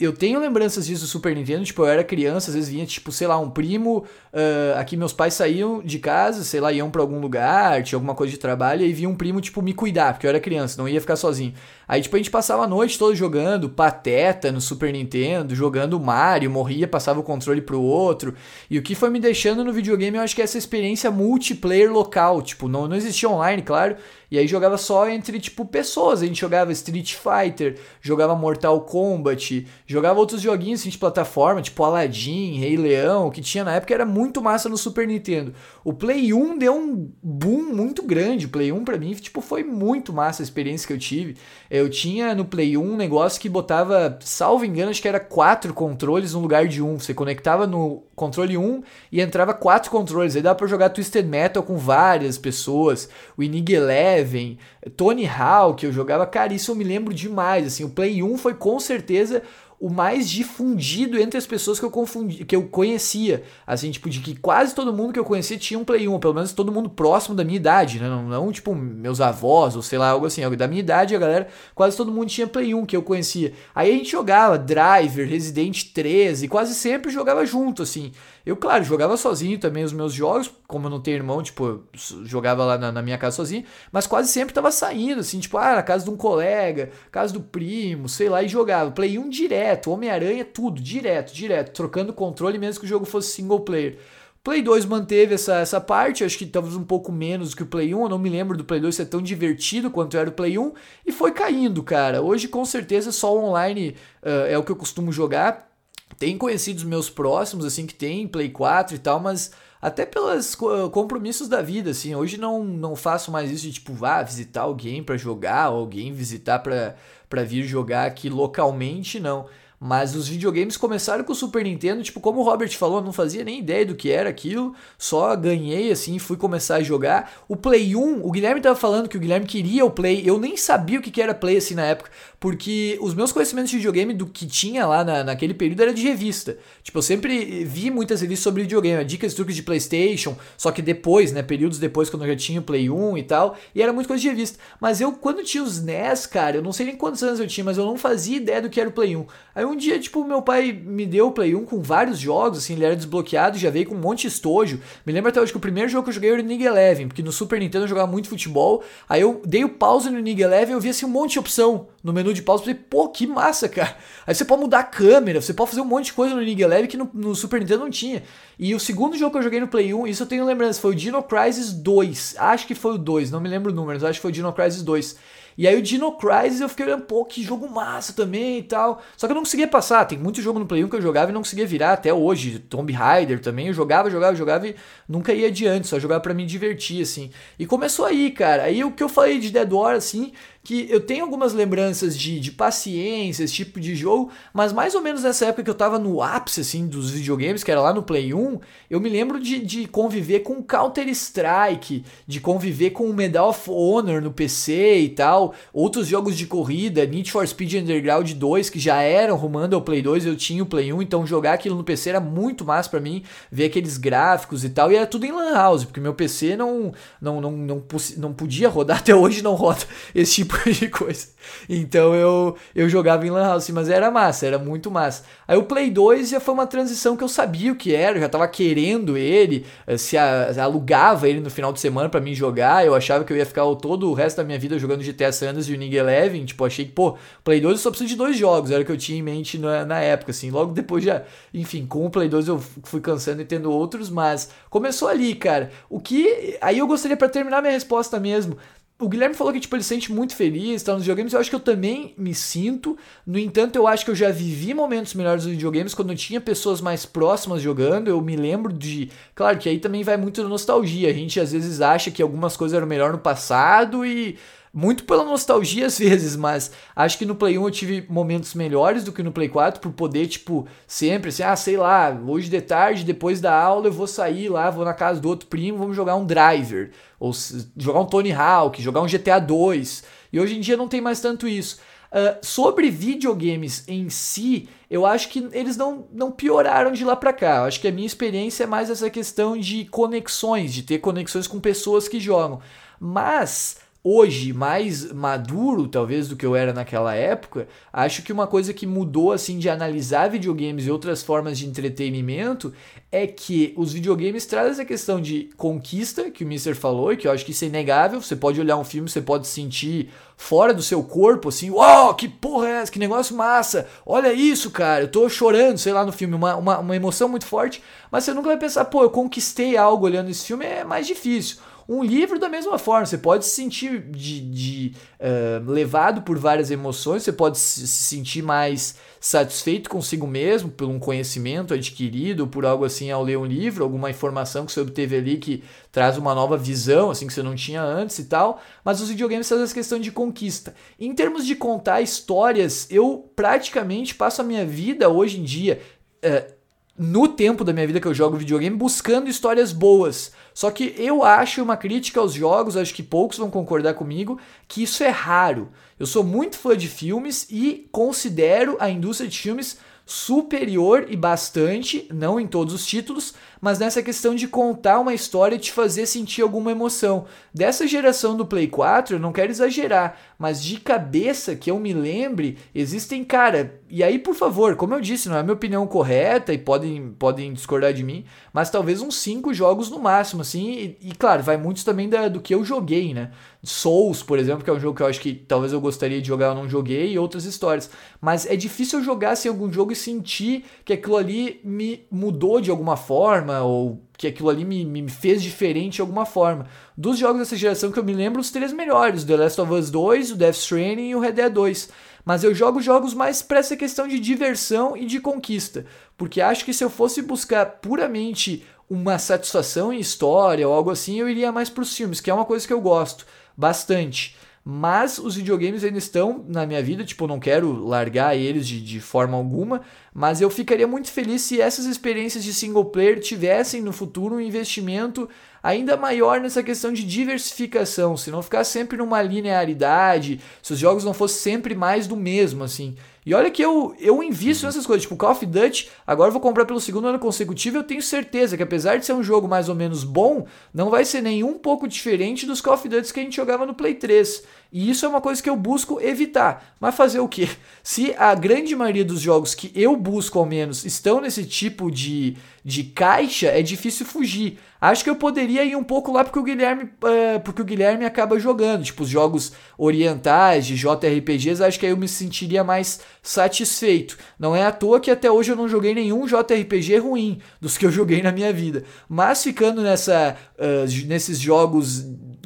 eu tenho lembranças disso do Super Nintendo, tipo, eu era criança, às vezes vinha, tipo, sei lá, um primo, uh, aqui meus pais saíam de casa, sei lá, iam para algum lugar, tinha alguma coisa de trabalho, e aí vinha um primo, tipo, me cuidar, porque eu era criança, não ia ficar sozinho. Aí, tipo, a gente passava a noite toda jogando Pateta no Super Nintendo, jogando Mario, morria, passava o controle pro outro, e o que foi me deixando no videogame, eu acho que é essa experiência multiplayer local, tipo, não, não existia online, claro, e aí jogava só entre, tipo, pessoas. A gente jogava Street Fighter, jogava Mortal Kombat, jogava outros joguinhos assim, de plataforma, tipo Aladdin, Rei Leão, que tinha na época era muito massa no Super Nintendo. O Play 1 deu um boom muito grande. O Play 1 pra mim, tipo, foi muito massa a experiência que eu tive. Eu tinha no Play 1 um negócio que botava, salvo engano, acho que era quatro controles no lugar de um. Você conectava no controle 1 e entrava quatro controles. Aí dava pra jogar Twisted Metal com várias pessoas. O Inig Eleven, Tony Hawk, eu jogava. Cara, isso eu me lembro demais. Assim, o Play 1 foi com certeza o mais difundido entre as pessoas que eu confundi, que eu conhecia. Assim, tipo, de que quase todo mundo que eu conhecia tinha um Play 1, pelo menos todo mundo próximo da minha idade, né? Não, não tipo meus avós ou sei lá, algo assim, algo da minha idade, a galera, quase todo mundo tinha Play 1 que eu conhecia. Aí a gente jogava Driver, Resident 13, quase sempre jogava junto, assim. Eu, claro, jogava sozinho também os meus jogos, como eu não tenho irmão, tipo, jogava lá na, na minha casa sozinho, mas quase sempre tava saindo, assim, tipo, ah, na casa de um colega, casa do primo, sei lá, e jogava. Play 1 direto, Homem-Aranha, tudo, direto, direto, trocando controle mesmo que o jogo fosse single player. Play 2 manteve essa, essa parte, acho que talvez um pouco menos que o Play 1, eu não me lembro do Play 2 ser tão divertido quanto era o Play 1, e foi caindo, cara. Hoje, com certeza, só online uh, é o que eu costumo jogar. Tem conhecidos meus próximos, assim, que tem Play 4 e tal, mas até pelos compromissos da vida, assim. Hoje não, não faço mais isso de, tipo, vá visitar alguém para jogar, ou alguém visitar para vir jogar aqui localmente, não. Mas os videogames começaram com o Super Nintendo, tipo, como o Robert falou, não fazia nem ideia do que era aquilo, só ganhei assim, fui começar a jogar. O Play 1, o Guilherme tava falando que o Guilherme queria o Play, eu nem sabia o que era Play assim na época, porque os meus conhecimentos de videogame do que tinha lá na, naquele período era de revista. Tipo, eu sempre vi muitas revistas sobre videogame, dicas e truques de PlayStation, só que depois, né, períodos depois, quando eu já tinha o Play 1 e tal, e era muito coisa de revista. Mas eu, quando tinha os NES, cara, eu não sei nem quantos anos eu tinha, mas eu não fazia ideia do que era o Play 1. Aí um dia, tipo, meu pai me deu o Play 1 com vários jogos, assim, ele era desbloqueado, já veio com um monte de estojo. Me lembro até hoje que o primeiro jogo que eu joguei era o Nig Eleven, porque no Super Nintendo eu jogava muito futebol. Aí eu dei o pause no Nig Eleven e eu vi assim um monte de opção no menu de pause. Falei, pô, que massa, cara. Aí você pode mudar a câmera, você pode fazer um monte de coisa no Nig Eleven que no, no Super Nintendo não tinha. E o segundo jogo que eu joguei no Play 1, isso eu tenho lembrança, foi o Dino Crisis 2. Acho que foi o 2, não me lembro o número, mas acho que foi o Dino Crisis 2. E aí o Dino Crisis eu fiquei olhando, pô, que jogo massa também e tal. Só que eu não conseguia passar. Tem muito jogo no Play 1 que eu jogava e não conseguia virar até hoje. Tomb Raider também. Eu jogava, jogava, jogava e nunca ia adiante. Só jogava para me divertir, assim. E começou aí, cara. Aí o que eu falei de Dead War, assim, que eu tenho algumas lembranças de, de paciência, esse tipo de jogo, mas mais ou menos nessa época que eu tava no ápice, assim, dos videogames, que era lá no Play 1, eu me lembro de, de conviver com Counter-Strike, de conviver com Medal of Honor no PC e tal, outros jogos de corrida, Need for Speed Underground 2, que já eram rumando ao Play 2, eu tinha o Play 1, então jogar aquilo no PC era muito massa para mim, ver aqueles gráficos e tal, e era tudo em Lan House, porque meu PC não, não, não, não, não podia rodar, até hoje não roda esse tipo de coisa. Então eu, eu jogava em Lan House, mas era massa, era muito massa. Aí o Play 2 já foi uma transição que eu sabia o que era, eu já tava querendo ele, eh, se alugava ele no final de semana para mim jogar, eu achava que eu ia ficar todo o resto da minha vida jogando GTA San Andreas e o Eleven, tipo, achei que, pô, Play 2 eu só preciso de dois jogos, era o que eu tinha em mente na, na época, assim, logo depois já, enfim, com o Play 2 eu fui cansando e tendo outros, mas começou ali, cara. O que, aí eu gostaria para terminar minha resposta mesmo, o Guilherme falou que tipo, ele se sente muito feliz, tá nos videogames. Eu acho que eu também me sinto. No entanto, eu acho que eu já vivi momentos melhores nos videogames quando eu tinha pessoas mais próximas jogando. Eu me lembro de. Claro que aí também vai muito da nostalgia. A gente às vezes acha que algumas coisas eram melhor no passado e muito pela nostalgia às vezes, mas acho que no Play 1 eu tive momentos melhores do que no Play 4 por poder, tipo, sempre assim, ah, sei lá, hoje de tarde, depois da aula, eu vou sair lá, vou na casa do outro primo, vamos jogar um Driver, ou jogar um Tony Hawk, jogar um GTA 2. E hoje em dia não tem mais tanto isso. Uh, sobre videogames em si, eu acho que eles não, não pioraram de lá para cá. Eu acho que a minha experiência é mais essa questão de conexões, de ter conexões com pessoas que jogam. Mas hoje mais maduro, talvez, do que eu era naquela época, acho que uma coisa que mudou assim de analisar videogames e outras formas de entretenimento é que os videogames trazem essa questão de conquista, que o Mister falou, e que eu acho que isso é inegável. Você pode olhar um filme, você pode sentir fora do seu corpo, assim, uau, oh, que porra é essa? Que negócio massa! Olha isso, cara, eu tô chorando, sei lá, no filme, uma, uma, uma emoção muito forte, mas você nunca vai pensar, pô, eu conquistei algo olhando esse filme, é mais difícil. Um livro, da mesma forma, você pode se sentir de, de uh, levado por várias emoções, você pode se sentir mais satisfeito consigo mesmo por um conhecimento adquirido, por algo assim ao ler um livro, alguma informação que você obteve ali que traz uma nova visão, assim, que você não tinha antes e tal. Mas os videogames fazem essa questão de conquista. Em termos de contar histórias, eu praticamente passo a minha vida hoje em dia. Uh, no tempo da minha vida que eu jogo videogame buscando histórias boas. Só que eu acho uma crítica aos jogos, acho que poucos vão concordar comigo, que isso é raro. Eu sou muito fã de filmes e considero a indústria de filmes superior e bastante, não em todos os títulos, mas nessa questão de contar uma história e te fazer sentir alguma emoção. Dessa geração do Play 4, eu não quero exagerar, mas de cabeça que eu me lembre, existem, cara, e aí por favor, como eu disse, não é minha opinião correta e podem, podem discordar de mim, mas talvez uns 5 jogos no máximo, assim, e, e claro, vai muito também da, do que eu joguei, né? Souls, por exemplo, que é um jogo que eu acho que talvez eu gostaria de jogar, eu não joguei, e outras histórias. Mas é difícil eu jogar assim, algum jogo e sentir que aquilo ali me mudou de alguma forma, ou que aquilo ali me, me fez diferente de alguma forma. Dos jogos dessa geração que eu me lembro, os três melhores: The Last of Us 2, o Death Stranding e o Red Dead 2. Mas eu jogo jogos mais para essa questão de diversão e de conquista. Porque acho que se eu fosse buscar puramente uma satisfação em história ou algo assim, eu iria mais para os filmes, que é uma coisa que eu gosto bastante. Mas os videogames ainda estão na minha vida, tipo, eu não quero largar eles de, de forma alguma, mas eu ficaria muito feliz se essas experiências de single player tivessem no futuro um investimento ainda maior nessa questão de diversificação, se não ficar sempre numa linearidade, se os jogos não fossem sempre mais do mesmo, assim. E olha que eu, eu invisto nessas coisas, tipo Call of Duty, agora eu vou comprar pelo segundo ano consecutivo, eu tenho certeza que apesar de ser um jogo mais ou menos bom, não vai ser nem um pouco diferente dos Call of Duty que a gente jogava no Play 3. E isso é uma coisa que eu busco evitar. Mas fazer o quê? Se a grande maioria dos jogos que eu busco, ao menos, estão nesse tipo de, de caixa, é difícil fugir. Acho que eu poderia ir um pouco lá porque o Guilherme, uh, porque o Guilherme acaba jogando. Tipo, os jogos orientais, de JRPGs, acho que aí eu me sentiria mais satisfeito. Não é à toa que até hoje eu não joguei nenhum JRPG ruim dos que eu joguei na minha vida. Mas ficando nessa, uh, nesses jogos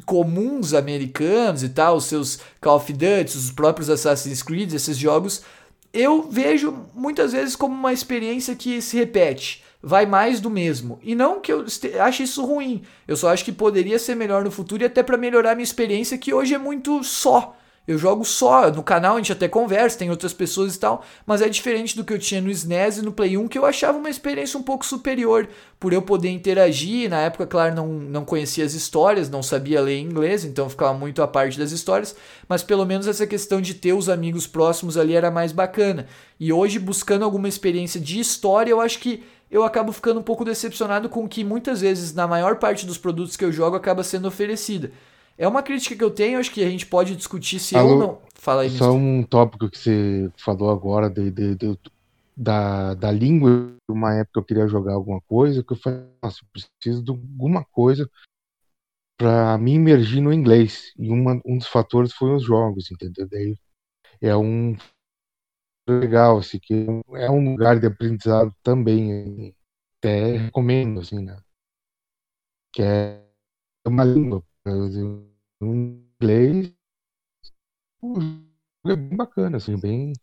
comuns americanos e tal, os seus Call of Duty, os próprios Assassin's Creed, esses jogos, eu vejo muitas vezes como uma experiência que se repete, vai mais do mesmo. E não que eu ache isso ruim, eu só acho que poderia ser melhor no futuro e até para melhorar minha experiência, que hoje é muito só. Eu jogo só, no canal a gente até conversa, tem outras pessoas e tal, mas é diferente do que eu tinha no SNES e no Play 1, que eu achava uma experiência um pouco superior, por eu poder interagir, na época, claro, não, não conhecia as histórias, não sabia ler inglês, então ficava muito à parte das histórias, mas pelo menos essa questão de ter os amigos próximos ali era mais bacana. E hoje, buscando alguma experiência de história, eu acho que eu acabo ficando um pouco decepcionado com o que muitas vezes, na maior parte dos produtos que eu jogo, acaba sendo oferecida. É uma crítica que eu tenho, acho que a gente pode discutir se Alô, eu não. Fala aí, Só Mister. um tópico que você falou agora de, de- de- da, da língua. Uma época eu queria jogar alguma coisa, que eu falei, nossa, eu preciso de alguma coisa para me imergir no inglês. E uma, um dos fatores foi os jogos, entendeu? Daí é um legal, assim, que é um lugar de aprendizado também. Até recomendo, assim, né? Que é uma língua. Inglês o jogo é bem bacana, assim, bem,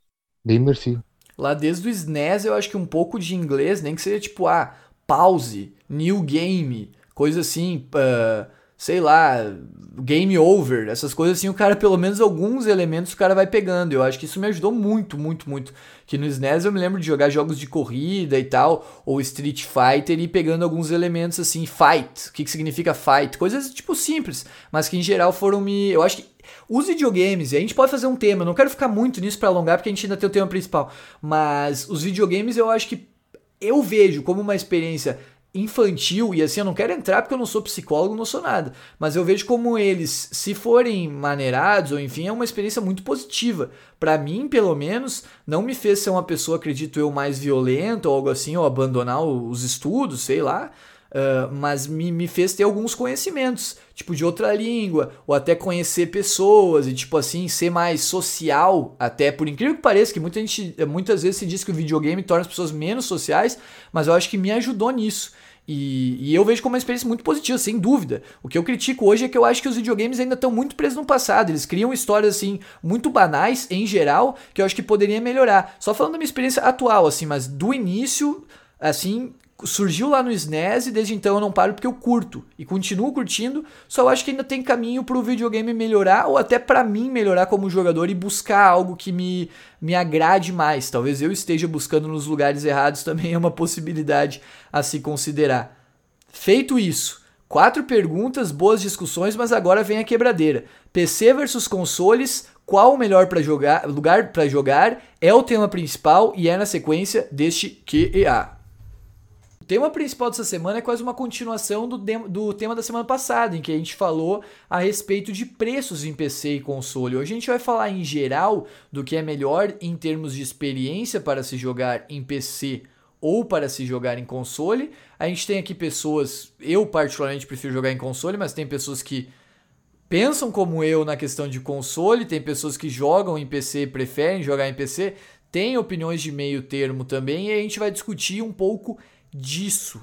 bem imersivo. Lá desde o SNES eu acho que um pouco de inglês, nem que seja tipo, ah, pause, new game, coisa assim, ah, sei lá, game over, essas coisas assim, o cara, pelo menos alguns elementos o cara vai pegando. Eu acho que isso me ajudou muito, muito, muito. Que no SNES eu me lembro de jogar jogos de corrida e tal, ou Street Fighter e pegando alguns elementos assim, fight, o que, que significa fight, coisas tipo simples, mas que em geral foram me. Eu acho que os videogames, a gente pode fazer um tema, eu não quero ficar muito nisso pra alongar, porque a gente ainda tem o tema principal. Mas os videogames eu acho que eu vejo como uma experiência infantil, e assim eu não quero entrar porque eu não sou psicólogo, não sou nada, mas eu vejo como eles, se forem maneirados, ou enfim, é uma experiência muito positiva. Pra mim, pelo menos, não me fez ser uma pessoa, acredito eu, mais violenta ou algo assim, ou abandonar os estudos, sei lá. Uh, mas me, me fez ter alguns conhecimentos, tipo de outra língua, ou até conhecer pessoas e tipo assim, ser mais social, até por incrível que pareça, que muita gente, muitas vezes se diz que o videogame torna as pessoas menos sociais, mas eu acho que me ajudou nisso. E, e eu vejo como uma experiência muito positiva, sem dúvida. O que eu critico hoje é que eu acho que os videogames ainda estão muito presos no passado. Eles criam histórias, assim, muito banais, em geral, que eu acho que poderia melhorar. Só falando da minha experiência atual, assim, mas do início, assim, surgiu lá no SNES e desde então eu não paro porque eu curto e continuo curtindo, só acho que ainda tem caminho pro videogame melhorar ou até para mim melhorar como jogador e buscar algo que me, me agrade mais. Talvez eu esteja buscando nos lugares errados também é uma possibilidade a se considerar. Feito isso, quatro perguntas, boas discussões, mas agora vem a quebradeira. PC versus consoles, qual o melhor para jogar, lugar para jogar? É o tema principal e é na sequência deste QEA. O tema principal dessa semana é quase uma continuação do, do tema da semana passada, em que a gente falou a respeito de preços em PC e console. Hoje a gente vai falar em geral do que é melhor em termos de experiência para se jogar em PC ou para se jogar em console. A gente tem aqui pessoas, eu particularmente prefiro jogar em console, mas tem pessoas que pensam como eu na questão de console, tem pessoas que jogam em PC e preferem jogar em PC, tem opiniões de meio termo também, e a gente vai discutir um pouco disso.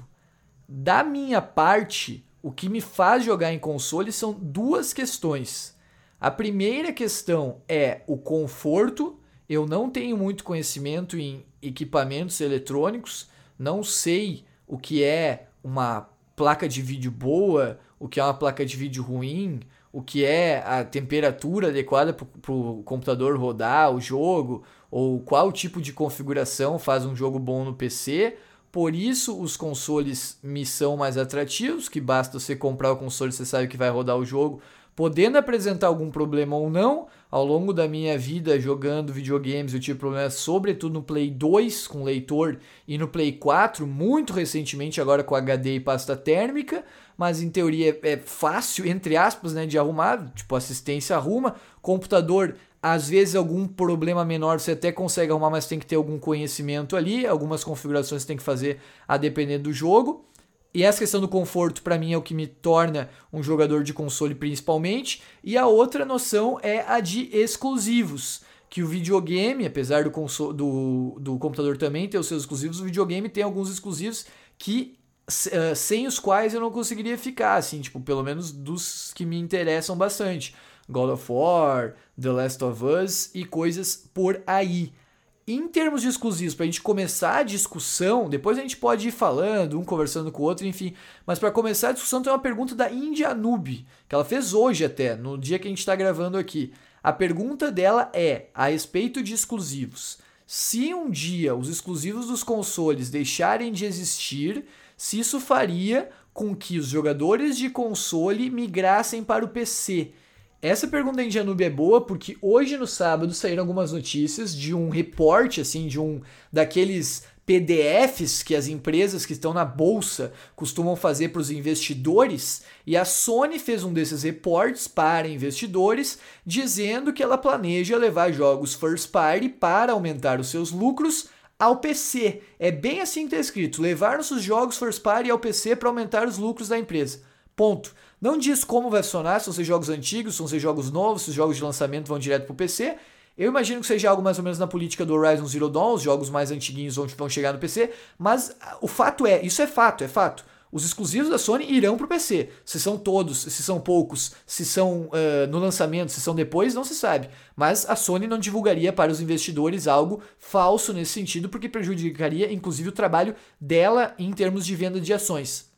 Da minha parte, o que me faz jogar em console são duas questões. A primeira questão é o conforto. Eu não tenho muito conhecimento em equipamentos eletrônicos, não sei o que é uma placa de vídeo boa, o que é uma placa de vídeo ruim, o que é a temperatura adequada para o computador rodar o jogo, ou qual tipo de configuração faz um jogo bom no PC. Por isso os consoles me são mais atrativos, que basta você comprar o console, você sabe que vai rodar o jogo, podendo apresentar algum problema ou não. Ao longo da minha vida jogando videogames, eu tive problemas sobretudo no Play 2 com leitor e no Play 4, muito recentemente agora com HD e pasta térmica, mas em teoria é fácil, entre aspas, né, de arrumar, tipo assistência arruma, computador às vezes algum problema menor você até consegue arrumar, mas tem que ter algum conhecimento ali, algumas configurações você tem que fazer a depender do jogo. E essa questão do conforto para mim é o que me torna um jogador de console principalmente. E a outra noção é a de exclusivos, que o videogame, apesar do, console, do, do computador também ter os seus exclusivos, o videogame tem alguns exclusivos que uh, sem os quais eu não conseguiria ficar, assim, tipo, pelo menos dos que me interessam bastante. God of War, The Last of Us e coisas por aí. Em termos de exclusivos, para a gente começar a discussão, depois a gente pode ir falando, um conversando com o outro, enfim. Mas para começar a discussão, tem uma pergunta da India Noob, que ela fez hoje até, no dia que a gente está gravando aqui. A pergunta dela é a respeito de exclusivos. Se um dia os exclusivos dos consoles deixarem de existir, se isso faria com que os jogadores de console migrassem para o PC. Essa pergunta em Janube é boa porque hoje no sábado saíram algumas notícias de um reporte assim de um daqueles PDFs que as empresas que estão na bolsa costumam fazer para os investidores, e a Sony fez um desses reportes para investidores, dizendo que ela planeja levar jogos first party para aumentar os seus lucros ao PC. É bem assim que está escrito: levar nossos jogos first party ao PC para aumentar os lucros da empresa. Ponto. Não diz como vai funcionar, se vão ser jogos antigos, se vão ser jogos novos, se os jogos de lançamento vão direto para o PC. Eu imagino que seja algo mais ou menos na política do Horizon Zero Dawn, os jogos mais antiguinhos vão chegar no PC, mas ah, o fato é, isso é fato, é fato. Os exclusivos da Sony irão para o PC. Se são todos, se são poucos, se são uh, no lançamento, se são depois, não se sabe. Mas a Sony não divulgaria para os investidores algo falso nesse sentido, porque prejudicaria inclusive o trabalho dela em termos de venda de ações.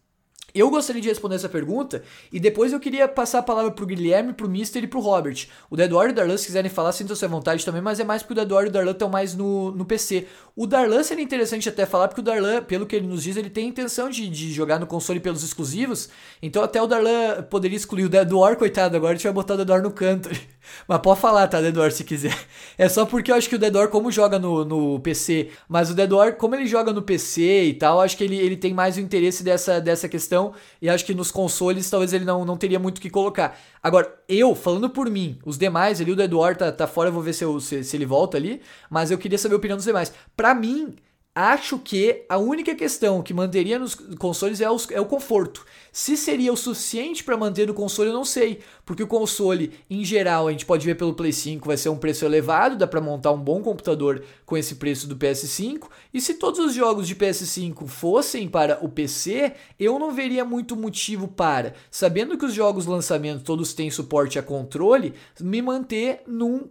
Eu gostaria de responder essa pergunta e depois eu queria passar a palavra pro Guilherme, pro Mister e pro Robert. O Deduário e o Darlan, se quiserem falar, sintam-se à vontade também, mas é mais porque o Deduário e o Darlan estão mais no, no PC. O Darlan seria interessante até falar, porque o Darlan, pelo que ele nos diz, ele tem intenção de, de jogar no console pelos exclusivos. Então até o Darlan poderia excluir o Deduar, coitado, agora a gente vai botar o Deduar no canto. Mas pode falar, tá, Deduar, se quiser. É só porque eu acho que o Deduar, como joga no, no PC, mas o Deduar, como ele joga no PC e tal, acho que ele, ele tem mais o interesse dessa, dessa questão e acho que nos consoles talvez ele não, não teria muito o que colocar. Agora, eu, falando por mim, os demais ali, o do Eduardo tá, tá fora, eu vou ver se, eu, se, se ele volta ali, mas eu queria saber a opinião dos demais. Pra mim, acho que a única questão que manteria nos consoles é, os, é o conforto. Se seria o suficiente para manter no console, eu não sei. Porque o console, em geral, a gente pode ver pelo Play 5, vai ser um preço elevado, dá para montar um bom computador com esse preço do PS5. E se todos os jogos de PS5 fossem para o PC, eu não veria muito motivo para, sabendo que os jogos lançamento todos têm suporte a controle, me manter num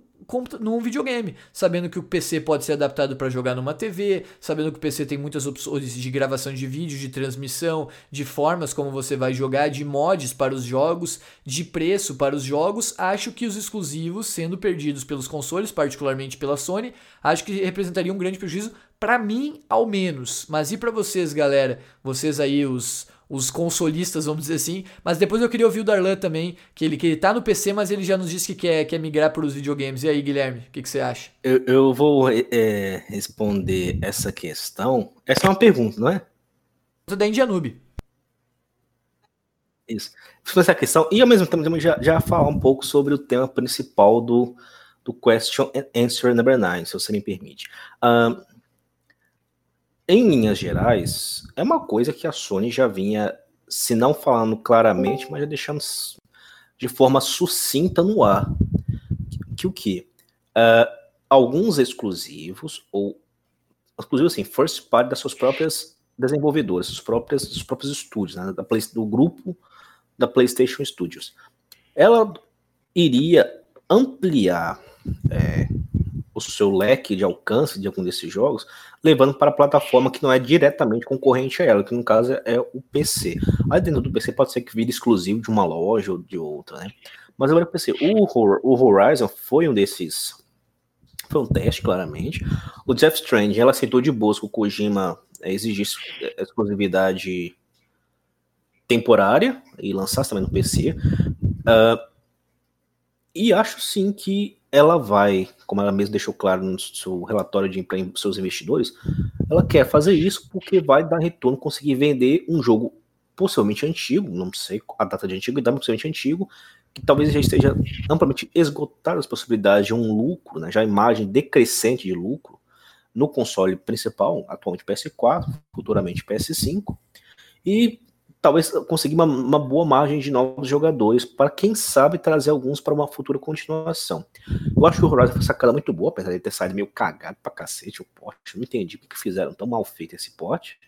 num videogame, sabendo que o PC pode ser adaptado para jogar numa TV, sabendo que o PC tem muitas opções de gravação de vídeo, de transmissão, de formas como você vai jogar, de mods para os jogos, de preço para os jogos, acho que os exclusivos sendo perdidos pelos consoles, particularmente pela Sony, acho que representaria um grande prejuízo para mim ao menos. Mas e para vocês, galera? Vocês aí os os consolistas, vamos dizer assim. Mas depois eu queria ouvir o Darlan também, que ele, que ele tá no PC, mas ele já nos disse que quer, quer migrar para os videogames. E aí, Guilherme, o que, que você acha? Eu, eu vou é, responder essa questão. Essa é uma pergunta, não é? Da Indianube. Isso. Essa questão, e ao mesmo tempo já, já falar um pouco sobre o tema principal do, do Question and Answer Number 9, se você me permite. Um, em linhas gerais, é uma coisa que a Sony já vinha, se não falando claramente, mas já deixando de forma sucinta no ar. Que, o que? Uh, alguns exclusivos, ou exclusivos assim, first party das suas próprias desenvolvedoras, dos próprios, dos próprios estúdios, né, da Play, do grupo da PlayStation Studios. Ela iria ampliar é, o seu leque de alcance de algum desses jogos, levando para a plataforma que não é diretamente concorrente a ela, que no caso é o PC. Aí dentro do PC pode ser que vire exclusivo de uma loja ou de outra, né? Mas agora o PC, o, Horizon foi um desses. Foi um teste, claramente. O Death Stranding, ela aceitou de boa que o Kojima exigisse exclusividade temporária e lançasse também no PC. Uh, e acho sim que ela vai, como ela mesma deixou claro no seu relatório de seus investidores, ela quer fazer isso porque vai dar retorno, conseguir vender um jogo possivelmente antigo, não sei a data de antiguidade, possivelmente antigo, que talvez já esteja amplamente esgotado as possibilidades de um lucro, né, já a imagem decrescente de lucro no console principal, atualmente PS4, futuramente PS5, e talvez conseguir uma, uma, boa margem de novos jogadores, para quem sabe trazer alguns para uma futura continuação. Eu acho que o Horizon foi sacada muito boa, apesar de ter saído meio cagado pra cacete o porte. Não entendi porque fizeram tão mal feito esse porte.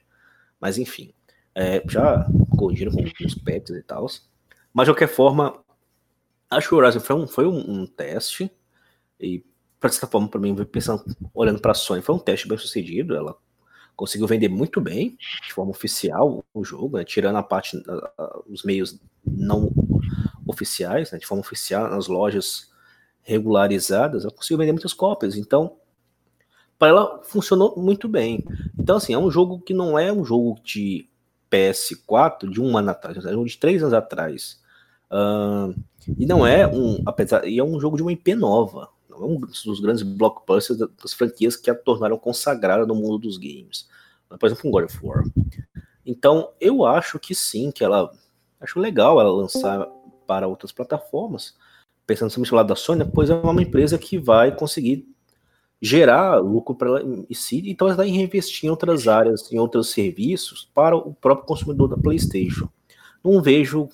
Mas enfim, é, já corrigiram com os pets e tal. Mas de qualquer forma, acho que o Horizon foi um, foi um, um teste. E, de certa forma, para mim, pensando, olhando para a Sony, foi um teste bem sucedido. Ela conseguiu vender muito bem, de forma oficial, o jogo, né, tirando a parte, uh, os meios não oficiais, né, de forma oficial, nas lojas regularizadas, ela conseguiu vender muitas cópias. Então, para ela funcionou muito bem. Então, assim, é um jogo que não é um jogo de PS4 de um ano atrás, é um jogo de três anos atrás. Uh, e não é um, apesar, e é um jogo de uma IP nova. É um dos grandes blockbusters das franquias que a tornaram consagrada no mundo dos games. Por exemplo, um God of War. Então, eu acho que sim, que ela. Acho legal ela lançar para outras plataformas. Pensando somente no lado da Sony, pois é uma empresa que vai conseguir gerar lucro para ela em si, então ela vai reinvestir em outras áreas, em outros serviços para o próprio consumidor da PlayStation. Não vejo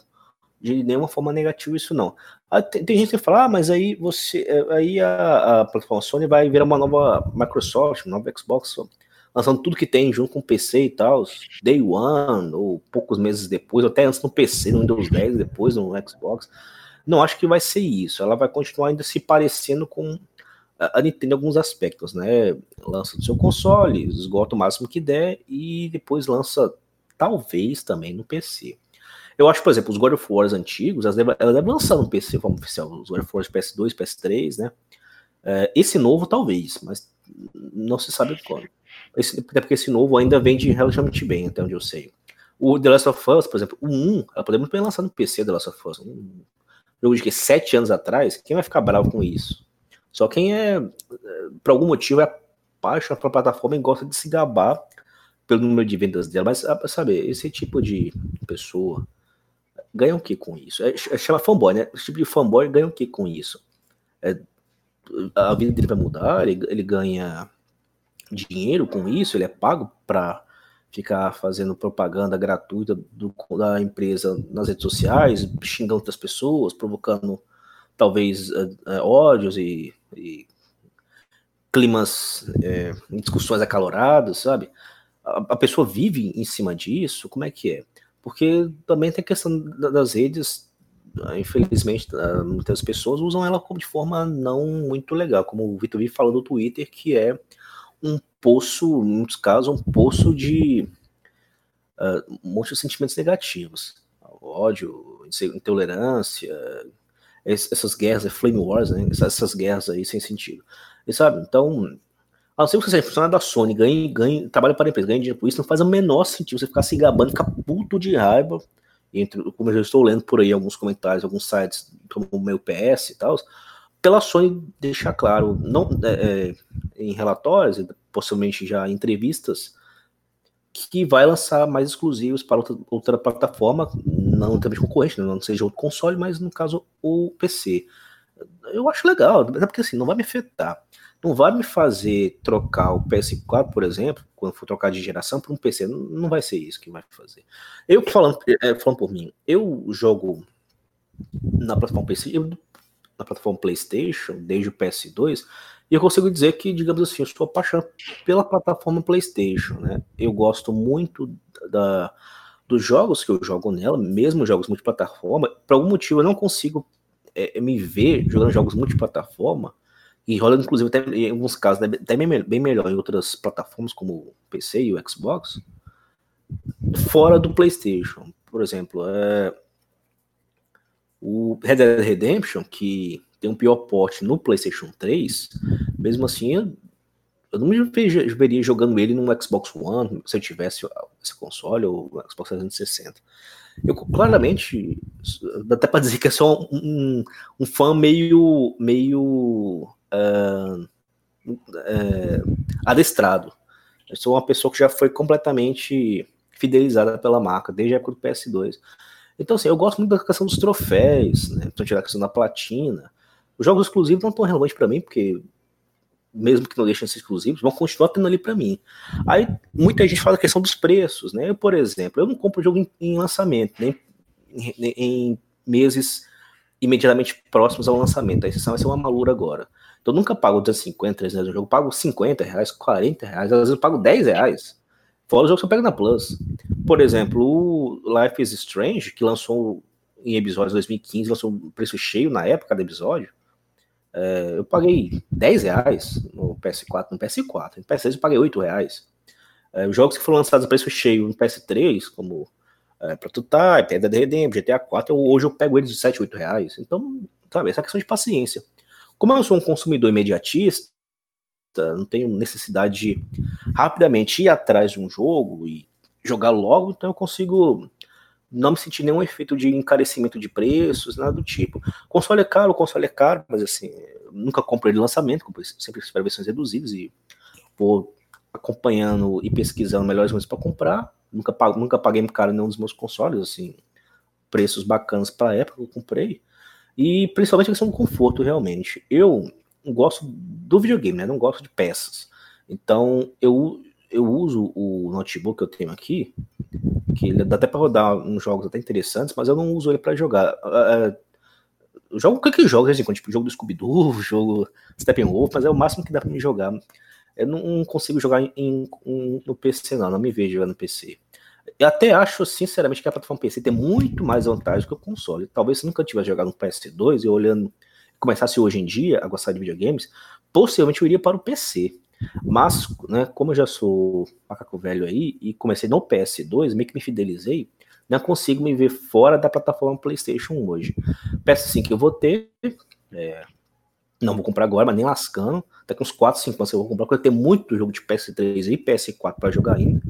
de nenhuma forma negativa isso não. Ah, tem, tem, gente que fala, ah, mas aí você, é, aí a, a, plataforma Sony vai virar uma nova Microsoft, uma nova Xbox, lançando tudo que tem junto com o PC e tal, Day One, ou poucos meses depois, ou até antes no PC, no Windows 10, depois no Xbox. Não acho que vai ser isso. Ela vai continuar ainda se parecendo com a Nintendo em alguns aspectos, né? Lança no seu console, esgota o máximo que der e depois lança, talvez, também no PC. Eu acho, por exemplo, os God of War antigos, elas devem, ela deve lançar no PC como oficial, os God of War PS2, PS3, né? É, esse novo, talvez, mas não se sabe quando. Esse, até porque esse novo ainda vende relativamente bem, até onde eu sei. O The Last of Us, por exemplo, o 1, ela poderia muito bem lançar no PC The Last of Us. Um jogo de que sete anos atrás, quem vai ficar bravo com isso? Só quem é, por algum motivo, é apaixonado pela plataforma e gosta de se gabar pelo número de vendas dela. Mas, sabe, esse tipo de pessoa ganha o que com isso? É, é, chama fanboy, né? Esse tipo de fanboy ganha o que com isso? É, a vida dele vai mudar, ele, ele ganha dinheiro com isso, ele é pago para ficar fazendo propaganda gratuita do, da empresa nas redes sociais, xingando outras pessoas, provocando talvez uh, uh, ódios e, e climas, é, discussões acaloradas, sabe? A, a, pessoa vive em cima disso, como é que é? Porque também tem a questão das redes, infelizmente, muitas pessoas usam ela de forma não muito legal, como o Vitor vive falando no Twitter, que é um poço, em muitos casos, um poço de uh, sentimentos negativos. Ódio, intolerância, essas guerras, é Flame Wars, né? Essas, guerras aí sem sentido. E sabe, então, a que você seja funcionário da Sony, ganhe, ganhe, trabalha para a empresa, ganhe dinheiro por isso, não faz o menor sentido você ficar se gabando, ficar puto de raiva, entre, como eu estou lendo por aí alguns comentários, alguns sites, como o meu PS e tal, pela Sony deixar claro, não é, é, em relatórios, possivelmente já em entrevistas, que vai lançar mais exclusivos para outra, outra plataforma, não também concorrente, né? não seja outro console, mas no caso o PC. Eu acho legal, até porque assim, não vai me afetar. Não vai me fazer trocar o PS4, por exemplo, quando for trocar de geração para um PC. Não vai ser isso que vai fazer. Eu falando, é, falando por mim, eu jogo na plataforma PC, na plataforma PlayStation, desde o PS2, e eu consigo dizer que, digamos assim, eu estou apaixonado pela plataforma PlayStation, né? Eu gosto muito da, dos jogos que eu jogo nela, mesmo jogos multiplataforma. Por algum motivo eu não consigo é, me ver jogando jogos multiplataforma, e rola inclusive até, em alguns casos né, até bem, bem melhor em outras plataformas como o PC e o Xbox, fora do PlayStation. Por exemplo, é, o Red Dead Redemption, que tem um pior porte no PlayStation 3, mesmo assim, eu, não me veria jogando ele num Xbox One, se eu tivesse esse console, ou Xbox 360. Eu claramente, dá até para dizer que é só um, um, um fã meio, meio uh, adestrado. Eu sou uma pessoa que já foi completamente fidelizada pela marca, desde a época do PS2. Então, assim, eu gosto muito da questão dos troféus, né? Então, tirar a questão da platina. Os jogos exclusivos não estão relevantes para mim, porque mesmo que não deixem de ser exclusivos, vão continuar tendo ali para mim. Aí muita gente fala a questão dos preços, né? Eu, por exemplo, eu não compro jogo em, em lançamento, nem em, em, meses imediatamente próximos ao lançamento. A exceção vai ser uma malura agora. Então eu nunca pago 250, 300 no jogo, eu pago 50 reais, 40 reais, às vezes eu pago 10 reais. Fora os jogos que eu pego na Plus. Por exemplo, o Life is Strange, que lançou em episódios 2015, lançou um preço cheio na época do episódio. É, eu paguei 10 reais no PS4, no PS4. No PS3 eu paguei 8 reais. É, os jogos que foram lançados a preço cheio no PS3, como é, Prototype, Dead Redemption, GTA 4, eu, hoje eu pego eles de 7, 8 reais. Então, sabe, essa questão de paciência. Como eu sou um consumidor imediatista, não tenho necessidade de rapidamente ir atrás de um jogo e jogar logo, então eu consigo não me sentir nenhum efeito de encarecimento de preços, nada do tipo. Console é caro, console é caro, mas assim, nunca compro de lançamento, sempre espero versões reduzidas e vou acompanhando e pesquisando melhores coisas para comprar. Nunca, nunca paguei caro nenhum dos meus consoles, assim, preços bacanas para a época que eu comprei. E principalmente a questão do conforto, realmente. Eu gosto do videogame, né? Não gosto de peças. Então, eu, eu uso o notebook que eu tenho aqui, que ele dá até para rodar uns jogos até interessantes, mas eu não uso ele para jogar. Uh, eu jogo o que eu jogo, assim, tipo, jogo do Scooby-Doo, jogo Steppenwolf, mas é o máximo que dá para me jogar. Eu não consigo jogar em, em, no PC, não, não me vejo jogando no PC. Eu até acho, sinceramente, que a plataforma PC tem muito mais vantagem que o console. Talvez se nunca tivesse jogado no PS2 e olhando, começasse hoje em dia a gostar de videogames, possivelmente eu iria para o PC. Mas, né, como eu já sou macaco velho aí e comecei no PS2, meio que me fidelizei, não consigo me ver fora da plataforma PlayStation hoje. PS5 eu vou ter, é, não vou comprar agora, mas nem lascando. Daqui uns 4, 5 anos eu vou comprar, porque eu tenho muito jogo de PS3 e PS4 para jogar ainda.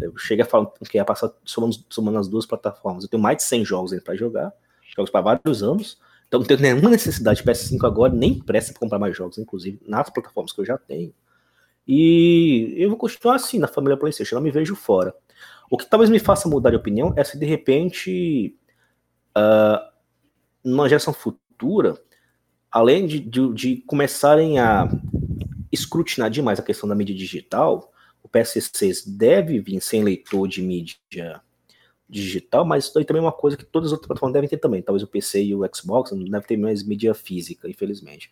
Eu cheguei a falar que ia passar somando, somando as duas plataformas. Eu tenho mais de 100 jogos ainda para jogar, jogos para vários anos. Então não tenho nenhuma necessidade de PS5 agora, nem pressa para comprar mais jogos, inclusive nas plataformas que eu já tenho. E eu vou continuar assim na família PlayStation, não me vejo fora. O que talvez me faça mudar de opinião é se de repente, uh, numa geração futura, além de, de, de, começarem a escrutinar demais a questão da mídia digital, o PS6 deve vir sem leitor de mídia digital, mas isso também é uma coisa que todas as outras plataformas devem ter também. Talvez o PC e o Xbox não devem ter mais mídia física, infelizmente.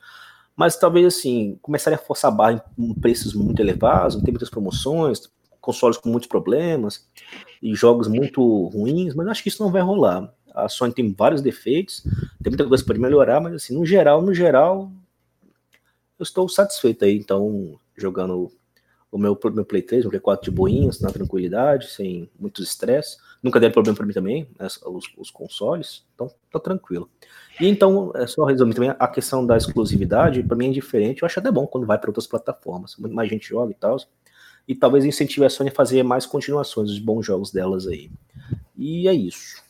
Mas talvez assim, começarem a forçar a barra em preços muito elevados, não tem muitas promoções, consoles com muitos problemas e jogos muito ruins, mas acho que isso não vai rolar. A Sony tem vários defeitos, tem muita coisa para melhorar, mas assim, no geral, no geral, eu estou satisfeito aí, então, jogando o meu, meu Play 3, meu Play 4 de boinhas, na tranquilidade, sem muitos estresse. Nunca deu problema para mim também, né, os, os, consoles, então tá tranquilo. E então, é só resumir também, a questão da exclusividade, para mim é diferente, eu acho até bom quando vai para outras plataformas, muito mais gente joga e tal e talvez incentive a Sony a fazer mais continuações dos bons jogos delas aí. E é isso.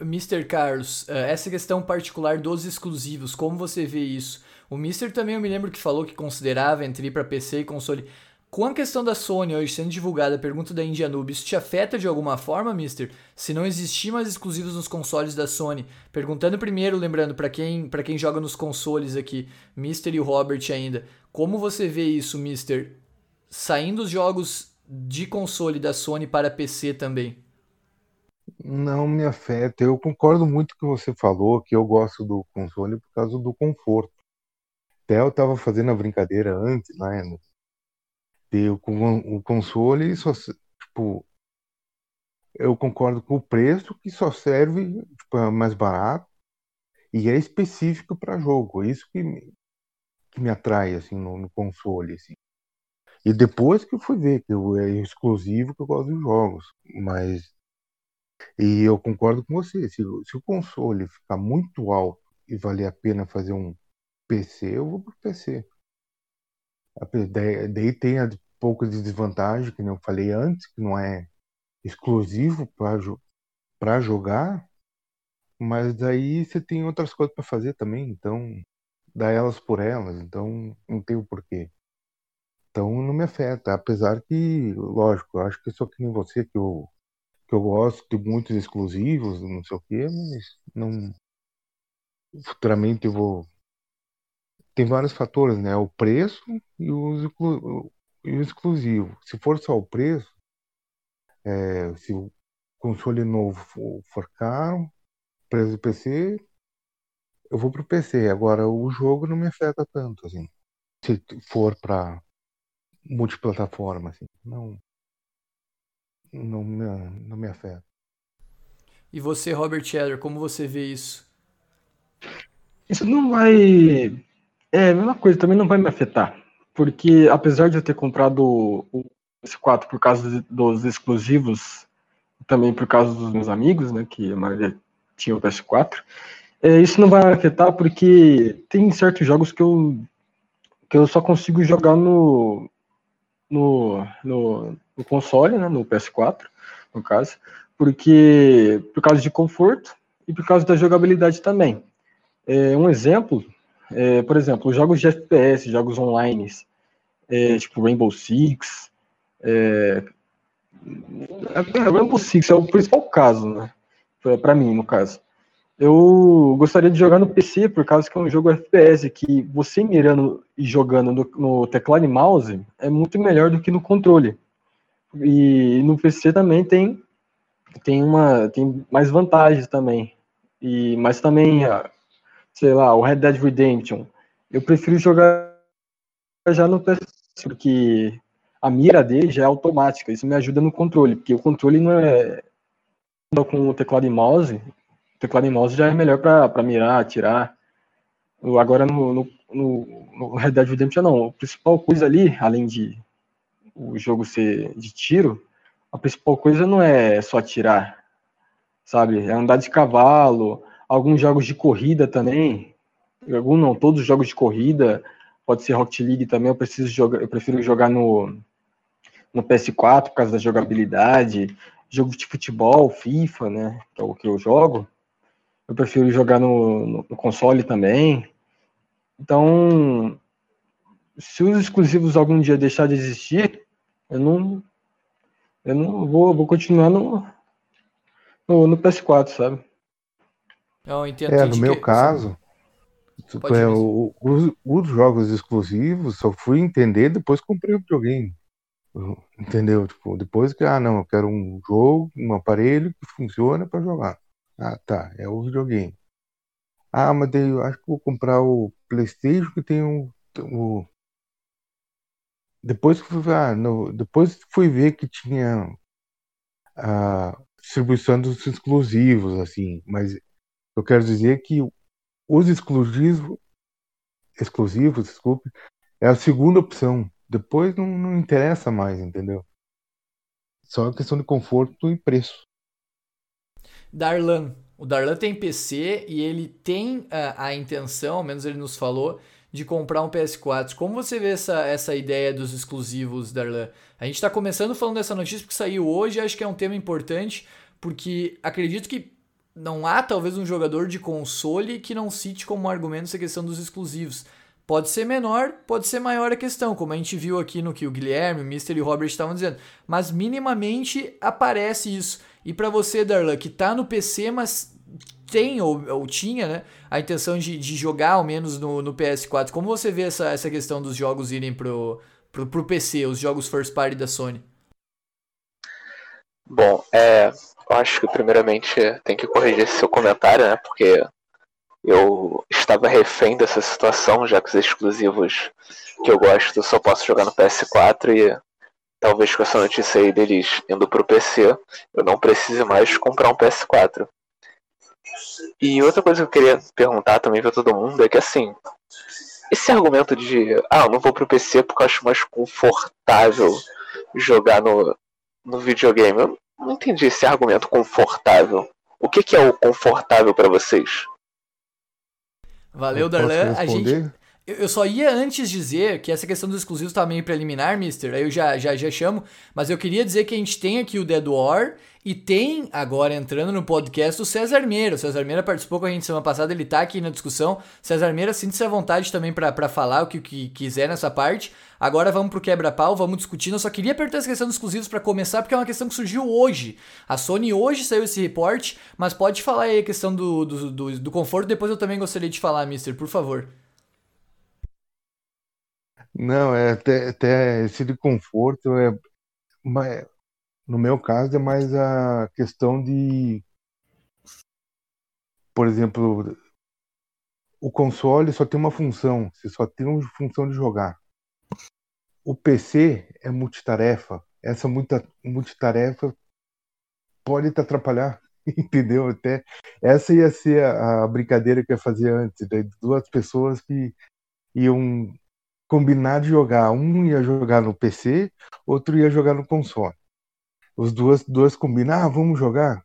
Mr. Carlos, eh, essa questão particular dos exclusivos, como você vê isso? O Mr. também eu me lembro que falou que considerava entre ir para PC e console. Com a questão da Sony hoje sendo divulgada, pergunta da India Noob, isso te afeta de alguma forma, Mister? Se não existir mais exclusivos nos consoles da Sony? Perguntando primeiro, lembrando, para quem, quem joga nos consoles aqui, Mister e o Robert ainda, como você vê isso, Mister? saindo os jogos de console da Sony para PC também? Não me afeta. Eu concordo muito com o que você falou, que eu gosto do console por causa do conforto. Até eu estava fazendo a brincadeira antes, né? De, com o console só tipo eu concordo com o preço que só serve tipo, é mais barato e é específico para jogo. Isso que me, que me atrai assim no, no console assim. E depois que eu fui ver que eu, é exclusivo que eu gosto dos jogos. Mas. E eu concordo com você. Se, se o console ficar muito alto e valer a pena fazer um PC, eu vou pro PC. Daí, daí tem a pouca de desvantagem, que eu falei antes, que não é exclusivo para jogar, mas daí você tem outras coisas para fazer também, então dá elas por elas, então não tem o porquê. Então não me afeta, apesar que, lógico, eu acho que sou que nem você, que eu, que eu gosto de muitos exclusivos, não sei o quê, mas não. Futuramente eu vou. Tem vários fatores, né? O preço e o, e o exclusivo. Se for só o preço, é, se o console novo for, for caro, preço do PC, eu vou pro PC. Agora o jogo não me afeta tanto, assim. Se for para multiplataforma, assim. Não, não, me, não me afeta. E você, Robert Cheddar, como você vê isso? Isso não vai. É a mesma coisa, também não vai me afetar. Porque apesar de eu ter comprado o PS4 por causa dos exclusivos, também por causa dos meus amigos, né, que a maioria tinha o PS4, É, isso não vai afetar porque tem certos jogos que eu, que eu só consigo jogar no, no, no, no console, né, no PS4, no caso, porque por causa de conforto e por causa da jogabilidade também. É, um exemplo, é, por exemplo, jogos de FPS, jogos online, é, tipo Rainbow Six, é, é, Rainbow Six é o principal caso, né? Para mim, no caso. Eu gostaria de jogar no PC, por causa que é um jogo FPS, que você mirando e jogando no, no teclado e mouse é muito melhor do que no controle. E no PC também tem tem uma tem mais vantagens também. E mas também, sei lá, o Red Dead Redemption, eu prefiro jogar já no PC porque a mira dele já é automática. Isso me ajuda no controle, porque o controle não é com o teclado e mouse. O teclado e mouse já é melhor para mirar, atirar. Agora no, no, no, Red Dead Redemption não. A principal coisa ali, além de o jogo ser de tiro, a principal coisa não é só atirar, sabe? É andar de cavalo, alguns jogos de corrida também. Alguns não, todos os jogos de corrida, pode ser Rocket League também, eu preciso jogar, eu prefiro jogar no, no PS4 por causa da jogabilidade, jogo de futebol, FIFA, né, que é o que eu jogo. Eu prefiro jogar no, no, no console também. Então, se os exclusivos algum dia deixar de existir, eu não eu não vou, vou continuar no, no, no PS4, sabe? Eu entendo é, no meu que... caso, é, o, os, os, jogos exclusivos só fui entender depois que comprei o videogame. Entendeu? Tipo, depois que, ah, não, eu quero um jogo, um aparelho que funciona para jogar. Ah, tá, é o videogame. Ah, mas daí eu acho que vou comprar o PlayStation que tem um, o depois que fui, ah, no, depois fui ver que tinha a distribuição dos exclusivos, assim, mas eu quero dizer que os exclusivos, exclusivos, desculpe, é a segunda opção. Depois não, não interessa mais, entendeu? Só questão de conforto e preço. Darlan. O Darlan tem PC e ele tem a, a intenção, ao menos ele nos falou, de comprar um PS4. Como você vê essa, essa ideia dos exclusivos, Darlan? A gente está começando falando dessa notícia porque saiu hoje, acho que é um tema importante, porque acredito que não há talvez um jogador de console que não cite como argumento essa questão dos exclusivos. Pode ser menor, pode ser maior a questão, como a gente viu aqui no que o Guilherme, o Mister e o Robert estavam dizendo. Mas minimamente aparece isso. E para você, Darlan, que tá no PC, mas tem ou, ou tinha né, a intenção de, de jogar ao menos no, no PS4. Como você vê essa, essa questão dos jogos irem pro, pro, pro PC, os jogos first party da Sony? Bom, é, eu acho que primeiramente tem que corrigir esse seu comentário, né? Porque eu estava refém dessa situação, já que os exclusivos que eu gosto só posso jogar no PS4 e talvez com essa notícia aí deles indo pro PC, eu não precise mais comprar um PS4. E outra coisa que eu queria perguntar também pra todo mundo é que assim, esse argumento de ah, eu não vou pro PC porque eu acho mais confortável jogar no, no videogame. Eu não entendi esse argumento confortável. O que, que é o confortável para vocês? Valeu, Darlan. A gente, eu só ia antes dizer que essa questão dos exclusivos tá meio preliminar, mister. Aí eu já, já, já chamo. Mas eu queria dizer que a gente tem aqui o Dead War e tem agora entrando no podcast o César Meira. O César Meira participou com a gente semana passada, ele tá aqui na discussão. César Meira, sinta-se à vontade também para falar o que, que quiser nessa parte. Agora vamos pro quebra-pau, vamos discutindo. Eu só queria apertar essa questão dos exclusivos para começar, porque é uma questão que surgiu hoje. A Sony hoje saiu esse reporte, mas pode falar aí a questão do, do, do, do conforto. Depois eu também gostaria de falar, mister, por favor. Não, é até, até esse de conforto é, no meu caso é mais a questão de, por exemplo, o console só tem uma função, você só tem uma função de jogar. O PC é multitarefa. Essa muita multitarefa pode te atrapalhar, entendeu? Até essa ia ser a, a brincadeira que eu ia fazer antes, de duas pessoas que iam combinar de jogar. Um ia jogar no PC, outro ia jogar no console. Os duas, duas combinam, ah, vamos jogar.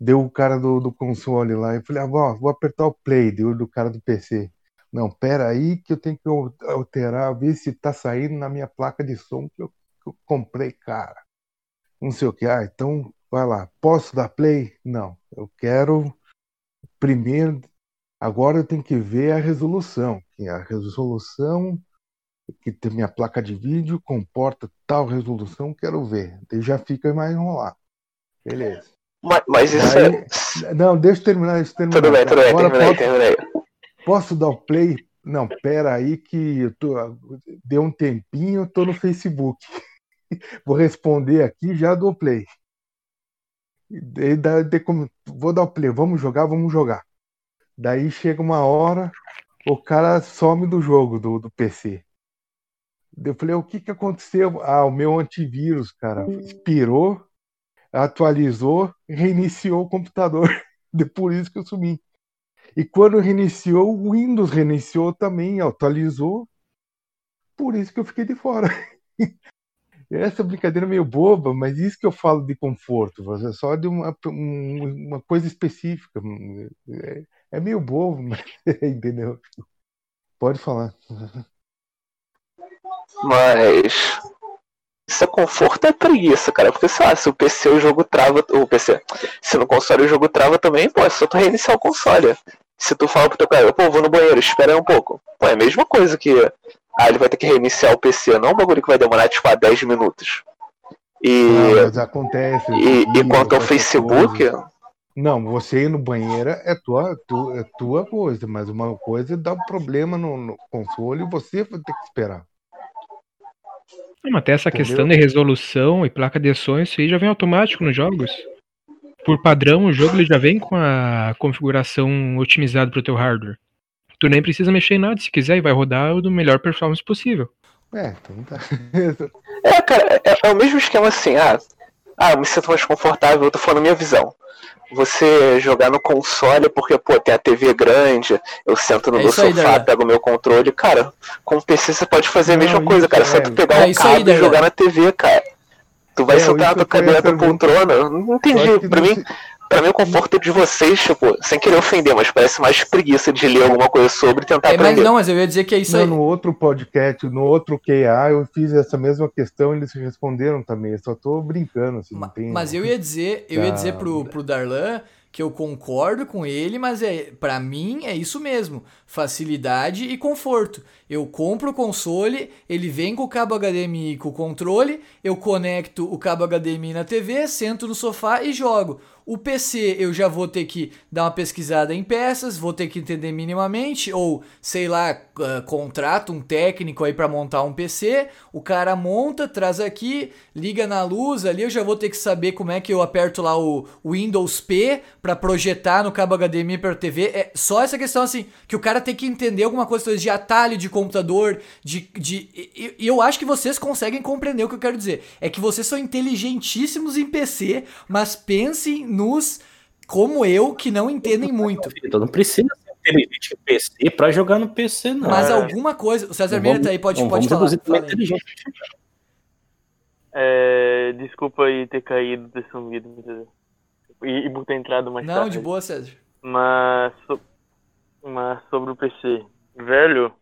Deu o cara do, do console lá. Eu falei, ah, vou, vou apertar o play. Deu do cara do PC. Não, pera aí que eu tenho que alterar, ver se tá saindo na minha placa de som que eu, que eu comprei, cara. Não sei o que. Ah, então vai lá. Posso dar play? Não. Eu quero primeiro. Agora eu tenho que ver a resolução. A resolução que tem minha placa de vídeo comporta tal resolução, quero ver. Daí já fica mais enrolado. Beleza. Mas, mas isso Aí, é. Não, deixa eu terminar, deixa eu terminar. Tudo bem, tudo bem, terminei, posso, terminei. Posso dar o play? Não, pera aí que eu tô, deu um tempinho, eu tô no Facebook. Vou responder aqui já dou play. Daí, daí, vou dar o play, vamos jogar, vamos jogar. Daí chega uma hora, o cara some do jogo do, do PC. Eu falei, o que, que aconteceu? Ah, o meu antivírus, cara, expirou, atualizou, reiniciou o computador. Por isso que eu sumi. E quando reiniciou, o Windows reiniciou também, atualizou. Por isso que eu fiquei de fora. Essa brincadeira é meio boba, mas isso que eu falo de conforto, é só de uma, uma coisa específica. É, é meio bobo, mas, entendeu? Pode falar. Mas isso é conforto é preguiça, cara. Porque sei lá, se o PC o jogo trava. O PC. Se no console o jogo trava também, pô, é só tu reiniciar o console. Se tu fala pro teu cara, pô, vou no banheiro, espera aí um pouco. Pô, é a mesma coisa que. Ah, ele vai ter que reiniciar o PC, não é um bagulho que vai demorar tipo a 10 minutos. E. Não, acontece. E, e quanto ao Facebook. Coisa. Não, você ir no banheiro é tua, tua, é tua coisa, mas uma coisa dá um problema no, no console e você vai ter que esperar. Não, até essa Entendeu? questão de resolução e placa de som, isso aí já vem automático nos jogos. Por padrão, o jogo ele já vem com a configuração otimizada para o teu hardware. Tu nem precisa mexer em nada, se quiser, e vai rodar o do melhor performance possível. É, então tá. é, cara, é, é, o mesmo esquema assim, ah, ah, eu me sinto mais confortável, eu tô falando a minha visão você jogar no console porque, pô, tem a TV grande, eu sento no é meu sofá, aí, pego o meu controle. Cara, com o PC você pode fazer a mesma coisa, cara. É, só tu pegar é, o cabo e jogar na TV, cara. Tu vai é, sentar na tua cadeira da poltrona. Não entendi. Pra mim, Pra mim, o conforto de vocês, tipo, sem querer ofender, mas parece mais preguiça de ler alguma coisa sobre e tentar é, aprender. Mas não, mas eu ia dizer que é isso não, aí. No outro podcast, no outro QA, eu fiz essa mesma questão e eles responderam também. Eu só tô brincando, assim, mas, tem... Mas eu ia dizer, eu ia dizer pro, pro Darlan que eu concordo com ele, mas é para mim é isso mesmo, facilidade e conforto. Eu compro o console, ele vem com o cabo HDMI com o controle, eu conecto o cabo HDMI na TV, sento no sofá e jogo. O PC eu já vou ter que dar uma pesquisada em peças, vou ter que entender minimamente, ou sei lá, uh, contrato um técnico aí para montar um PC. O cara monta, traz aqui, liga na luz ali, eu já vou ter que saber como é que eu aperto lá o Windows P para projetar no cabo HDMI para TV. É só essa questão assim, que o cara tem que entender alguma coisa de atalho de computador, de. de e eu acho que vocês conseguem compreender o que eu quero dizer. É que vocês são inteligentíssimos em PC, mas pensem nos como eu que não entendem muito. Então não precisa ser inteligente em PC para jogar no PC, não. Mas alguma coisa. O César Meira tá aí, pode, pode falar. É, desculpa aí ter caído, ter sumido e, e por ter entrado mais não, tarde. Não, de boa, César. Mas, so, mas sobre o PC. Velho,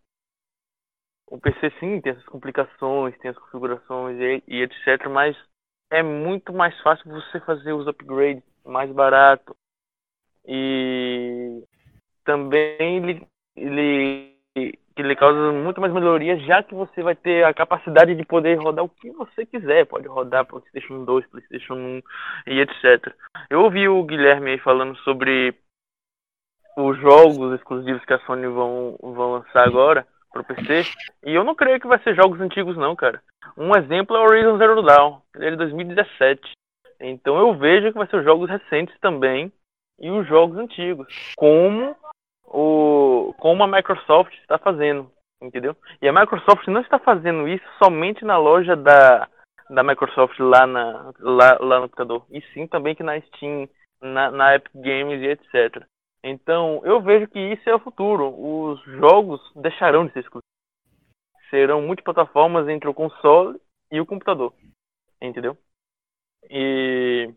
o PC sim tem essas complicações, tem as configurações e, e etc, mas é muito mais fácil você fazer os upgrades mais barato. E também ele, ele, ele causa muito mais melhoria, já que você vai ter a capacidade de poder rodar o que você quiser. Pode rodar PlayStation 2, PlayStation 1 e etc. Eu ouvi o Guilherme aí falando sobre os jogos exclusivos que a Sony vão, vão lançar agora pro PC. E eu não creio que vai ser jogos antigos, não, cara. Um exemplo é o Horizon Zero Dawn, ele é de 2017. Então eu vejo que vai ser os jogos recentes também e os jogos antigos, como o como a Microsoft está fazendo, entendeu? E a Microsoft não está fazendo isso somente na loja da, da Microsoft lá, na, lá, lá no computador, e sim também que na Steam, na, na Epic Games e etc. Então, eu vejo que isso é o futuro. Os jogos deixarão de ser exclusivos. Serão multiplataformas entre o console e o computador. Entendeu? E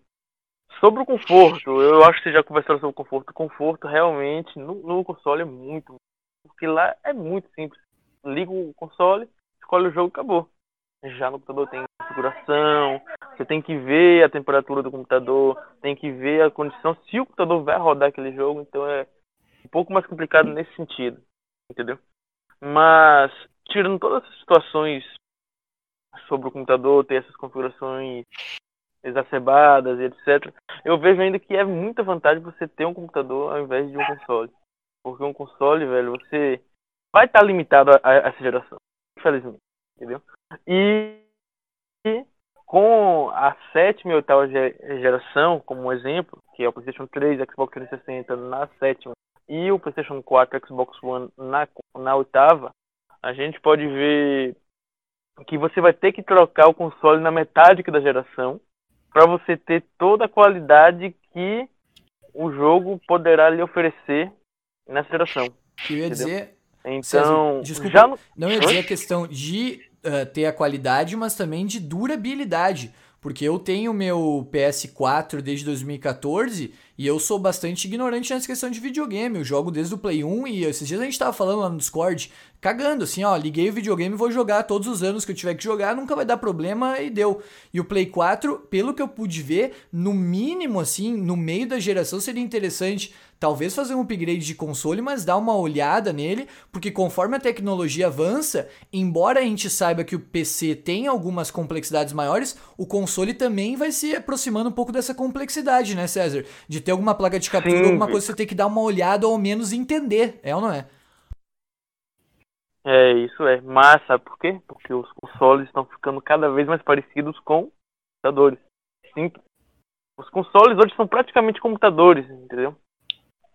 sobre o conforto, eu acho que vocês já conversaram sobre o conforto. O conforto realmente no, no console é muito. Porque lá é muito simples. Liga o console, escolhe o jogo acabou. Já no computador tem configuração, você tem que ver a temperatura do computador, tem que ver a condição, se o computador vai rodar aquele jogo, então é um pouco mais complicado nesse sentido, entendeu? Mas, tirando todas as situações sobre o computador, ter essas configurações exacerbadas e etc., eu vejo ainda que é muita vantagem você ter um computador ao invés de um console. Porque um console, velho, você vai estar limitado a, a essa geração, infelizmente, entendeu? E, e com a sétima e oitava geração, como um exemplo, que é o PlayStation 3, Xbox 360 na sétima e o PlayStation 4, Xbox One na, na oitava, a gente pode ver que você vai ter que trocar o console na metade da geração para você ter toda a qualidade que o jogo poderá lhe oferecer nessa geração. Eu ia entendeu? dizer. Então, César, desculpa, já no... não ia dizer a questão de uh, ter a qualidade, mas também de durabilidade. Porque eu tenho meu PS4 desde 2014 e eu sou bastante ignorante nessa questão de videogame. Eu jogo desde o Play 1 e esses dias a gente tava falando lá no Discord, cagando assim, ó, liguei o videogame e vou jogar todos os anos que eu tiver que jogar, nunca vai dar problema e deu. E o Play 4, pelo que eu pude ver, no mínimo assim, no meio da geração seria interessante talvez fazer um upgrade de console, mas dar uma olhada nele, porque conforme a tecnologia avança, embora a gente saiba que o PC tem algumas complexidades maiores, o console também vai se aproximando um pouco dessa complexidade, né, César? De ter alguma placa de captura, Sim. alguma coisa que você tem que dar uma olhada ou ao menos entender, é ou não é? É, isso é. Mas sabe por quê? Porque os consoles estão ficando cada vez mais parecidos com computadores. Sim. Os consoles hoje são praticamente computadores, entendeu?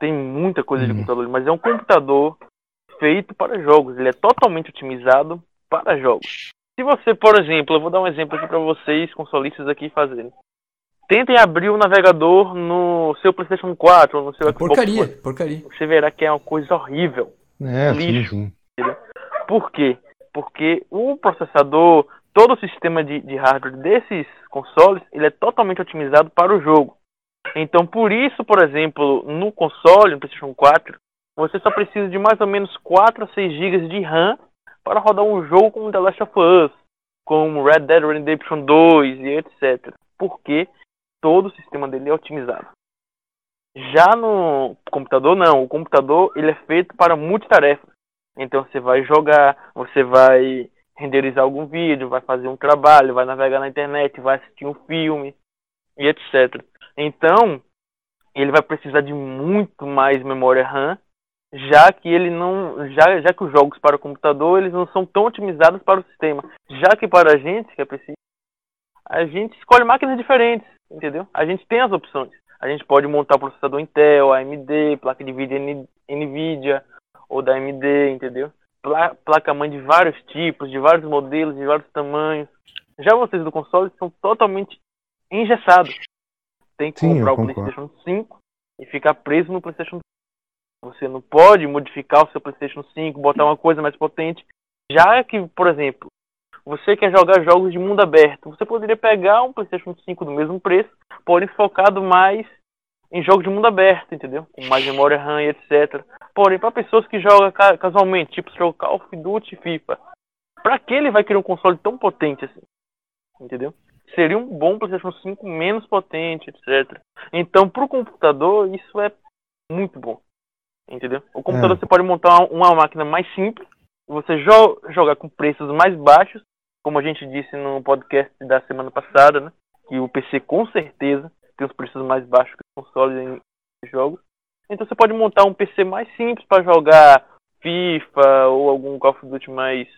Tem muita coisa de Uhum. computador, mas é um computador feito para jogos. Ele é totalmente otimizado para jogos. Se você, por exemplo, eu vou dar um exemplo aqui para vocês, consolistas aqui fazerem. Tentem abrir o navegador no seu PlayStation 4 ou no seu É Xbox porcaria, porcaria. Você verá que é uma coisa horrível. É, sim, Lixo. sim. Por quê? Porque o processador, todo o sistema de, de hardware desses consoles, ele é totalmente otimizado para o jogo. Então, por isso, por exemplo, no console, no PlayStation 4, você só precisa de mais ou menos 4 a 6 GB de RAM para rodar um jogo como The Last of Us, como Red Dead Redemption 2 e etc. Porque todo o sistema dele é otimizado. Já no computador, não. O computador ele é feito para multitarefas. Então você vai jogar, você vai renderizar algum vídeo, vai fazer um trabalho, vai navegar na internet, vai assistir um filme e etc. Então, ele vai precisar de muito mais memória RAM, já que ele não, já, já que os jogos para o computador eles não são tão otimizados para o sistema, já que para a gente que é preciso, a gente escolhe máquinas diferentes, entendeu? A gente tem as opções. A gente pode montar processador Intel, AMD, placa de vídeo Nvidia ou da AMD, entendeu? Pla- Placa-mãe de vários tipos, de vários modelos, de vários tamanhos. Já vocês do console são totalmente engessados. Tem que Sim, comprar o. PlayStation 5 e ficar preso no PlayStation 5. Você não pode modificar o seu PlayStation 5, botar uma coisa mais potente. Já que, por exemplo, você quer jogar jogos de mundo aberto, você poderia pegar um PlayStation 5 do mesmo preço, porém focado mais em jogos de mundo aberto, entendeu? Com mais memória RAM e etc. Porém, para pessoas que jogam ca- casualmente, tipo jogar Call of Duty e FIFA, para que ele vai querer um console tão potente assim? Entendeu? Seria um bom PlayStation 5 menos potente, etc. Então, para o computador, isso é muito bom. Entendeu? O computador É. você pode montar uma, máquina mais simples, você jo jogar com preços mais baixos, como a gente disse no podcast da semana passada, né? Que o PC com certeza tem os preços mais baixos que os consoles em jogos. Então você pode montar um PC mais simples para jogar FIFA ou algum Call of Duty mais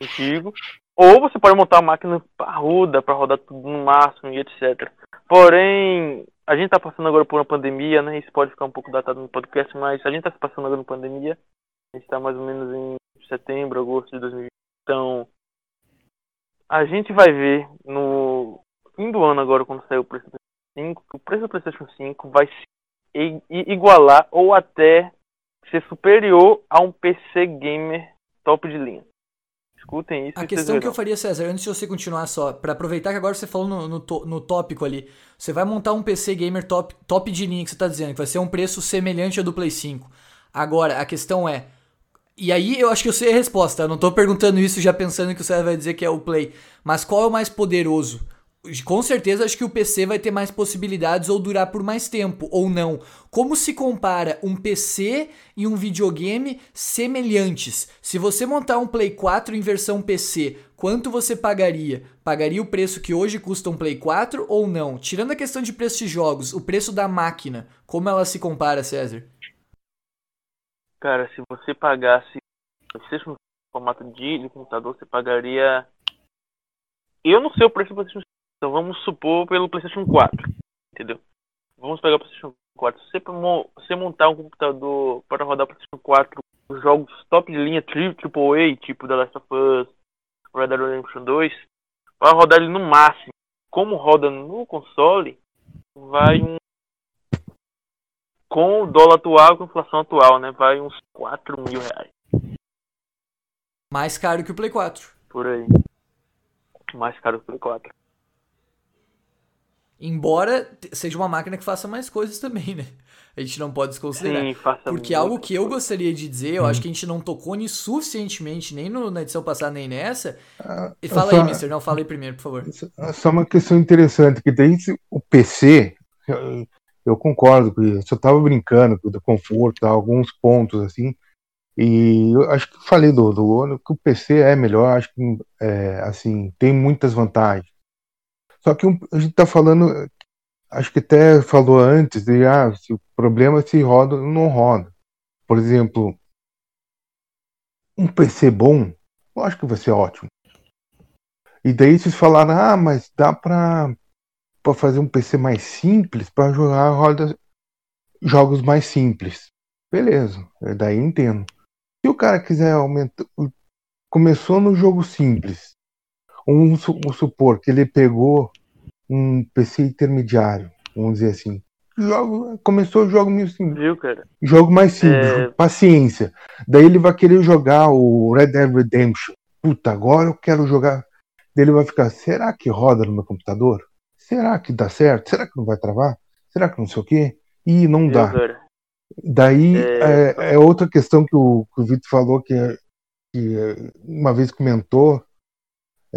antigo. Ou você pode montar uma máquina parruda para rodar tudo no máximo e etc. Porém, a gente tá passando agora por uma pandemia, né? Isso pode ficar um pouco datado no podcast, mas a gente tá se passando agora por pandemia. A gente tá mais ou menos em setembro, agosto de 2020. Então, a gente vai ver no fim do ano agora, quando sair o preço do PlayStation 5, que o preço do PlayStation 5 vai se igualar ou até ser superior a um PC gamer top de linha. Escutem isso. A questão que eu faria, César, antes de você continuar só, pra aproveitar que agora você falou no, no, no tópico ali, você vai montar um PC gamer top, top de linha que você tá dizendo, que vai ser um preço semelhante ao do Play 5. Agora, a questão é. E aí eu acho que eu sei a resposta. Eu não tô perguntando isso já pensando que o César vai dizer que é o Play. Mas qual é o mais poderoso? Com certeza acho que o PC vai ter mais possibilidades ou durar por mais tempo, ou não. Como se compara um PC e um videogame semelhantes? Se você montar um Play 4 em versão PC, quanto você pagaria? Pagaria o preço que hoje custa um Play 4 ou não? Tirando a questão de preço de jogos, o preço da máquina, como ela se compara, César? Cara, se você pagasse PlayStation no formato de, de computador, você pagaria. Eu não sei o preço do PlayStation 5, então vamos supor pelo PlayStation 4. Entendeu? Vamos pegar o PlayStation 4. Se você, mo- você montar um computador para rodar o PlayStation 4, os jogos top de linha AAA, tipo The Last of Us, Red Dead Redemption 2, para rodar ele no máximo. Como roda no console, vai um com o dólar atual, com a inflação atual, né? Vai uns 4 mil reais Mais caro que o Play 4. por aí. Mais caro que o Play 4. Embora seja uma máquina que faça mais coisas também, né? A gente não pode desconsiderar. Sim, faça Porque muito. algo que eu gostaria de dizer, eu acho que a gente não tocou nisso suficientemente, nem no- na edição passada, nem nessa. Ah, E fala só- aí, mister. Não, fala aí primeiro, por favor. Só uma questão interessante, que se o PC, eu, eu concordo com isso, eu tava brincando com o do conforto, alguns pontos assim, e eu acho que eu falei do, do Ono que o PC é melhor, acho que é, assim, tem muitas vantagens. Só que um- a gente tá falando, acho que até falou antes, de ah, se o problema é se roda ou não roda. Por exemplo, um PC bom, acho que vai ser ótimo. E daí vocês falaram, ah, mas dá pra, pra fazer um PC mais simples para jogar roda, jogos mais simples. Beleza, daí entendo. Se o cara quiser aumentar. Começou no jogo simples. Vamos su- vamos supor que ele pegou um PC intermediário, vamos dizer assim. Jogo, começou o jogo meio simples. Viu, cara? Jogo mais simples, É. paciência. Daí ele vai querer jogar o Red Dead Redemption. Puta, agora eu quero jogar. Daí ele vai ficar, será que roda no meu computador? Será que dá certo? Será que não vai travar? Será que não sei o quê? Ih, não Viu, dá. cara? Daí É. é, é outra questão que o, que o Vitor falou que, é- que é, uma vez comentou,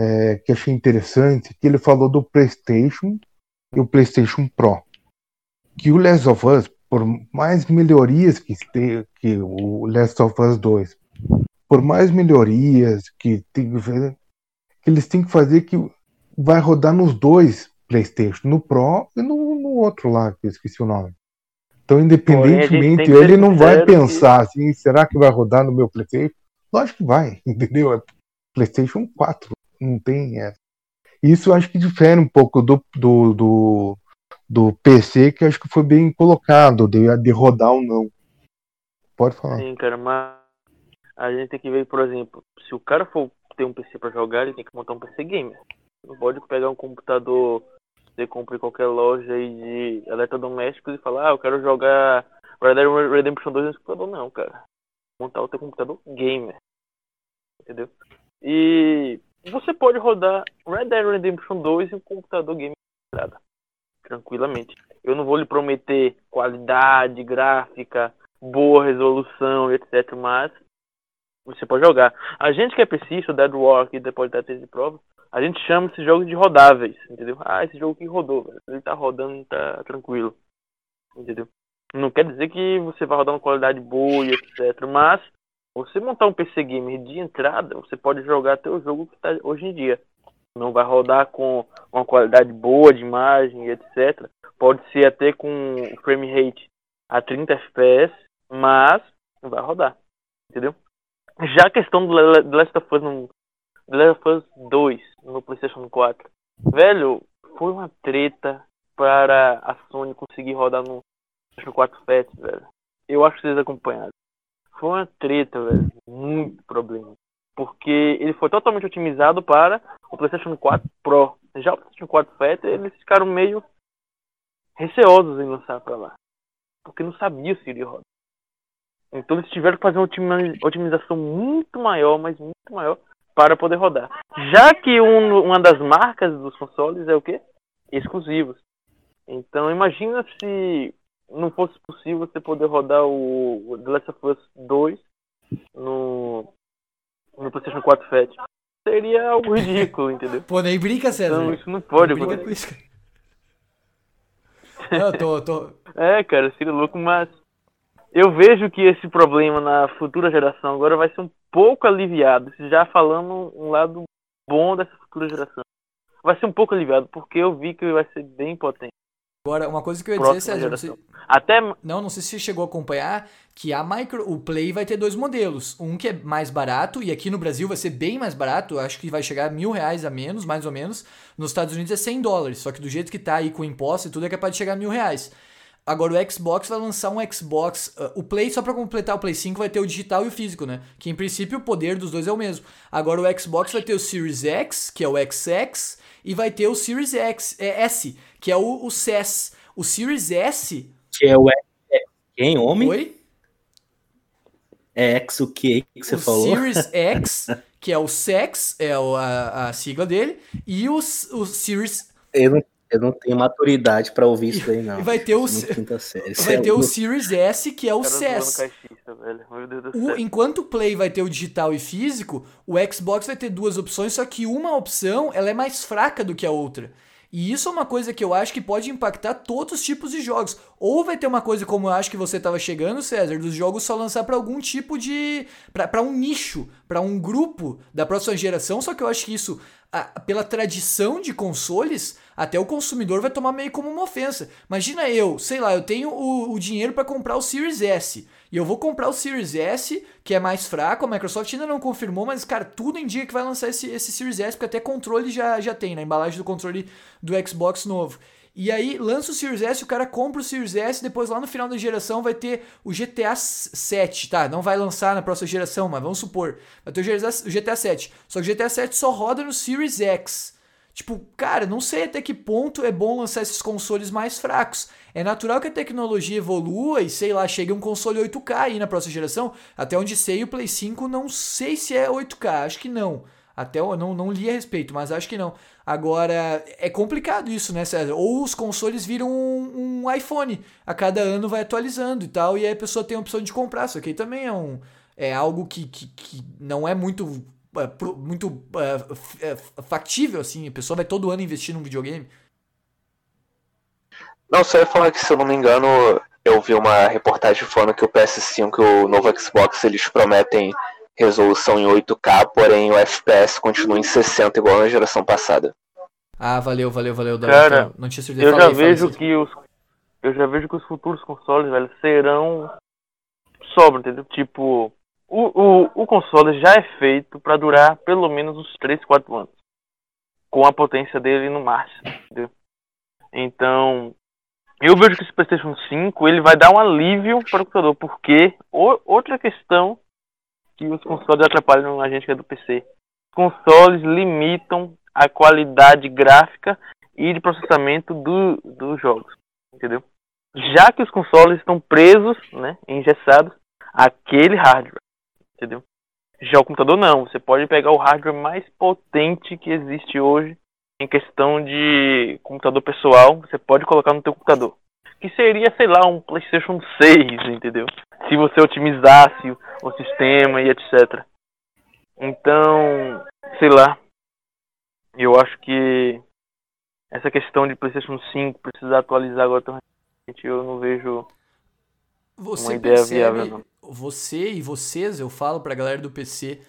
é, que achei interessante, que ele falou do PlayStation e o PlayStation Pro. Que o Last of Us, por mais melhorias que este- que o Last of Us 2, por mais melhorias que, tem que fazer, que eles têm que fazer que vai rodar nos dois PlayStation, no Pro e no, no outro lá, que eu esqueci o nome. Então, independentemente, ele não vai que- pensar assim, será que vai rodar no meu PlayStation? Lógico que vai, entendeu? É PlayStation 4, não tem essa. Isso eu acho que difere um pouco do, do, do, do PC, que acho que foi bem colocado, de, de rodar ou não. Pode falar. Sim, cara, mas a gente tem que ver, por exemplo, se o cara for ter um PC pra jogar, ele tem que montar um PC gamer. Não pode pegar um computador, você compra em qualquer loja aí de eletrodomésticos e falar, ah, eu quero jogar Red Dead Redemption 2 nesse computador. Não, cara. Montar o teu computador gamer. Entendeu? E você pode rodar Red Dead Redemption 2 em um computador gamer tranquilamente. Eu não vou lhe prometer qualidade gráfica, boa resolução, etc. Mas você pode jogar. A gente que é o Dead que depois da tese de prova, a gente chama esses jogos de rodáveis, entendeu? Ah, esse jogo que rodou, ele tá rodando, tá tranquilo, entendeu? Não quer dizer que você vai rodar uma qualidade boa e etc. Mas você montar um PC gamer de entrada, você pode jogar até o jogo que tá hoje em dia. Não vai rodar com uma qualidade boa de imagem etc. Pode ser até com frame rate a 30 FPS, mas não vai rodar, entendeu? Já a questão do Last of Us, no, Last of Us 2 no PlayStation 4, velho, foi uma treta para a Sony conseguir rodar no PlayStation 4 Fat, velho. Eu acho que vocês acompanharam. Foi uma treta, velho. Muito problema. Porque ele foi totalmente otimizado para o PlayStation 4 Pro. Já o PlayStation 4 Fat, eles ficaram meio receosos em lançar para lá. Porque não sabia se iria rodar. Então eles tiveram que fazer uma otimi- otimização muito maior, mas muito maior, para poder rodar. Já que um, uma das marcas dos consoles é o quê? Exclusivos. Então imagina se não fosse possível você poder rodar o The Last of Us 2 no, no PlayStation 4 Fat. Seria algo ridículo, entendeu? Pô, nem brinca, César. Então isso não pode Nem brinca com isso. Não, eu tô, tô. É, cara, seria louco, mas eu vejo que esse problema na futura geração agora vai ser um pouco aliviado. Já falando um lado bom dessa futura geração. Vai ser um pouco aliviado, porque eu vi que vai ser bem potente. Agora, uma coisa que eu ia dizer, César, não sei. Até não, não sei se você chegou a acompanhar, que a micro, o Play vai ter dois modelos. Um que é mais barato, e aqui no Brasil vai ser bem mais barato, acho que vai chegar a mil reais a menos, mais ou menos. Nos Estados Unidos é 100 dólares, só que do jeito que tá aí com imposto e tudo, é capaz de chegar a mil reais. Agora o Xbox vai lançar um Xbox. uh, o Play, só pra completar o Play 5, vai ter o digital e o físico, né? Que em princípio o poder dos dois é o mesmo. Agora o Xbox vai ter o Series X, que é o XX, e vai ter o Series X, é, S, que é o, o SES. O Series S. Que é o X, quem, homem? Oi? É X o que que você o falou? Series X, que é o Sex, é o- a, a sigla dele, e o, o Series. Eu não, eu não tenho maturidade pra ouvir isso aí, não. E vai ter o, série. Vai é ter o Series S, que é o SES. O- enquanto o Play vai ter o digital e físico, o Xbox vai ter duas opções, só que uma opção ela é mais fraca do que a outra. E isso é uma coisa que eu acho que pode impactar todos os tipos de jogos. Ou vai ter uma coisa como eu acho que você estava chegando, César, dos jogos só lançar para algum tipo de. para um nicho, para um grupo da próxima geração, só que eu acho que isso, a- pela tradição de consoles, até o consumidor vai tomar meio como uma ofensa. Imagina eu, sei lá, eu tenho o, o dinheiro para comprar o Series S. E eu vou comprar o Series S, que é mais fraco. A Microsoft ainda não confirmou, mas, cara, tudo indica que vai lançar esse, esse Series S, porque até controle já, já tem, na embalagem do controle do Xbox novo. E aí, lança o Series S, o cara compra o Series S, depois lá no final da geração vai ter o GTA 7, tá? Não vai lançar na próxima geração, mas vamos supor. Vai ter o GTA 7. Só que o GTA 7 só roda no Series X. Tipo, cara, não sei até que ponto é bom lançar esses consoles mais fracos. É natural que a tecnologia evolua e, sei lá, chegue um console 8K aí na próxima geração. Até onde sei, o Play 5 não sei se é 8K, acho que não. Até eu não, não li a respeito, mas acho que não. Agora, é complicado isso, né, César? Ou os consoles viram um, um iPhone, a cada ano vai atualizando e tal, e aí a pessoa tem a opção de comprar. Isso aqui também é, um, é algo que, que, que não é muito, muito é, é, factível, assim. A pessoa vai todo ano investir num videogame. Não, só ia falar que, se eu não me engano, eu vi uma reportagem falando que o PS5 e o novo Xbox eles prometem resolução em 8K, porém o FPS continua em 60 igual na geração passada. Ah, valeu, valeu, valeu. Cara, Então, não tinha certeza. Eu já vejo que os. Eu já vejo que os futuros consoles, velho, serão. Sobra, entendeu? Tipo. O, o, o console já é feito pra durar pelo menos uns 3, 4 anos. Com a potência dele no máximo, entendeu? Então. Eu vejo que esse PlayStation 5 ele vai dar um alívio para o computador, porque o- outra questão que os consoles atrapalham a gente que é do PC. Consoles limitam a qualidade gráfica e de processamento do, dos jogos, entendeu? Já que os consoles estão presos, né, engessados àquele hardware, entendeu? Já o computador não, você pode pegar o hardware mais potente que existe hoje em questão de computador pessoal, você pode colocar no teu computador. Que seria, sei lá, um PlayStation 6, entendeu? Se você otimizasse o- sistema e etc. Então, sei lá. Eu acho que essa questão de PlayStation 5 precisar atualizar agora tão eu não vejo Você uma ideia percebe, viável, não. Você e vocês, eu falo pra galera do PC,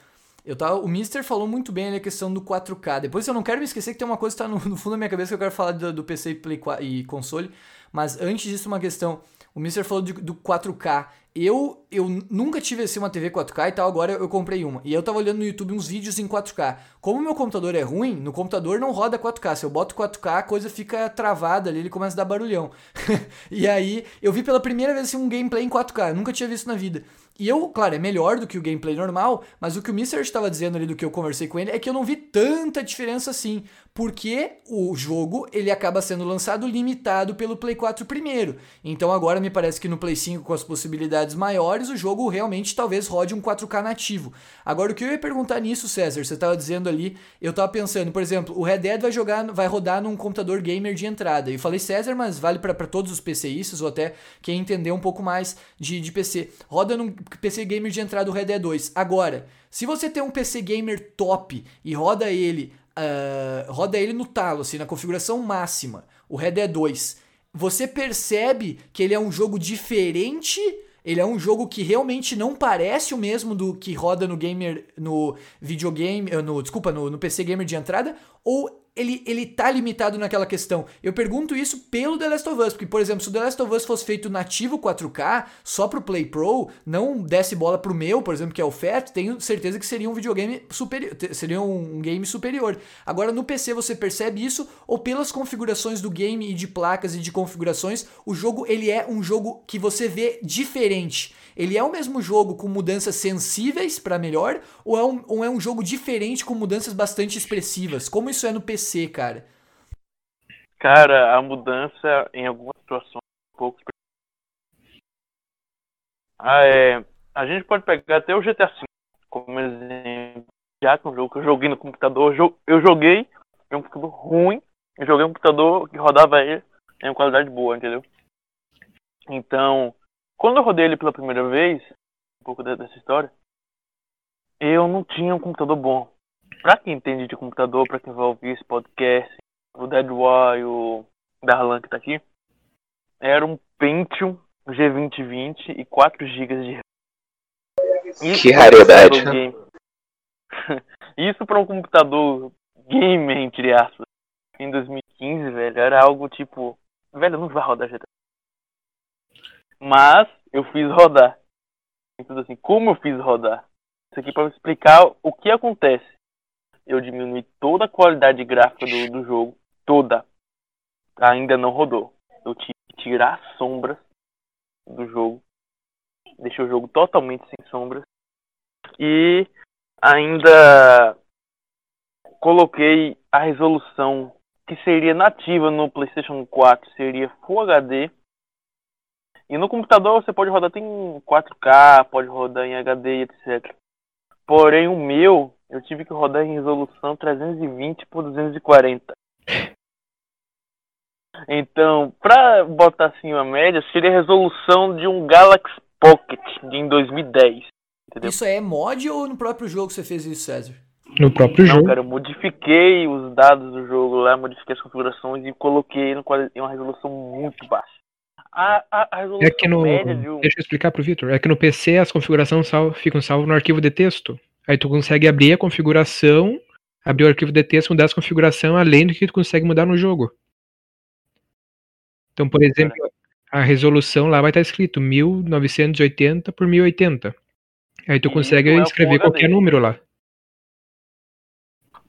eu tava, o Mister falou muito bem a questão do 4K. Depois eu não quero me esquecer que tem uma coisa que tá no, no fundo da minha cabeça que eu quero falar do, do PC e, Play 4 e console, mas antes disso uma questão. O Mister falou de- do 4K. Eu, eu nunca tive assim uma TV 4K e tal, agora eu comprei uma. E eu tava olhando no YouTube uns vídeos em 4K. Como meu computador é ruim, no computador não roda 4K. Se eu boto 4K, a coisa fica travada ali, ele começa a dar barulhão. e aí, eu vi pela primeira vez assim, um gameplay em 4K. Eu nunca tinha visto na vida. E eu, claro, é melhor do que o gameplay normal, mas o que o Mr. estava dizendo ali do que eu conversei com ele é que eu não vi tanta diferença assim, porque o jogo ele acaba sendo lançado limitado pelo Play 4 primeiro. Então agora me parece que no Play 5 com as possibilidades qualidades maiores, o jogo realmente talvez rode um 4K nativo. Agora, o que eu ia perguntar nisso, César, você estava dizendo ali, eu estava pensando, por exemplo, o Red Dead vai jogar, vai rodar num computador gamer de entrada. Eu falei César, mas vale para todos os PCistas ou até quem entender um pouco mais de, de PC. Roda num PC gamer de entrada o Red Dead 2. Agora, se você tem um PC gamer top e roda ele, uh, roda ele no talo, assim, na configuração máxima, o Red Dead 2, você percebe que ele é um jogo diferente ele é um jogo que realmente não parece o mesmo do que roda no gamer, no videogame, eh, no desculpa, no, no PC gamer de entrada, ou ele, ele tá limitado naquela questão. Eu pergunto isso pelo The Last of Us, porque, por exemplo, se o The Last of Us fosse feito nativo 4K, só pro Play Pro, não desse bola pro meu, por exemplo, que é o FAT, tenho certeza que seria um videogame superior, seria um game superior. Agora, no PC você percebe isso, ou pelas configurações do game e de placas e de configurações, o jogo ele é um jogo que você vê diferente. Ele é o mesmo jogo com mudanças sensíveis para melhor ou é, um, ou é um jogo diferente com mudanças bastante expressivas? Como isso é no PC, cara? Cara, a mudança em algumas situações é um pouco. Ah, é, a gente pode pegar até o GTA V como exemplo, já que é um jogo que eu joguei no computador. Eu joguei em um computador ruim, eu joguei um computador que rodava ele em qualidade boa, entendeu? Então, quando eu rodei ele pela primeira vez, um pouco dessa história, eu não tinha um computador bom. Pra quem entende de computador, pra quem vai ouvir esse podcast, o Deadwire, o Darlan que tá aqui, era um Pentium G2020 e 4 GB de Isso que raridade. Né? Isso para um computador game, entre aspas, em 2015, velho, era algo tipo, velho, não vai rodar GTA mas eu fiz rodar. Então, assim, como eu fiz rodar? Isso aqui para explicar o que acontece. Eu diminui toda a qualidade gráfica do, do jogo, toda. Ainda não rodou. Eu tive que tirar as sombras do jogo. Deixei o jogo totalmente sem sombras. E ainda coloquei a resolução que seria nativa no PlayStation 4, seria Full HD e no computador você pode rodar em 4K, pode rodar em HD, etc. Porém, o meu, eu tive que rodar em resolução 320 por 240. Então, pra botar assim uma média, seria a resolução de um Galaxy Pocket de em 2010. Entendeu? Isso é mod ou no próprio jogo você fez isso, César? No próprio Não, jogo. cara, eu modifiquei os dados do jogo lá, modifiquei as configurações e coloquei em uma resolução muito baixa. A, a, a resolução é que no, média de um... Deixa eu explicar pro Vitor. É que no PC as configurações sal, ficam salvas no arquivo de texto. Aí tu consegue abrir a configuração, abrir o arquivo de texto, mudar essa configuração além do que tu consegue mudar no jogo. Então, por exemplo, a resolução lá vai estar escrito 1980 por 1080. Aí tu consegue é escrever qualquer número lá.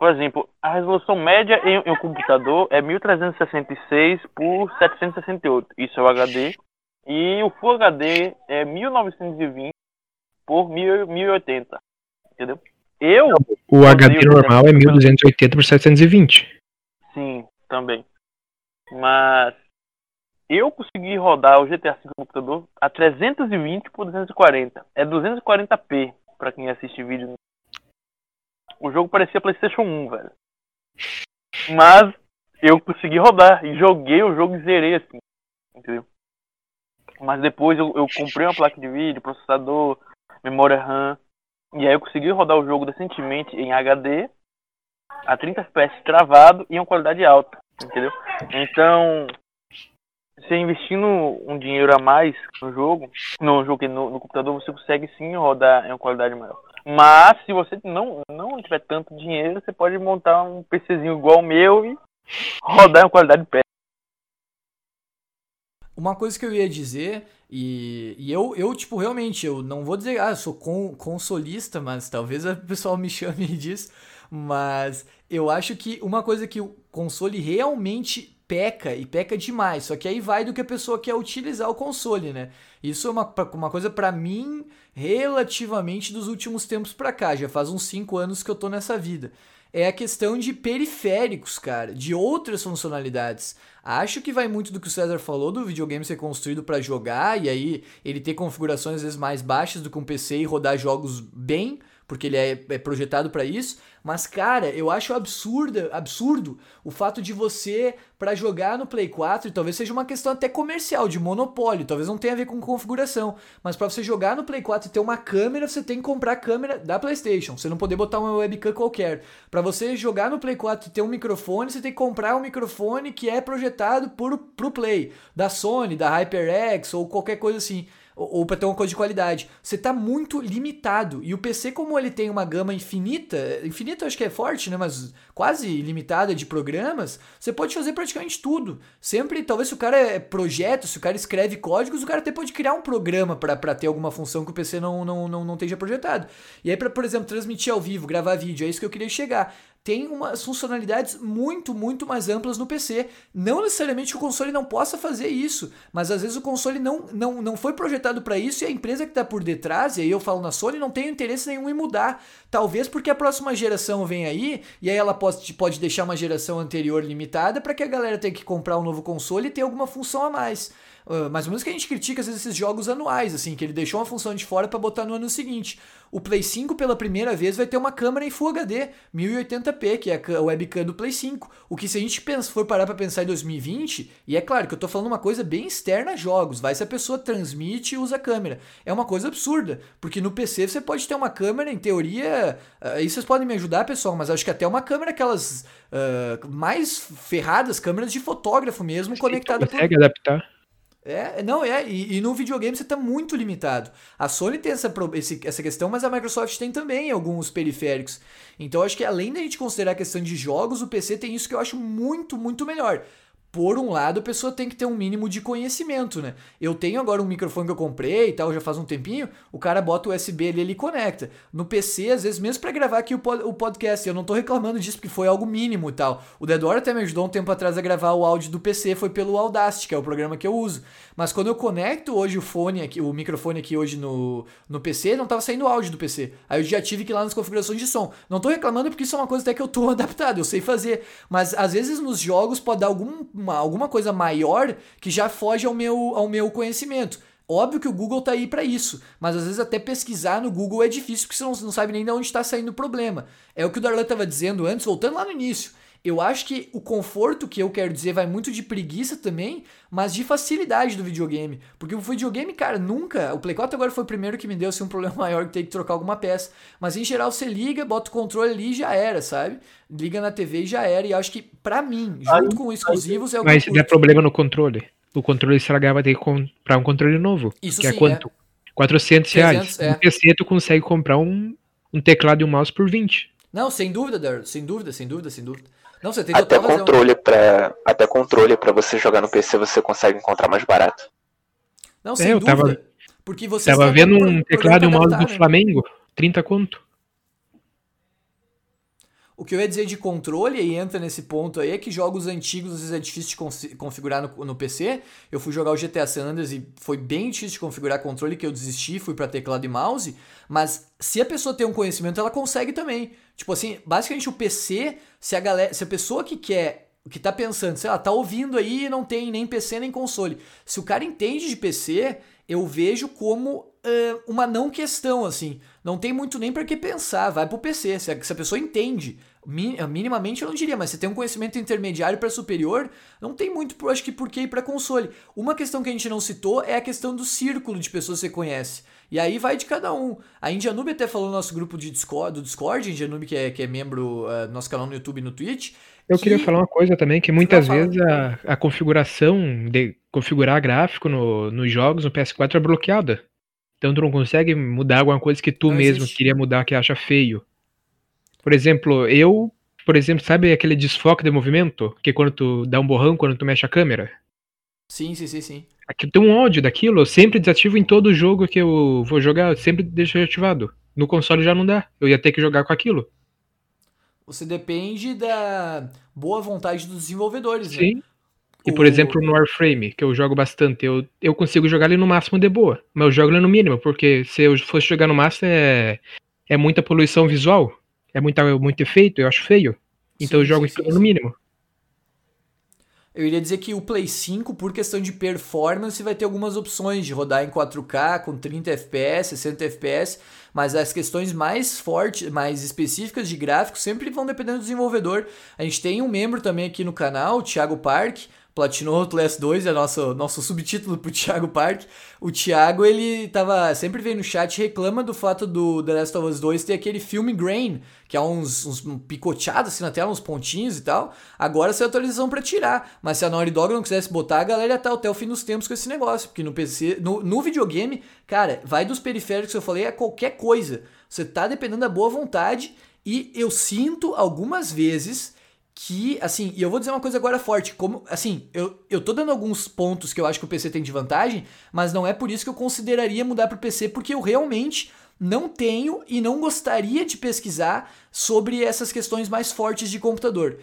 Por exemplo, a resolução média em, em um computador é 1366 por 768. Isso é o HD. E o Full HD é 1920 por 1080. Entendeu? Eu. O HD normal é 1280 por 720. Sim, também. Mas eu consegui rodar o GTA V no computador a 320 por 240. É 240p para quem assiste vídeo o jogo parecia PlayStation 1, velho. Mas eu consegui rodar e joguei o jogo e zerei assim. Entendeu? Mas depois eu, eu comprei uma placa de vídeo, processador, memória RAM. E aí eu consegui rodar o jogo decentemente em HD, a 30 FPS travado e em qualidade alta. Entendeu? Então, você investindo um dinheiro a mais no jogo, no jogo no, no computador, você consegue sim rodar em uma qualidade maior. Mas se você não, não tiver tanto dinheiro, você pode montar um PCzinho igual o meu e rodar em qualidade pé. Uma coisa que eu ia dizer, e, e eu, eu, tipo, realmente, eu não vou dizer, ah, eu sou con, consolista, mas talvez o pessoal me chame disso, mas eu acho que uma coisa que o console realmente peca e peca demais. Só que aí vai do que a pessoa quer utilizar o console, né? Isso é uma, uma coisa para mim relativamente dos últimos tempos para cá. Já faz uns 5 anos que eu tô nessa vida. é a questão de periféricos, cara, de outras funcionalidades. Acho que vai muito do que o César falou do videogame ser construído para jogar e aí ele ter configurações às vezes mais baixas do que um PC e rodar jogos bem, porque ele é, é projetado para isso. Mas, cara, eu acho absurdo, absurdo o fato de você, para jogar no Play 4, e talvez seja uma questão até comercial, de monopólio, talvez não tenha a ver com configuração, mas para você jogar no Play 4 e ter uma câmera, você tem que comprar a câmera da PlayStation, você não poder botar uma webcam qualquer. Para você jogar no Play 4 e ter um microfone, você tem que comprar um microfone que é projetado por, pro Play, da Sony, da HyperX ou qualquer coisa assim ou, para ter uma coisa de qualidade. Você tá muito limitado. E o PC, como ele tem uma gama infinita, infinita acho que é forte, né? Mas quase ilimitada de programas, você pode fazer praticamente tudo. Sempre, talvez se o cara é projeto, se o cara escreve códigos, o cara até pode criar um programa para ter alguma função que o PC não, não, não, não esteja projetado. E aí, para, por exemplo, transmitir ao vivo, gravar vídeo, é isso que eu queria chegar tem umas funcionalidades muito, muito mais amplas no PC. Não necessariamente que o console não possa fazer isso, mas às vezes o console não, não, não foi projetado para isso e a empresa que está por detrás, e aí eu falo na Sony, não tem interesse nenhum em mudar. Talvez porque a próxima geração vem aí e aí ela pode, pode deixar uma geração anterior limitada para que a galera tenha que comprar um novo console e ter alguma função a mais. Uh, mais ou menos que a gente critica às vezes esses jogos anuais, assim, que ele deixou uma função de fora para botar no ano seguinte. O Play 5 pela primeira vez vai ter uma câmera em Full HD, 1080p, que é a webcam do Play 5. O que se a gente pensa, for parar para pensar em 2020, e é claro que eu tô falando uma coisa bem externa a jogos, vai se a pessoa transmite e usa a câmera. É uma coisa absurda, porque no PC você pode ter uma câmera, em teoria, uh, aí vocês podem me ajudar, pessoal, mas acho que até uma câmera aquelas uh, mais ferradas, câmeras de fotógrafo mesmo, conectada. Consegue por... adaptar. É, não, é, e, e, no videogame você está muito limitado. A Sony tem essa, esse, essa questão, mas a Microsoft tem também alguns periféricos. Então acho que além da gente considerar a questão de jogos, o PC tem isso que eu acho muito, muito melhor por um lado, a pessoa tem que ter um mínimo de conhecimento, né? Eu tenho agora um microfone que eu comprei e tal, já faz um tempinho, o cara bota o USB ali, ele conecta. No PC, às vezes, mesmo para gravar aqui o, o podcast, eu não tô reclamando disso porque foi algo mínimo e tal. O Deador até me ajudou um tempo atrás a gravar o áudio do PC, foi pelo Audacity, que é o programa que eu uso. Mas quando eu conecto hoje o fone aqui, o microfone aqui hoje no, no PC, não tava saindo áudio do PC. Aí eu já tive que ir lá nas configurações de som. Não tô reclamando porque isso é uma coisa até que eu tô adaptado, eu sei fazer. Mas às vezes nos jogos pode dar algum uma, alguma coisa maior que já foge ao meu, ao meu conhecimento. Óbvio que o Google tá aí para isso, mas às vezes até pesquisar no Google é difícil porque você não, não sabe nem de onde está saindo o problema. É o que o Darlan estava dizendo antes, voltando lá no início. Eu acho que o conforto que eu quero dizer vai muito de preguiça também, mas de facilidade do videogame. Porque o videogame, cara, nunca. O Play 4 agora foi o primeiro que me deu assim, um problema maior que ter que trocar alguma peça. Mas em geral você liga, bota o controle ali e já era, sabe? Liga na TV e já era. E acho que, para mim, junto com exclusivos, é o que. Mas se der problema no controle, o controle estragar, vai ter que comprar um controle novo. Isso que é sim, é quanto? É. 400 reais. 300, é. No PC tu consegue comprar um, um teclado e um mouse por 20. Não, sem dúvida, Dar. Sem dúvida, sem dúvida, sem dúvida. Não, você tem até controle para até controle para você jogar no PC você consegue encontrar mais barato. Não, é, sem é, eu dúvida. Tava, porque você tava vendo um teclado e um mouse do né? Flamengo, 30 conto. O que eu ia dizer de controle, e entra nesse ponto aí, é que jogos antigos às vezes é difícil de configurar no, no, PC. Eu fui jogar o GTA San Andreas e foi bem difícil de configurar controle, que eu desisti, fui para teclado e mouse. Mas se a pessoa tem um conhecimento, ela consegue também. Tipo assim, basicamente o PC, se a galera, se a pessoa que quer que tá pensando, sei lá, tá ouvindo aí e não tem nem PC nem console. Se o cara entende de PC, eu vejo como uh, uma não questão, assim. Não tem muito nem para que pensar, vai pro PC. Se a, se a pessoa entende minimamente eu não diria, mas se tem um conhecimento intermediário para superior, não tem muito, acho que, por que ir para console. Uma questão que a gente não citou é a questão do círculo de pessoas que você conhece. E aí vai de cada um. A Indianube até falou no nosso grupo de Discord, do Discord, Indianube que é, que é membro uh, do nosso canal no YouTube e no Twitch. Eu que... queria falar uma coisa também, que muitas vezes a, a configuração de configurar gráfico no, nos jogos no PS4 é bloqueada. Então tu não consegue mudar alguma coisa que tu não mesmo existe. queria mudar que acha feio. Por exemplo, eu, por exemplo, sabe aquele desfoque de movimento? Que quando tu dá um borrão, quando tu mexe a câmera? Sim, sim, sim, sim. Aqui tem um ódio daquilo, eu sempre desativo em todo jogo que eu vou jogar, eu sempre deixo ativado. No console já não dá, eu ia ter que jogar com aquilo. Você depende da boa vontade dos desenvolvedores, Sim. né? E, por o... exemplo, no Warframe, que eu jogo bastante, eu, eu consigo jogar ele no máximo de boa. Mas eu jogo ele no mínimo, porque se eu fosse jogar no máximo é, é muita poluição visual. É muito, muito efeito, eu acho feio. Então Sim, eu jogo sim, isso sim, no mínimo. Eu iria dizer que o Play 5, por questão de performance, vai ter algumas opções de rodar em 4K com 30 FPS, 60 FPS, mas as questões mais fortes, mais específicas de gráficos sempre vão dependendo do desenvolvedor. A gente tem um membro também aqui no canal, o Thiago Park, platinou Outlast 2, é nosso, nosso subtítulo pro Thiago Park. O Thiago, ele tava, sempre vem no chat e reclama do fato do The Last of Us 2 ter aquele filme grain, que é uns, uns picoteados assim na tela, uns pontinhos e tal. Agora essa atualização pra tirar, mas se a Naughty Dog não quisesse botar, a galera tá até o fim dos tempos com esse negócio, porque no PC, no, no videogame, cara, vai dos periféricos que eu falei a qualquer coisa. Você tá dependendo da boa vontade e eu sinto algumas vezes que, assim, e eu vou dizer uma coisa agora forte, como, assim, eu, eu tô dando alguns pontos que eu acho que o PC tem de vantagem, mas não é por isso que eu consideraria mudar pro PC, porque eu realmente não tenho e não gostaria de pesquisar sobre essas questões mais fortes de computador.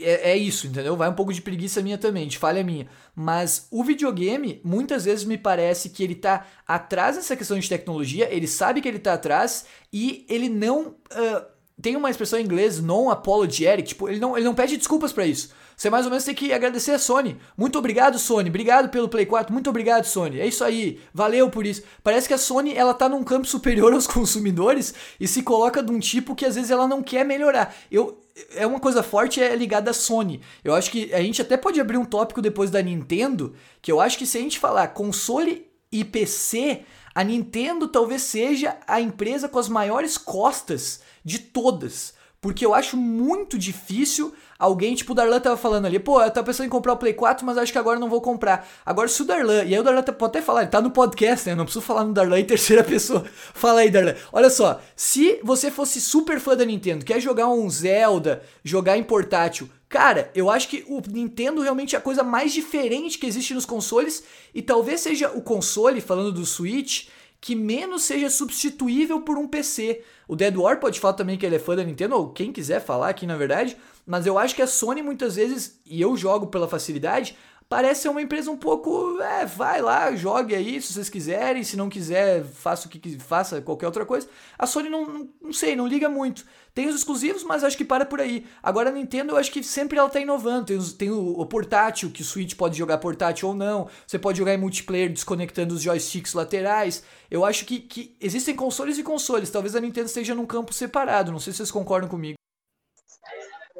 É, é isso, entendeu? Vai um pouco de preguiça minha também, de falha minha. Mas o videogame, muitas vezes me parece que ele tá atrás dessa questão de tecnologia, ele sabe que ele tá atrás e ele não. ah, tem uma expressão em inglês, non-apologetic, tipo, ele não, ele não pede desculpas pra isso. Você mais ou menos tem que agradecer a Sony. Muito obrigado, Sony. Obrigado pelo Play 4. Muito obrigado, Sony. É isso aí. Valeu por isso. Parece que a Sony, ela tá num campo superior aos consumidores e se coloca de um tipo que às vezes ela não quer melhorar. Eu é uma coisa forte é ligada à Sony. Eu acho que a gente até pode abrir um tópico depois da Nintendo, que eu acho que se a gente falar console e PC, a Nintendo talvez seja a empresa com as maiores costas de todas. Porque eu acho muito difícil alguém, tipo o Darlan tava falando ali, pô, eu tava pensando em comprar o Play 4, mas acho que agora não vou comprar. Agora, se o Darlan, e aí o Darlan pode até falar, ele tá no podcast, né? Eu não preciso falar no Darlan em terceira pessoa. Fala aí, Darlan. Olha só, se você fosse super fã da Nintendo, quer jogar um Zelda, jogar em portátil, Cara, eu acho que o Nintendo realmente é a coisa mais diferente que existe nos consoles e talvez seja o console, falando do Switch, que menos seja substituível por um PC. O Dead War pode falar também que ele é fã da Nintendo, ou quem quiser falar aqui na verdade, mas eu acho que a Sony muitas vezes, e eu jogo pela facilidade, parece ser uma empresa um pouco, é, vai lá, jogue aí se vocês quiserem, se não quiser, faça o que faça qualquer outra coisa. A Sony não, não, não sei, não liga muito. Tem os exclusivos, mas acho que para por aí. Agora a Nintendo, eu acho que sempre ela tá inovando. Tem, os- tem o, o portátil, que o Switch pode jogar portátil ou não. Você pode jogar em multiplayer desconectando os joysticks laterais. Eu acho que, que existem consoles e consoles. Talvez a Nintendo esteja num campo separado. Não sei se vocês concordam comigo.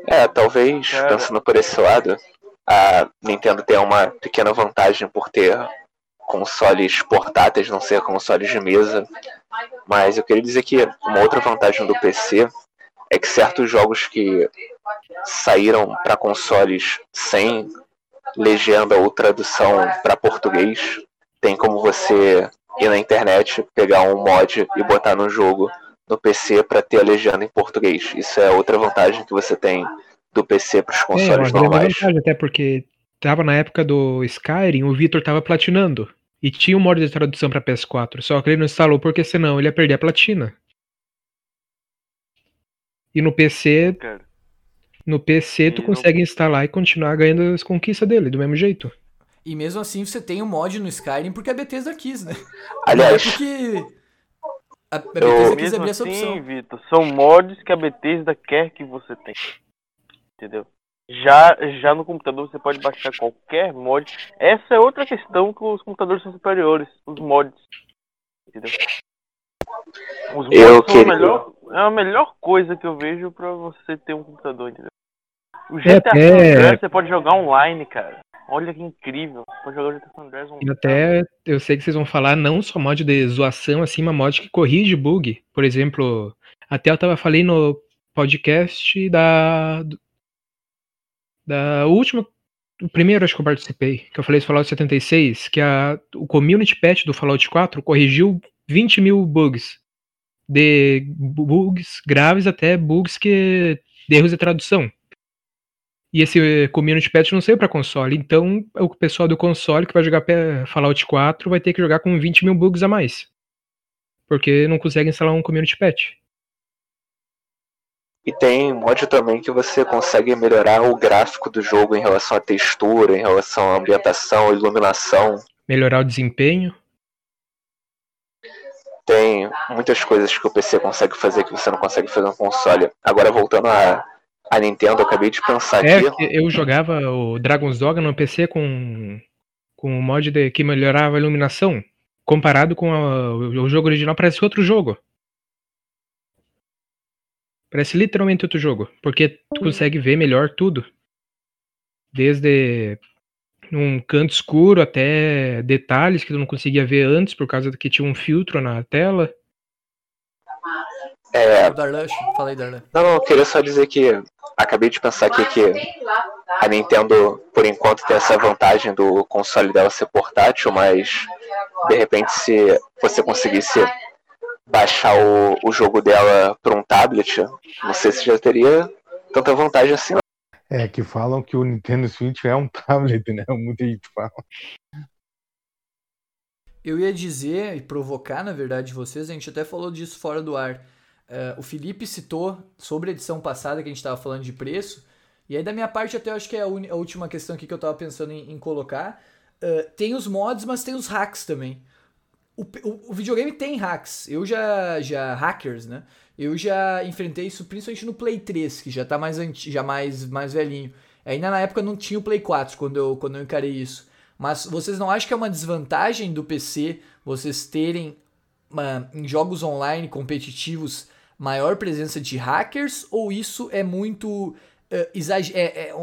É, talvez, Cara. pensando por esse lado, a Nintendo tenha uma pequena vantagem por ter consoles portáteis, não ser consoles de mesa. Mas eu queria dizer que uma outra vantagem do PC é que certos jogos que saíram para consoles sem legenda ou tradução para português, tem como você ir na internet, pegar um mod e botar no jogo no PC para ter a legenda em português. Isso é outra vantagem que você tem do PC para os É, consoles grande normais. vantagem, até porque tava na época do Skyrim, o Vitor tava platinando. E tinha um modo de tradução pra PS4, só que ele não instalou porque senão ele ia perder a platina. E no PC, Cara. no PC tu E consegue instalar e continuar ganhando as conquistas dele, do mesmo jeito. E mesmo assim você tem o mod no Skyrim porque a Bethesda quis, né? Aliás, é porque a, a Eu- Bethesda quis Mesmo abrir essa assim, opção. Vitor, são mods que a Bethesda quer que você tenha. Entendeu? Já, já no computador você pode baixar qualquer mod. Essa é outra questão que os computadores são superiores, os mods. Entendeu? Os mods Eu são a queria- melhor, é a melhor coisa que eu vejo pra você ter um computador, entendeu? O É, GTA San Andreas você pode jogar online, cara. Olha que incrível. Você pode jogar o GTA San Andreas online. até eu sei que vocês vão falar não só mod de zoação, assim, mas mod que corrige bug. Por exemplo, até eu tava falei no podcast da. Da última. O primeiro acho que eu participei, que eu falei do Fallout 76, que a, o community patch do Fallout 4 corrigiu 20 mil bugs. De bugs graves até bugs que. de erros de tradução. E esse community patch não saiu pra console, então o pessoal do console que vai jogar P- Fallout 4 vai ter que jogar com 20 mil bugs a mais. Porque não consegue instalar um community patch. E tem mod também que você consegue melhorar o gráfico do jogo em relação à textura, em relação à ambientação, iluminação. Melhorar o desempenho. tem muitas coisas que o PC consegue fazer que você não consegue fazer no console. Agora voltando a, a Nintendo, eu acabei de pensar É, aqui. eu jogava o Dragon's Dogma no PC com, com o mod de, que melhorava a iluminação. Comparado com a- o jogo original, parece outro jogo. Parece literalmente outro jogo. Porque tu consegue ver melhor tudo. Desde um canto escuro até detalhes que tu não conseguia ver antes por causa que tinha um filtro na tela. É, O Darlan, fala aí, Darlan. não, não, eu queria só dizer que acabei de pensar aqui que a Nintendo, por enquanto, tem essa vantagem do console dela ser portátil, mas de repente se você conseguisse baixar o, o jogo dela para um tablet, não sei se já teria tanta vantagem assim. É, que falam que o Nintendo Switch é um tablet, né? Muita gente fala. Eu ia dizer e provocar, na verdade, vocês, a gente até falou disso fora do ar. Eh, o Felipe citou sobre a edição passada que a gente estava falando de preço. E aí, da minha parte, até eu acho que é a, a última questão aqui que eu estava pensando em, em colocar. Eh, tem os mods, mas tem os hacks também. O, o- o videogame tem hacks. Eu já, já. Hackers, né? Eu já enfrentei isso principalmente no Play 3, que já tá mais anti, já mais, mais velhinho. Ainda na época não tinha o Play 4 quando eu, quando eu encarei isso. Mas vocês não acham que é uma desvantagem do PC vocês terem uma- em jogos online competitivos maior presença de hackers? Ou isso é muito é, exage- é, é,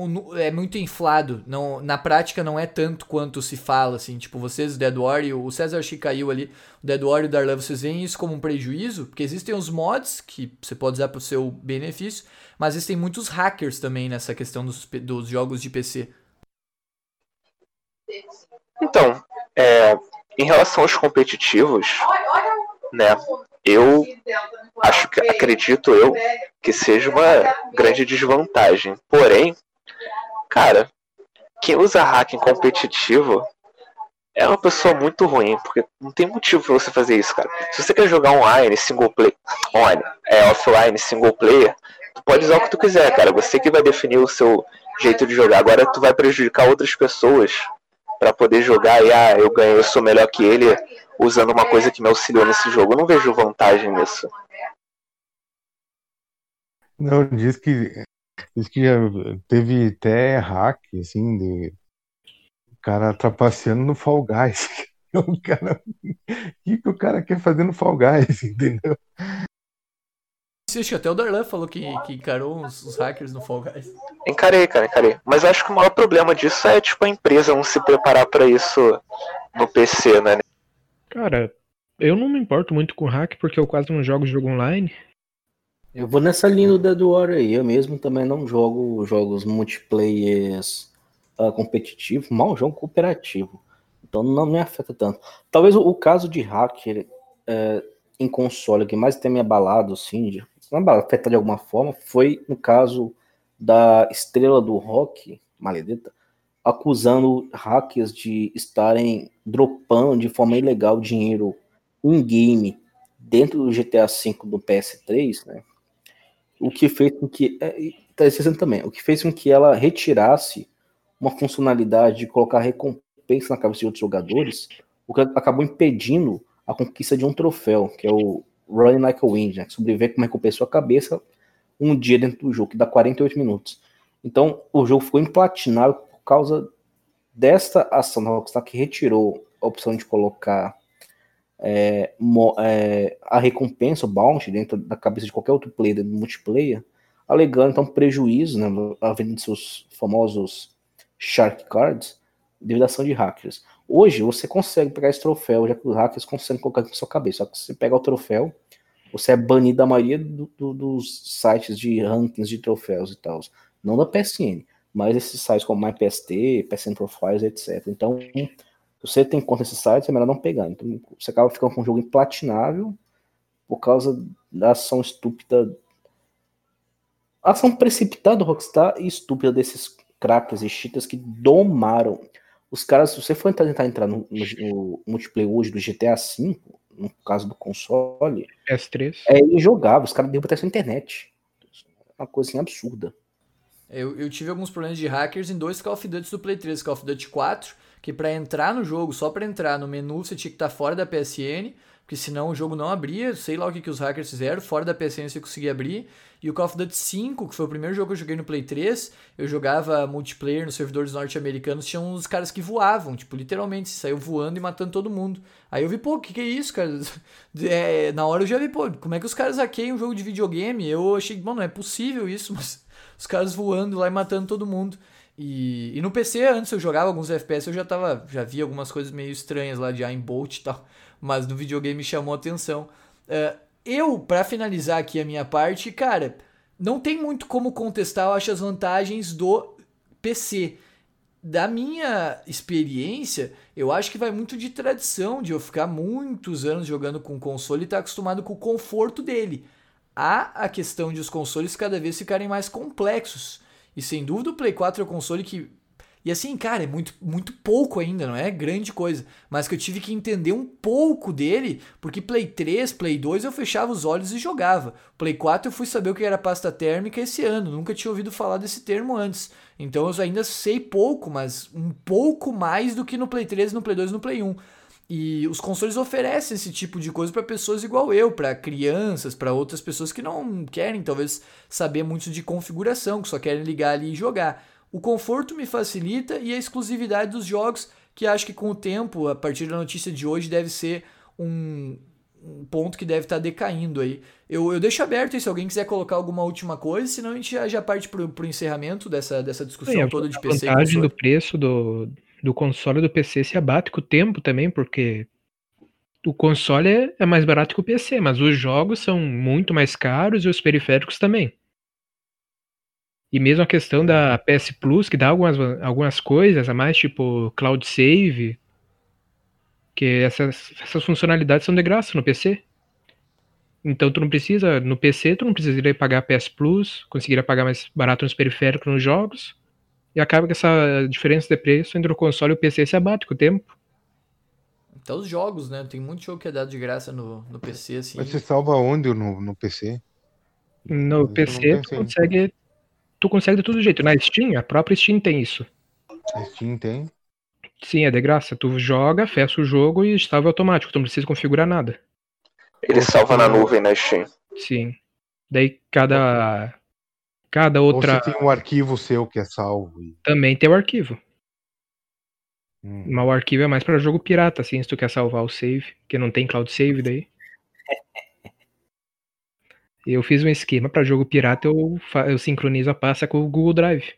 é muito inflado? Não, na prática não é tanto quanto se fala, assim. Tipo, vocês, o Dead War e o César acho que caiu ali, o Dead War e o Darlan, vocês veem isso como um prejuízo? Porque existem os mods que você pode usar para o seu benefício, mas existem muitos hackers também nessa questão dos, dos jogos de PC. Então, é, em relação aos competitivos, né, eu acho que acredito eu que seja uma grande desvantagem. Porém, cara, quem usa hacking competitivo é uma pessoa muito ruim, porque não tem motivo pra você fazer isso, cara. Se você quer jogar online, single player, online, é offline, single player, tu pode usar o que tu quiser, cara. Você que vai definir o seu jeito de jogar. Agora tu vai prejudicar outras pessoas pra poder jogar e ah, eu ganhei, eu sou melhor que ele usando uma coisa que me auxiliou nesse jogo. Eu não vejo vantagem nisso. Não, diz que, diz que já teve até hack, assim, de o cara trapaceando no Fall Guys. O cara, o que, que o cara quer fazer no Fall Guys, entendeu? Acho que até o Darlan falou que, que encarou uns, uns hackers no Fall Guys. Encarei, cara, encarei. Mas eu acho que o maior problema disso é tipo a empresa não se preparar pra isso no PC, né? Cara, eu não me importo muito com hack porque eu quase não jogo jogo online. Eu vou nessa linha do Dead War aí. Eu mesmo também não jogo jogos multiplayers ah, competitivos, mal jogo cooperativo. Então não me afeta tanto. Talvez o, o caso de hacker eh, em console que mais tem me abalado, assim, não afetado de alguma forma, foi no caso da estrela do rock, Maledeta, acusando hackers de estarem dropando de forma ilegal dinheiro in-game dentro do GTA V do PS3, né? O que fez com que. É, tá esquecendo também, o que fez com que ela retirasse uma funcionalidade de colocar recompensa na cabeça de outros jogadores, o que acabou impedindo a conquista de um troféu, que é o Running Like a Wind, né? Que sobreviver com recompensa sua cabeça um dia dentro do jogo, que dá 48 minutos. Então, o jogo ficou implatinável por causa desta ação da Rockstar que retirou a opção de colocar é, mo- é, a recompensa, o bounty, dentro da cabeça de qualquer outro player do multiplayer, alegando então prejuízo né, a venda de seus famosos Shark Cards devido à ação de hackers. Hoje você consegue pegar esse troféu, já que os hackers conseguem colocar na sua cabeça. Só que você pega o troféu, você é banido da maioria do- do- dos sites de rankings de troféus e tal. Não da PSN, mas esses sites como MyPST, PSN Profiles, etc. Então, se você tem conta nesses sites, é melhor não pegar. Então, você acaba ficando com um jogo implatinável por causa da ação estúpida. A ação precipitada do Rockstar e estúpida desses crackers e cheaters que domaram. Os caras, se você for tentar entrar no, no- no multiplayer hoje do GTA V, no caso do console, PS3. é injogável. Os caras derrubam até sua internet. É uma coisa assim absurda. Eu, eu tive alguns problemas de hackers em dois Call of Duty do Play 3, Call of Duty 4, que para entrar no jogo, só para entrar no menu, você tinha que estar tá fora da PSN, porque senão o jogo não abria, sei lá o que, que os hackers fizeram, fora da PSN você conseguia abrir. E o Call of Duty 5, que foi o primeiro jogo que eu joguei no Play 3, eu jogava multiplayer nos servidores norte-americanos, tinha uns caras que voavam, tipo, literalmente, saiu voando e matando todo mundo. Aí eu vi, pô, o que, que é isso, cara? É, na hora eu já vi, pô, como é que os caras hackeiam um jogo de videogame? Eu achei, mano, não é possível isso, mas os caras voando lá e matando todo mundo. E, e no PC, antes eu jogava alguns FPS, eu já tava, já vi algumas coisas meio estranhas lá de aimbot e tal mas no videogame chamou atenção. Uh, eu, para finalizar aqui a minha parte, cara, não tem muito como contestar, eu acho, as vantagens do PC. Da minha experiência, eu acho que vai muito de tradição, de eu ficar muitos anos jogando com console e estar tá acostumado com o conforto dele. Há a questão de os consoles cada vez ficarem mais complexos. E sem dúvida o Play 4 é o console que e assim, cara, é muito, muito pouco ainda, não é grande coisa. Mas que eu tive que entender um pouco dele, porque Play 3, Play 2 eu fechava os olhos e jogava. Play 4 eu fui saber o que era pasta térmica esse ano, nunca tinha ouvido falar desse termo antes. Então eu ainda sei pouco, mas um pouco mais do que no Play 3, no Play 2 e no Play 1. E os consoles oferecem esse tipo de coisa para pessoas igual eu, para crianças, para outras pessoas que não querem talvez saber muito de configuração, que só querem ligar ali e jogar. O conforto me facilita e a exclusividade dos jogos, que acho que com o tempo, a partir da notícia de hoje, deve ser um, um ponto que deve estar tá decaindo aí. Eu, eu deixo aberto aí se alguém quiser colocar alguma última coisa, senão a gente já, já parte para o encerramento dessa, dessa discussão Sim, toda de PC. A vantagem do preço do, do console do PC se abate com o tempo também, porque o console é, é mais barato que o PC, mas os jogos são muito mais caros e os periféricos também. E mesmo a questão da PS Plus, que dá algumas, algumas coisas a mais, tipo Cloud Save, que essas, essas funcionalidades são de graça no PC. Então tu não precisa, no PC tu não precisaria pagar PS Plus, conseguiria pagar mais barato nos periféricos nos jogos, e acaba que essa diferença de preço entre o console e o PC se abate com o tempo. Até os jogos, né? Tem muito jogo que é dado de graça no, no PC, assim. Mas você salva onde no, no PC? No PC tu consegue tu consegue de todo jeito. Na Steam, a própria Steam tem isso. A Steam tem? Sim, é de graça. Tu joga, fecha o jogo e salva automático. Tu não precisa configurar nada. Ele salva na nuvem na Steam. Sim. Daí cada. Cada outra. Ou você tem um arquivo seu que é salvo. Também tem o arquivo. Hum. Mas o arquivo é mais para jogo pirata, assim, se tu quer salvar o save, que não tem cloud save daí. Eu fiz um esquema para jogo pirata, eu, eu sincronizo a pasta com o Google Drive.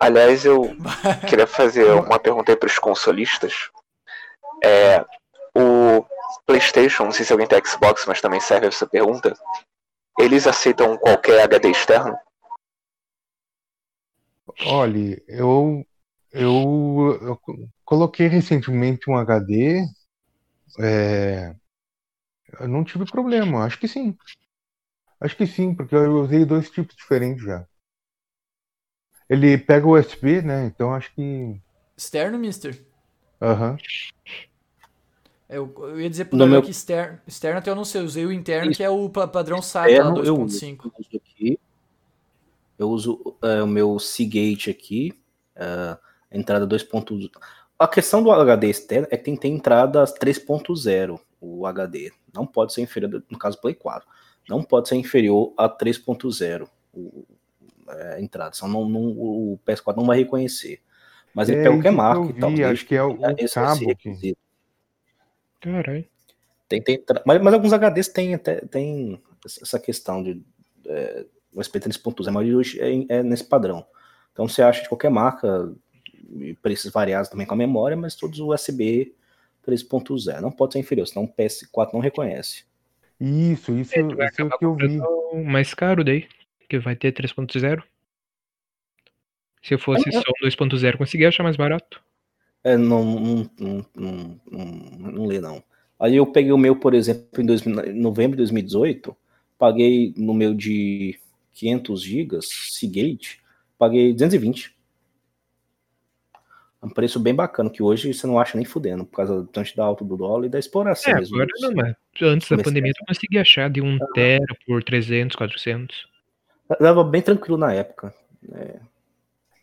Aliás, eu queria fazer uma pergunta aí para os consolistas. É, o PlayStation, não sei se alguém tem Xbox, mas também serve essa pergunta. Eles aceitam qualquer HD externo? Olha, eu, eu, eu coloquei recentemente um HD. É, eu não tive problema, acho que sim. Acho que sim, porque eu usei dois tipos diferentes já. Ele pega o USB, né? Então acho que. Externo, mister? Aham. Uhum. Eu, eu, ia dizer pro meu... que externo, externo até eu não sei, eu usei o interno, Isso. que é o padrão SATA 2.5. Eu, uso aqui, eu uso é, o meu Seagate aqui, uh, entrada 2.0. A questão do HD externo é que tem que ter entrada 3.0, o HD. Não pode ser inferior, no caso Play 4 não pode ser inferior a 3.0 é, a entrada, senão não, não, o PS4 não vai reconhecer. Mas ele é, pega qualquer marca e tal. Acho que é o, o esse, cabo. Esse Caralho. Tem, tem, mas, mas alguns HDs têm até tem essa questão de é, USB 3.0, mas hoje é, é, nesse padrão. Então você acha de qualquer marca, preços variados também com a memória, mas todos USB 3.0. Não pode ser inferior, senão o PS4 não reconhece. Isso, isso, é, isso é o que eu vi. mais caro daí, que vai ter 3.0. Se eu fosse é, só 2.0, conseguia achar mais barato. É, não, não, não, não, não, não lê não. Aí eu peguei o meu, por exemplo, em, dois, em novembro de 2018, paguei no meu de 500 GB, Seagate, paguei 220 um preço bem bacana, que hoje você não acha nem fudendo, por causa tanto da alta do dólar e da exploração. É, mesmo. agora não, mas antes da pandemia eu consegui achar de 1 um tera por 300, 400. Dava bem tranquilo na época. É.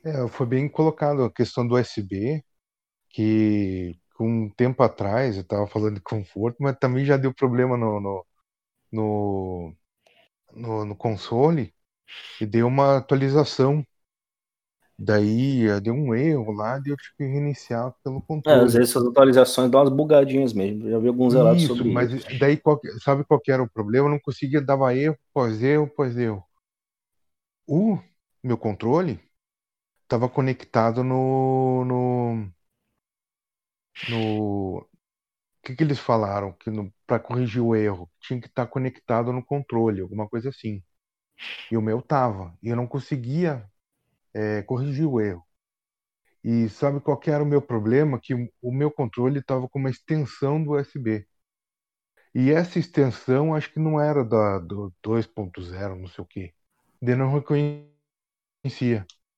é, foi bem colocado a questão do USB. Que um tempo atrás eu estava falando de conforto, mas também já deu problema no, no, no, no, no console e deu uma atualização. Daí deu um erro lá, deu tive que reiniciar pelo É, controle. às vezes essas atualizações dão umas bugadinhas mesmo. Já vi alguns relatos Isso, sobre mas isso. daí qual sabe qual era o problema? Eu não conseguia, dava erro, pós erro, pós erro. O meu controle estava conectado no, no, no, o que que eles falaram? Que para corrigir o erro tinha que estar conectado no controle, alguma coisa assim. E o meu tava, e eu não conseguia é, corrigir o erro. E sabe qual era o meu problema? Que o meu controle estava com uma extensão do USB. E essa extensão acho que não era da, do 2.0, não sei o quê. Ele não reconhecia.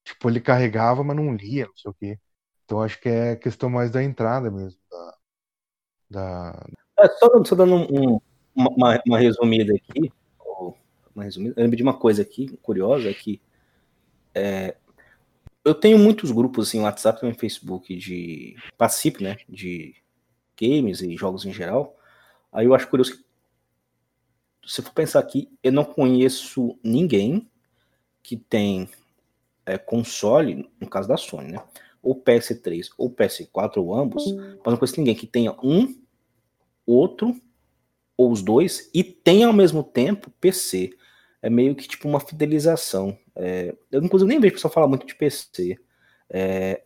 Tipo, ele carregava, mas não lia, não sei o quê. Então acho que é questão mais da entrada mesmo. Da, da... É, só, só dando um- um- uma, uma- resumida aqui, uma resumida, eu lembrei de uma coisa aqui curiosa, que é, eu tenho muitos grupos assim, WhatsApp e Facebook de participo, né, de games e jogos em geral. Aí eu acho curioso que se for pensar aqui, eu não conheço ninguém que tem é, console, no caso da Sony, né? Ou PS3 ou PS4 ou ambos, mas não conheço ninguém que tenha um, outro ou os dois e tenha ao mesmo tempo PC. É meio que tipo uma fidelização. É, eu inclusive nem vejo pessoal falar muito de PC. É,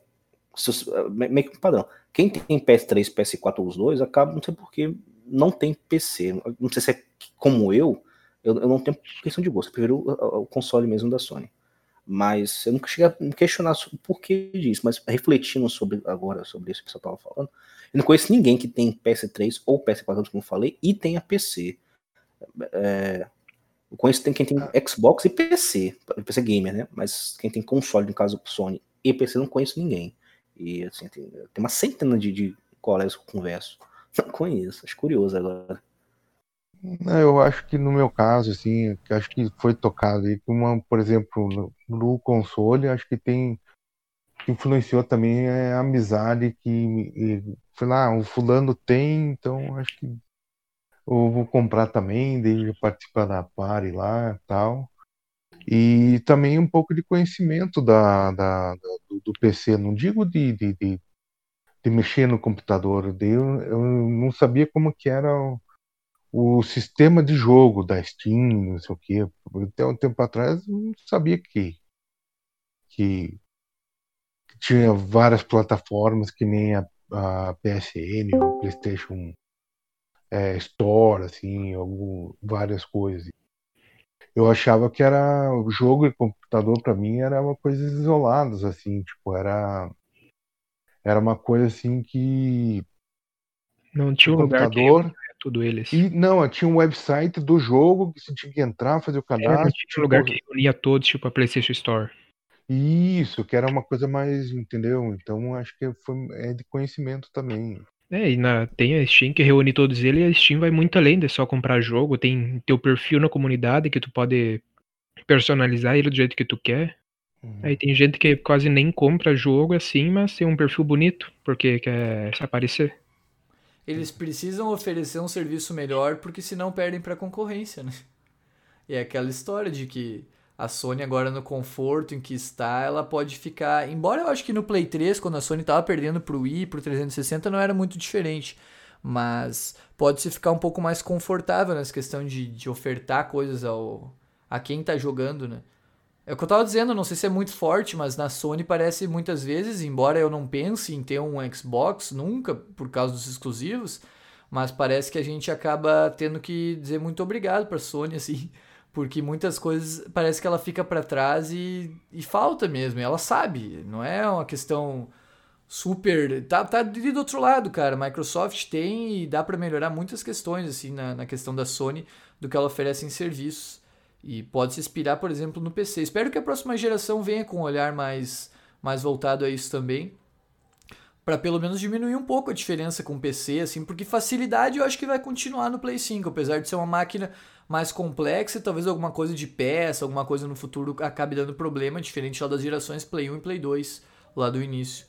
meio que um padrão. Quem tem PS3, PS4 ou os dois, acaba, não sei porquê, não tem PC. Não sei se é como eu, eu, eu não tenho questão de gosto, eu prefiro o console mesmo da Sony. Mas eu nunca cheguei a me questionar o porquê disso, mas refletindo sobre agora sobre isso que você estava falando, eu não conheço ninguém que tem PS3 ou PS4, como eu falei, e tenha PC. É, eu conheço tem, quem tem Xbox e PC, PC gamer, né? Mas quem tem console, no caso Sony e PC, eu não conheço ninguém. E assim, tem, tem uma centena de, de colegas que eu converso. Não conheço, acho curioso agora. Eu acho que no meu caso, assim, acho que foi tocado aí, uma, por exemplo, no, console, acho que tem que influenciou também é a amizade que, sei lá, o fulano tem, então acho que eu vou comprar também, daí participar da party lá tal. E também um pouco de conhecimento da, da, da- do, do PC, não digo de, de, de, de mexer no computador, daí eu, eu não sabia como que era o, o sistema de jogo da Steam, não sei o quê. Até um tempo atrás eu não sabia que, que, que tinha várias plataformas que nem a, a PSN, o PlayStation é, Store, assim, algum, várias coisas. Eu achava que era o jogo e computador para mim era uma coisa isoladas, assim, tipo, era era uma coisa assim que Não tinha o um lugar computador tudo eles. e não, tinha um website do jogo que você tinha que entrar, fazer o É, cadastro, tinha um tipo, lugar que reunia todos, tipo a PlayStation Store. isso, que era uma coisa mais, entendeu? Então acho que foi é de conhecimento também. É, e na, tem a Steam que reúne todos eles, e a Steam vai muito além de só comprar jogo, tem teu perfil na comunidade que tu pode personalizar ele do jeito que tu quer. Aí tem gente que quase nem compra jogo assim, mas tem um perfil bonito, porque quer se aparecer. Eles precisam oferecer um serviço melhor porque senão perdem para concorrência, né? E é aquela história de que a Sony agora no conforto em que está, ela pode ficar, embora eu acho que no Play 3, quando a Sony estava perdendo pro Wii, pro 360, não era muito diferente, mas pode se ficar um pouco mais confortável nessa questão de, de ofertar coisas ao a quem tá jogando, né? É o que eu tava dizendo, não sei se é muito forte, mas na Sony parece muitas vezes, embora eu não pense em ter um Xbox nunca, por causa dos exclusivos, mas parece que a gente acaba tendo que dizer muito obrigado pra Sony, assim, porque muitas coisas parece que ela fica pra trás e, e falta mesmo, ela sabe, não é uma questão super. Tá, tá do outro lado, cara. Microsoft tem e dá pra melhorar muitas questões, assim, na, na questão da Sony, do que ela oferece em serviços. E pode se inspirar, por exemplo, no PC. Espero que a próxima geração venha com um olhar mais, mais voltado a isso também. Para pelo menos diminuir um pouco a diferença com o PC, assim, porque facilidade eu acho que vai continuar no Play 5, apesar de ser uma máquina mais complexa talvez alguma coisa de peça, alguma coisa no futuro acabe dando problema, diferente lá das gerações Play 1 e Play 2, lá do início.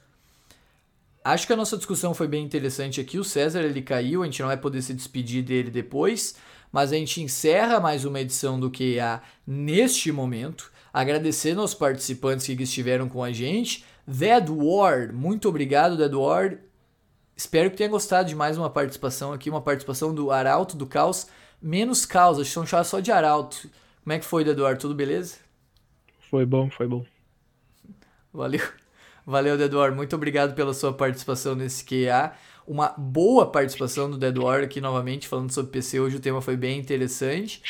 acho que a nossa discussão foi bem interessante aqui. O César ele caiu, a gente não vai poder se despedir dele depois, mas a gente encerra mais uma edição do QA neste momento. Agradecendo aos participantes que estiveram com a gente. Dead War, muito obrigado, Dead War. Espero que tenha gostado de mais uma participação aqui, uma participação do Arauto do Caos. Menos Caos, acho que são chamados só de Arauto. Como é que foi, War? Tudo beleza? Foi bom, foi bom. Valeu. Valeu, Deduar. Muito obrigado pela sua participação nesse QA. Uma boa participação do Deduar aqui novamente, falando sobre PC. Hoje o tema foi bem interessante.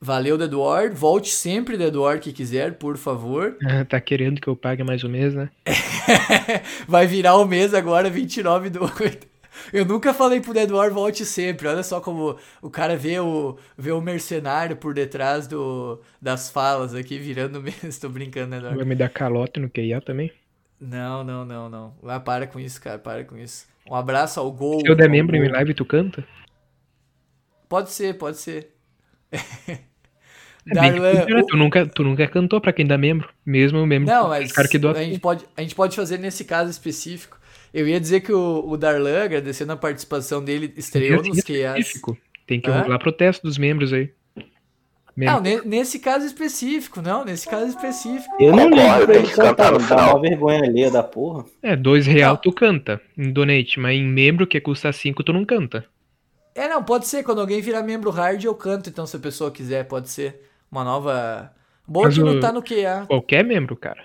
Valeu, Deduar. Volte sempre, Deduar, que quiser, por favor. tá querendo que eu pague mais um mês, né? Vai virar o mês agora, 29 do 8. Eu nunca falei pro Deduar volte sempre. Olha só como o cara vê o, vê o mercenário por detrás do, das falas aqui, virando mês. Tô brincando, Deduar. Vai me dar calote no QIA também? Não, não, não, não. Ah, para com isso, cara, para com isso. Um abraço ao Gol. Se eu der membro em live, tu canta? Pode ser, pode ser. É Darlan, que, tu, nunca, tu nunca cantou pra quem dá membro, mesmo o membro. Não, mas cara que a, gente pode, a gente pode fazer nesse caso específico. Eu ia dizer que o, o Darlan, agradecendo a participação dele, estreou nos QAs. Tem que rolar protesto dos membros aí. Não, nesse caso específico, não, nesse caso específico. Eu não lembro pra ele cantar no final. Dá uma vergonha alheia da porra. É, dois real tu canta em donate, mas em membro que custa cinco tu não canta. É, não, pode ser, quando alguém virar membro hard eu canto, então se a pessoa quiser, pode ser uma nova... Boa mas que não tá no QA. Qualquer membro, cara.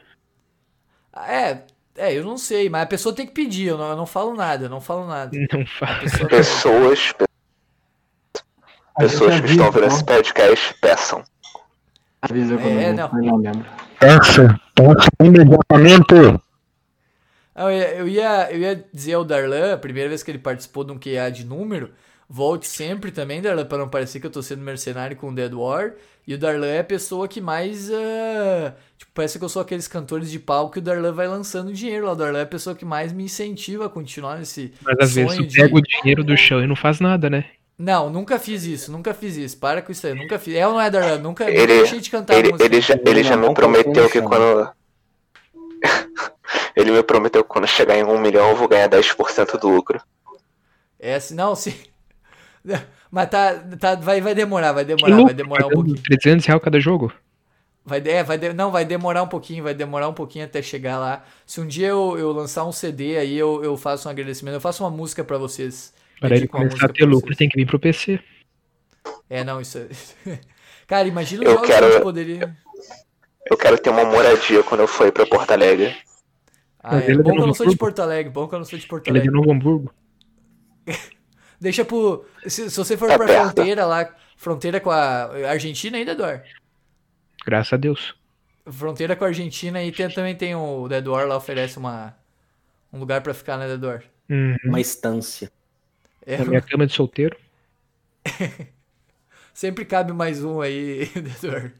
É, é, eu não sei, mas a pessoa tem que pedir, eu não, eu não falo nada, eu não falo nada. Não falo. Pessoas, pessoas que estão vendo esse podcast peçam. Avisa quando é, não. não lembro. Peça, peça imediatamente. Não, eu, ia, eu ia dizer ao Darlan, a primeira vez que ele participou de um QA de número, volte sempre também, Darlan, para não parecer que eu tô sendo mercenário com o Dead War. E o Darlan é a pessoa que mais. Uh, tipo, parece que eu sou aqueles cantores de palco que o Darlan vai lançando dinheiro lá. O Darlan é a pessoa que mais me incentiva a continuar nesse. Mas às vezes tu pega o dinheiro do chão e não faz nada, né? Não, nunca fiz isso, nunca fiz isso. Para com isso aí, nunca fiz. É ou não é, Darlan? Nunca, ele, nunca deixei de cantar ele, ele já, ele já me prometeu que quando. ele me prometeu que quando chegar em um milhão eu vou ganhar 10% do lucro. É, se não, se. Mas tá, tá, vai, vai demorar, vai demorar, vai demorar um pouquinho. 300 reais cada jogo? Vai, é, vai de, não, vai demorar um pouquinho, vai demorar um pouquinho até chegar lá. Se um dia eu, eu lançar um CD aí, eu, eu faço um agradecimento, eu faço uma música para vocês. Para ele começar a ter lucro, tem que vir pro PC. É, não, isso é... Cara, imagina eu quero... que a gente poderia... Eu quero ter uma moradia quando eu for pra Porto Alegre. Ah, é. Bom que eu não sou de Porto Alegre, bom que eu não sou de Porto Alegre. Ele é de Novo Hamburgo. Deixa pro... Se, se você for é pra perto. fronteira lá, fronteira com a Argentina ainda, Eduardo? Graças a Deus. Fronteira com a Argentina e tem, também tem o... O Eduardo lá oferece uma... Um lugar pra ficar, né, Eduardo? Uhum. Uma estância. É, Na minha cama de solteiro. Sempre cabe mais um aí, Eduardo.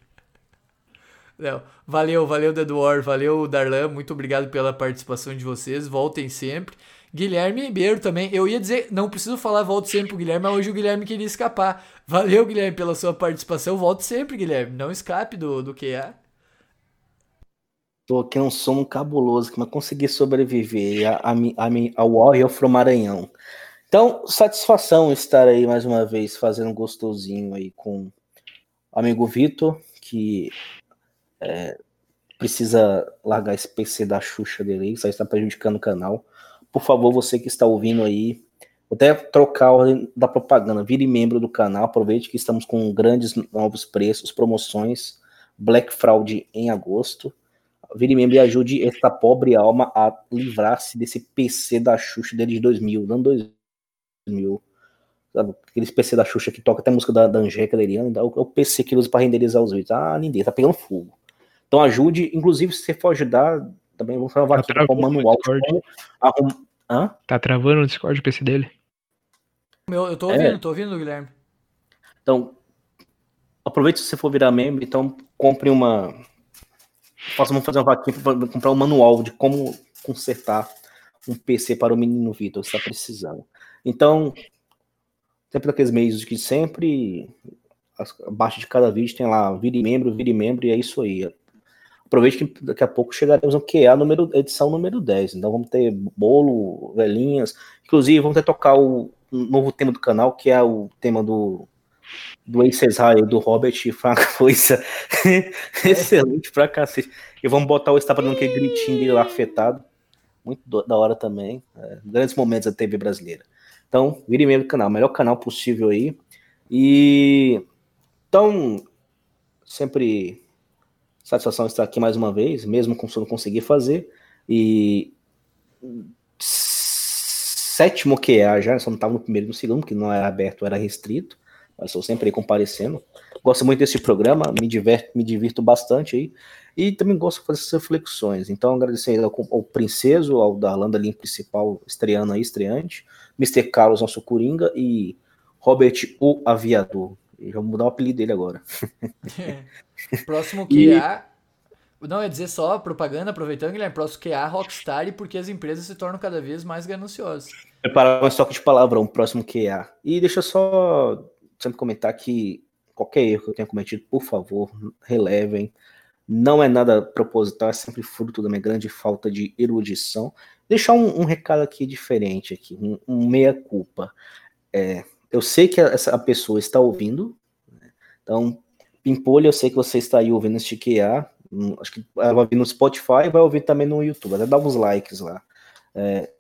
Não, valeu, valeu, Deduor, valeu, Darlan, muito obrigado pela participação de vocês, voltem sempre. Guilherme Ribeiro também, eu ia dizer, não preciso falar volte sempre pro Guilherme, mas hoje o Guilherme queria escapar. Valeu, Guilherme, pela sua participação, volte sempre, Guilherme, não escape do, do QA. Tô aqui um som cabuloso, mas consegui sobreviver a, a, a, ao Warrior from Maranhão. Então, satisfação estar aí mais uma vez fazendo um gostosinho aí com o amigo Vitor, que é, precisa largar esse PC da Xuxa dele aí, isso aí está prejudicando o canal. Por favor, você que está ouvindo aí, vou até trocar a ordem da propaganda, vire membro do canal, aproveite que estamos com grandes novos preços, promoções, Black Fraud em agosto. Vire membro e ajude esta pobre alma a livrar-se desse PC da Xuxa dele de 2000, não 2000 mil. Sabe? Aqueles PC da Xuxa que toca até música da, da Angélica Leriano, é o PC que ele usa para renderizar os vídeos. Ah, lindeza, tá pegando fogo. Então ajude, inclusive se você for ajudar, também vamos falar tá aqui com o manual. Arrum... Hã? Tá travando o Discord o PC dele? Meu, eu tô ouvindo, é. tô ouvindo, Guilherme. Então, aproveite se você for virar membro, então compre uma. Vamos fazer uma vaquinha para comprar um manual de como consertar um PC para o menino Vitor, está precisando. Então, sempre aqueles meios que sempre, abaixo de cada vídeo tem lá, vire membro, vire membro, e é isso aí. aproveite que daqui a pouco chegaremos no QA número, edição número 10. Então vamos ter bolo, velhinhas. Inclusive, vamos ter tocar o um novo tema do canal, que é o tema do do High, do Robert, foi uma coisa excelente pra cacete. E vamos botar o Estapa dando aquele gritinho dele lá afetado. Muito da hora também. É, grandes momentos da TV brasileira. Então, vire membro do canal, melhor canal possível aí. E então, sempre satisfação estar aqui mais uma vez, mesmo com não conseguir fazer. E sétimo QA já, só não estava no primeiro e no segundo, que não era aberto, era restrito. Mas estou sempre aí comparecendo. Gosto muito desse programa, me, diverto, me divirto bastante aí. E também gosto de fazer essas reflexões. Então, agradecer ao, ao Princeso, ao Darlan Lin principal, estreando aí, estreante. Mr. Carlos, nosso Coringa. E Robert, o Aviador. E vamos mudar o apelido dele agora. Próximo QA. E... Não, ia dizer só propaganda, aproveitando, Guilherme, próximo QA Rockstar, porque as empresas se tornam cada vez mais gananciosas. Preparar um estoque de palavrão, próximo QA. E deixa eu só sempre comentar que qualquer erro que eu tenha cometido, por favor, relevem. Não é nada proposital, é sempre fruto da minha grande falta de erudição. Deixar um, um recado aqui diferente, aqui, um, um meia-culpa. É, eu sei que essa pessoa está ouvindo, né? então, Pimpolho, eu sei que você está aí ouvindo este QA, hum, acho que vai ouvir no Spotify e vai ouvir também no YouTube, até dá uns likes lá. É,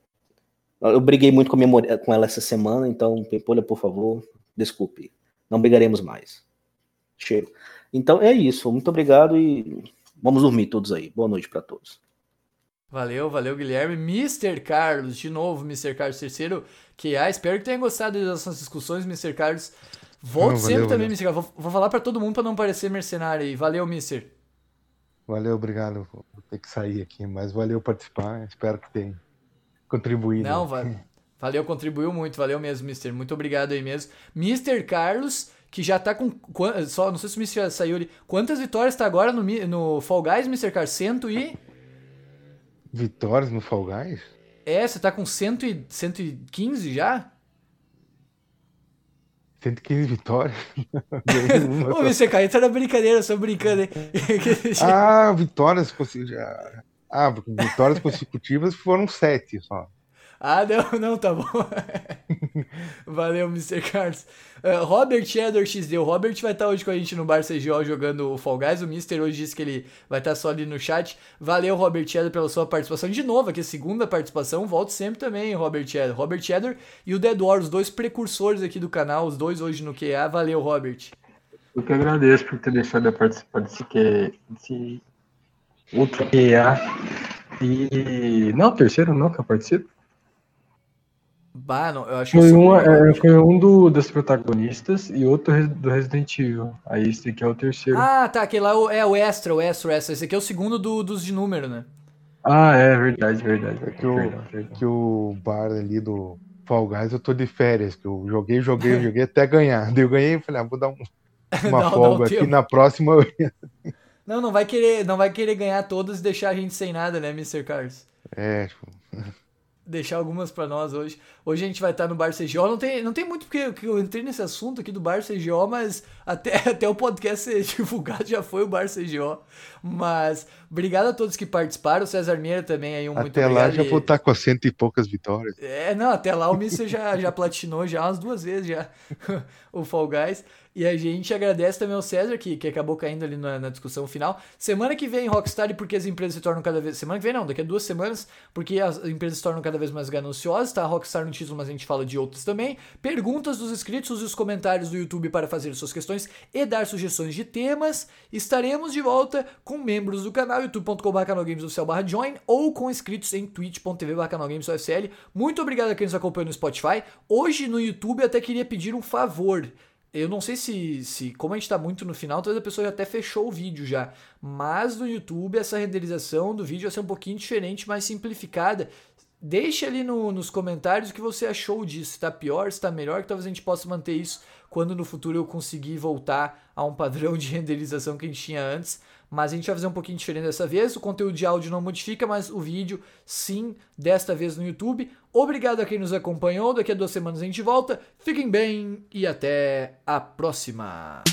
eu briguei muito com, minha, com ela essa semana, então, Pimpolho, por favor, desculpe, não brigaremos mais. Chega. Então é isso. Muito obrigado e vamos dormir todos aí. Boa noite para todos. Valeu, valeu, Guilherme. Mr. Carlos, de novo, Mr. Carlos terceiro, que ah, espero que tenha gostado das nossas discussões, Mr. Carlos. Volte não, sempre valeu, também, valeu. Mr. Carlos. Vou, vou falar para todo mundo para não parecer mercenário aí. Valeu, Mr. Valeu, obrigado. Vou ter que sair aqui, mas valeu participar. Espero que tenha contribuído. Não, valeu. Valeu, contribuiu muito, valeu mesmo, Mister. Muito obrigado aí mesmo. Mister Carlos, que já tá com. Só, não sei se o Mister já saiu ali. Quantas vitórias tá agora no, no Fall Guys, Mister Carlos? Cento e. Vitórias no Fall Guys? É, você tá com cento e, 115 já? 115 vitórias. Ô, Mr. Caio, tá na brincadeira, só brincando, hein? ah, vitórias. Ah, vitórias consecutivas foram sete só. Ah, não, não, tá bom. Valeu, Mr. Carlos. Uh, Robert Edward XD. O Robert vai estar hoje com a gente no Bar CGO jogando o Fall Guys. O Mr. hoje disse que ele vai estar só ali no chat. Valeu, Robert Edward, pela sua participação. De novo, aqui, segunda participação. Volte sempre também, Robert Edward. Robert Edward e o Dead War, os dois precursores aqui do canal, os dois hoje no QA. Valeu, Robert. Eu que agradeço por ter deixado eu participar desse, desse outro QA. E. Não, terceiro não que eu participo. Bah, não, eu acho foi, um, é, foi um do, das protagonistas e outro do Resident Evil. Aí esse aqui é o terceiro. Ah, tá. Aquele lá é o extra, o extra, o extra. Esse aqui é o segundo do, dos de número, né? Ah, é verdade, verdade. verdade que, o, que o bar ali do Fall Guys eu tô de férias, que eu joguei, joguei, joguei até ganhar. Daí eu ganhei e falei, ah, vou dar um, uma não, folga não, aqui, na próxima eu... Não, não vai querer, não vai querer ganhar todas e deixar a gente sem nada, né, Mr. Carlos? É, tipo deixar algumas para nós hoje. Hoje a gente vai estar no Bar CGO. Não tem, não tem muito porque eu entrei nesse assunto aqui do Bar CGO, mas até, até o podcast ser divulgado já foi o Bar CGO. Mas obrigado a todos que participaram. O César Meira também aí, um até muito obrigado. Até lá já vou estar com cento e poucas vitórias. É, não, até lá o Mister já, já platinou já umas duas vezes já o Fall Guys. E a gente agradece também ao César, que, que acabou caindo ali na, na, discussão final. Semana que vem, Rockstar, porque as empresas se tornam cada vez. Semana que vem, não, daqui a duas semanas, porque as empresas se tornam cada vez mais gananciosas, tá? Rockstar no título, mas a gente fala de outros também. Perguntas dos inscritos e os comentários do YouTube para fazer suas questões e dar sugestões de temas. Estaremos de volta com membros do canal, youtube.com.br barra join ou com inscritos em twitch.tv barra Muito obrigado a quem nos acompanha no Spotify. Hoje no YouTube até queria pedir um favor. Eu não sei se, se, como a gente está muito no final, talvez a pessoa já até fechou o vídeo já. Mas no YouTube essa renderização do vídeo vai ser um pouquinho diferente, mais simplificada. Deixe ali no, nos comentários o que você achou disso. Se tá pior, se tá melhor, que talvez a gente possa manter isso quando no futuro eu conseguir voltar a um padrão de renderização que a gente tinha antes. Mas a gente vai fazer um pouquinho diferente dessa vez. O conteúdo de áudio não modifica, mas o vídeo sim, desta vez no YouTube. Obrigado a quem nos acompanhou. Daqui a duas semanas a gente volta. Fiquem bem e até a próxima.